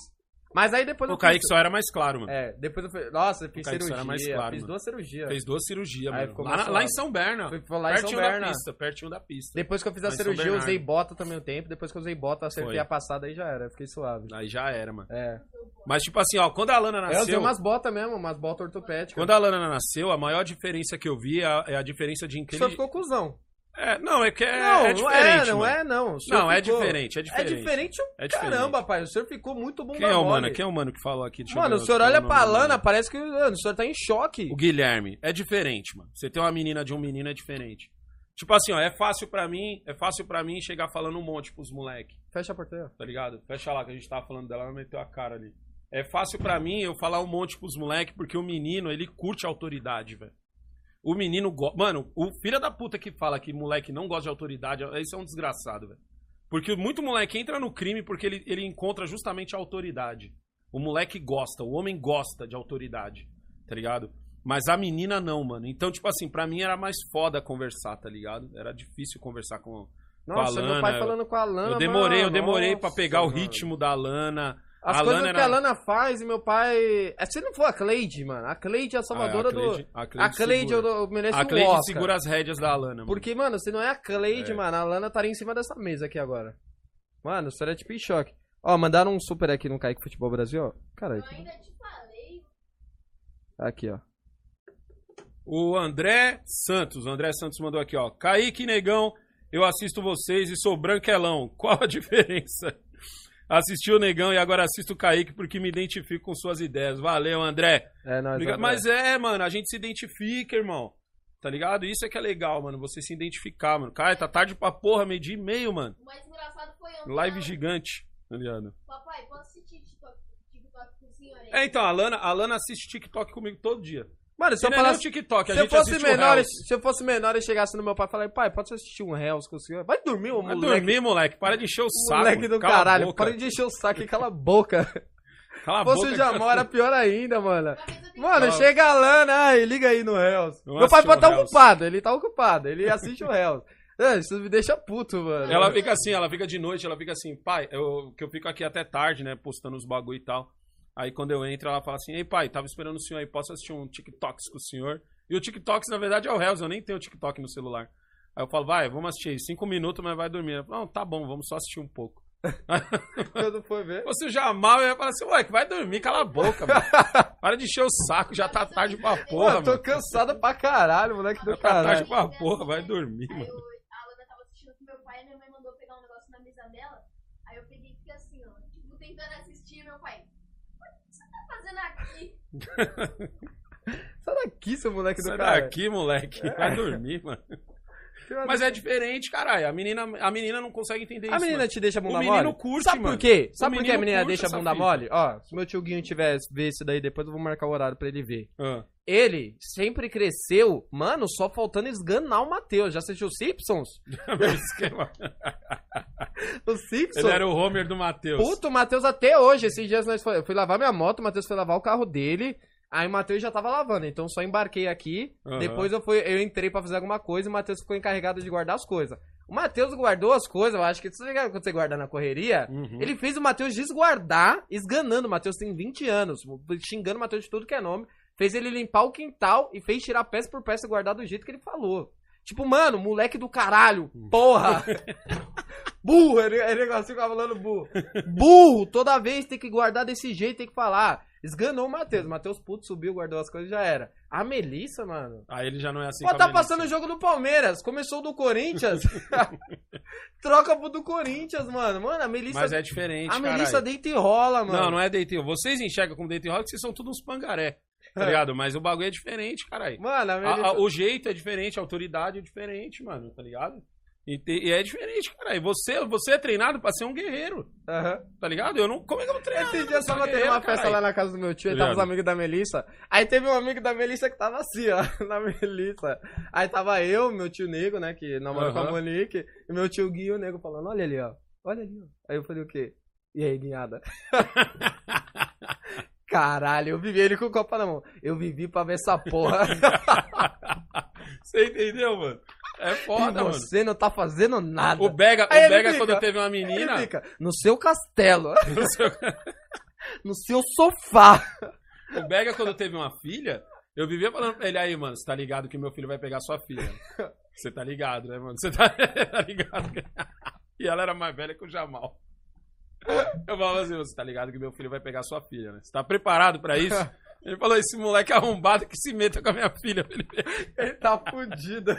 Mas aí depois O eu Kaique fiz- só era mais claro, mano. É, depois eu fui. Nossa, eu fiz O cirurgia. era mais claro, fiz mano. duas cirurgias. Fez duas cirurgias, mano. Lá, na- lá em. São Berna. Fui- foi lá em São Berna. da pista, pertinho da pista. Depois que eu fiz a Lá cirurgia, eu usei bota também um tempo. Depois que eu usei bota, acertei Foi. a passada aí já era. eu Fiquei suave. Aí já era, mano. É. Mas, tipo assim, ó, quando a Lana Eu usei nasceu. umas botas mesmo, umas botas ortopédicas. Quando a Lana nasceu, a maior diferença que eu vi é a, é a diferença de O inteligência. ficou cuzão. É, não, é que é, não, é não diferente. é, não é, não. O senhor Não, é ficou- diferente, é É diferente. diferente o É diferente. caramba, pai. O senhor ficou muito bom Quem é o mano? Quem é o mano que falou aqui? Deixa Mano, o senhor é olha pra Lana, mano. parece que mano, o senhor tá em choque. O Guilherme. É diferente, mano. Você tem uma menina de um menino é diferente. Tipo assim, ó, é fácil pra mim, é fácil para mim chegar falando um monte pros moleque, Fecha a porteira. tá ligado? Fecha lá que a gente tava falando dela, ela meteu a cara ali. É fácil pra mim eu falar um monte pros moleque porque o menino, ele curte a autoridade, velho. O menino gosta. Mano, o filho da puta que fala que moleque não gosta de autoridade, esse é um desgraçado, velho. Porque muito moleque entra no crime porque ele, ele encontra justamente a autoridade. O moleque gosta, o homem gosta de autoridade, tá ligado? Mas a menina não, mano. Então, tipo assim, pra mim era mais foda conversar, tá ligado? Era difícil conversar com. Nossa, a meu Lana, pai falando com a Lana. eu demorei, eu mano, demorei nossa, pra pegar o ritmo da Lana. As a coisas Lana que era- a Lana faz e meu pai. É, se não for a Cleide, mano. A Cleide é a salvadora Ah, a Cleide- do. a A Cleide eu, mereço A um Cleide segura as rédeas da Lana, mano. Porque, mano, se não é a Cleide, É. mano, a Lana estaria em cima dessa mesa aqui agora. Mano, o senhor é tipo em choque. Ó, mandaram um super aqui no Kaique Futebol Brasil, ó. Caralho, Eu ainda te falei. aqui, ó. O André Santos, o André Santos mandou aqui, ó. Kaique Negão, eu assisto vocês e sou branquelão. Qual a diferença? Assisti o Negão e agora assisto o Kaique porque me identifico com suas ideias. Valeu, André. É, nós. André. Mas é, mano, a gente se identifica, irmão. Tá ligado? Isso é que é legal, mano. Você se identificar, mano. Cara, tá tarde pra porra, meio dia e meio, mano. O mais engraçado foi ontem. Live gigante, tá ligado? Papai, posso assistir TikTok, TikTok com o senhor aí? É, então, a Lana, a Lana assiste TikTok comigo todo dia. Mano, se eu é falasse. TikTok, a Se eu, gente fosse menor, Reels. se eu fosse menor e chegasse no meu pai e falasse, pai, pode assistir um Hells com o senhor? Vai dormir, ô Vai moleque. dormir, moleque. Para de encher o saco. moleque do caralho. boca. Para de encher o saco e cala a boca. Cala a Se fosse boca. o Jamal, era pior ainda, mano. Mano, Não. chega a Lana, ai, liga aí no Hells. Eu Meu pai pode estar Hells. ocupado, ele tá ocupado, ele assiste o Hells. Isso me deixa puto, mano. Ela fica assim, ela fica de noite, ela fica assim, pai, eu, que eu fico aqui até tarde, né, postando os bagulho e tal. Aí quando eu entro, ela fala assim, ei pai, tava esperando o senhor aí, posso assistir um TikToks com o senhor? E o TikToks, na verdade, é o Hells, eu nem tenho TikTok no celular. Aí eu falo, vai, vamos assistir aí, cinco minutos, mas vai dormir. Ela fala, não, tá bom, vamos só assistir um pouco. Quando foi ver. Se fosse o Jamal, eu ia falar assim, ué, que vai dormir, cala a boca, mano. Para de encher o saco, já tá tarde pra porra, Mano, tô mano. cansado pra caralho, moleque do Já tá tarde pra porra, vai dormir, Aí mano. eu, a Lana tava assistindo com meu pai e minha mãe mandou pegar um negócio na mesa dela. Aí eu peguei e fiquei assim, ó, tipo, tentando assistir, meu pai. "Ué, O que você tá fazendo aqui? Sai daqui, seu moleque do Sai caralho. daqui, moleque. Vai dormir, mano. Mas é diferente, caralho. A menina, a menina não consegue entender isso. A menina mano. te deixa a bunda O menino mole? curte, Sabe mano. por quê? O Sabe por que a menina deixa a bunda fita. mole? Ó, se meu tio Guinho tivesse ver isso daí, depois eu vou marcar o horário pra ele ver. Ah. Ele sempre cresceu, mano, só faltando esganar o Matheus. Já assistiu Simpsons? Os Simpsons? Ele era o Homer do Matheus. Puto, o Matheus até hoje, esses dias nós foi, eu fui lavar minha moto, o Matheus foi lavar o carro dele. Aí o Matheus já tava lavando, então só embarquei aqui. Aham. Depois eu fui, eu entrei pra fazer alguma coisa e o Matheus ficou encarregado de guardar as coisas. O Matheus guardou as coisas, eu acho que você quando você guarda na correria, Uhum. ele fez o Matheus desguardar, esganando. O Matheus tem 20 anos, xingando o Matheus de tudo que é nome. Fez ele limpar o quintal e fez tirar peça por peça e guardar do jeito que ele falou. Tipo, mano, moleque do caralho, porra! burro, ele, ele negocinho ficava falando burro. Burro, toda vez tem que guardar desse jeito, tem que falar. Esganou o Matheus. O Matheus puto subiu, guardou as coisas e já era. A Melissa, mano. Aí ele já não é assim Pô, tá passando o jogo do Palmeiras. Começou o do Corinthians. Troca pro do Corinthians, mano. Mano, a Melissa. Mas é diferente, a Melissa deita e rola, mano. Não, não é date Vocês enxergam como date rock, vocês são todos uns pangaré. Tá ligado? Mas o bagulho é diferente, caralho. Mano, a A- a- o jeito é diferente, a autoridade é diferente, mano, tá ligado? E, e é diferente, cara. E você, você é treinado pra ser um guerreiro, Aham. tá ligado? Eu não. Como é que eu vou treinar? Esse dia eu tava tendo uma festa caralho? lá na casa do meu tio, aí Tá tava os amigos da Melissa. Aí teve um amigo da Melissa que tava assim, ó, na Melissa. Aí tava eu, meu tio Nego, né, que namora com a. Monique, e meu tio Gui e o Nego falando, olha ali, ó, olha ali, ó. Aí eu falei, o quê? E aí, guinhada? Caralho, eu vivi ele com o copo na mão. Eu vivi pra ver essa porra. Você entendeu, mano? É e foda, mano. você não tá fazendo nada. O Bega, o Aí Bega fica- quando teve uma menina. fica, no seu castelo, no seu- no seu sofá. o Bega, quando teve uma filha, eu vivia falando pra ele aí, mano, você tá ligado que meu filho vai pegar sua filha. Você tá ligado, né, mano? Você tá, tá ligado? E ela era mais velha que o Jamal. Eu falava assim, você tá ligado que meu filho vai pegar sua filha, né? Você tá preparado pra isso? Ele falou, esse moleque arrombado que se meta com a minha filha. Ele tá fudido.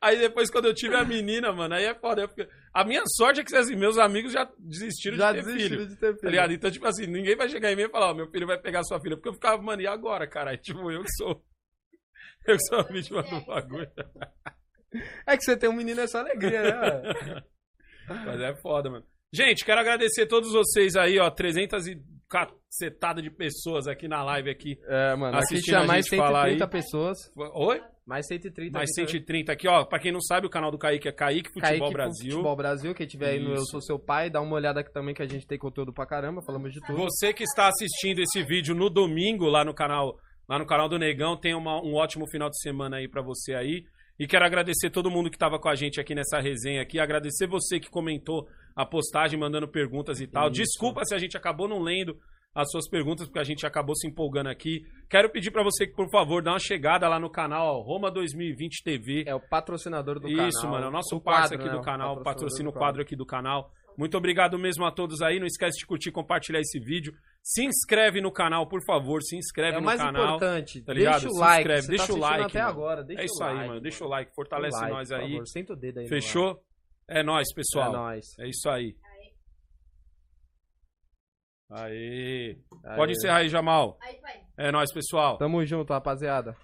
Aí depois, quando eu tive a menina, mano, aí é foda. eu fiquei- A minha sorte é que assim, meus amigos já desistiram Já de ter desistiram filho. de ter Tá filho. ligado? Então, tipo assim, ninguém vai chegar em mim e falar, ó, meu filho vai pegar sua filha. Porque eu ficava, mano, e agora, caralho? Tipo, eu que sou. Eu que sou a vítima do bagulho. É que você tem um menino essa alegria, né? Mas é foda, mano. Gente, quero agradecer a todos vocês aí, ó. 300 e cacetada de pessoas aqui na live aqui. É, mano, aqui Assistindo tinha a mais gente falar 130 aí. pessoas. Oi? Mais 130 Mais aqui também. 130 aqui, ó. Pra quem não sabe, o canal do Kaique é Kaique Futebol Kaique Brasil. Futebol Brasil, quem tiver aí no Eu. Sou Seu Pai, dá uma olhada aqui também que a gente tem conteúdo pra caramba, falamos de tudo. Você que está assistindo esse vídeo no domingo lá no canal, lá no canal do Negão, tem uma- um ótimo final de semana aí pra você aí. E quero agradecer todo mundo que estava com a gente aqui nessa resenha aqui, agradecer você que comentou a postagem mandando perguntas e tal. Isso. Desculpa se a gente acabou não lendo as suas perguntas porque a gente acabou se empolgando aqui. Quero pedir pra você que por favor dá uma chegada lá no canal ó, Roma 2020 TV. É o patrocinador do canal. Isso, mano. É o nosso parceiro quadro, aqui né? do canal, patrocina o quadro aqui do canal. Muito obrigado mesmo a todos aí. Não esquece de curtir, compartilhar esse vídeo. Se inscreve no canal, por favor. Se inscreve É no mais canal. importante. tá ligado? deixa o Se like. inscreve, deixa tá o like, até mano. agora. Deixa é isso o aí, like, mano. Deixa o like, fortalece like, nós por aí. favor. Senta o dedo aí. Fechou? É nóis, like. pessoal. É nóis. É isso aí. Aê. Aí. Pode encerrar aí, Jamal. Aí, pai. É nóis, pessoal. Tamo junto, rapaziada.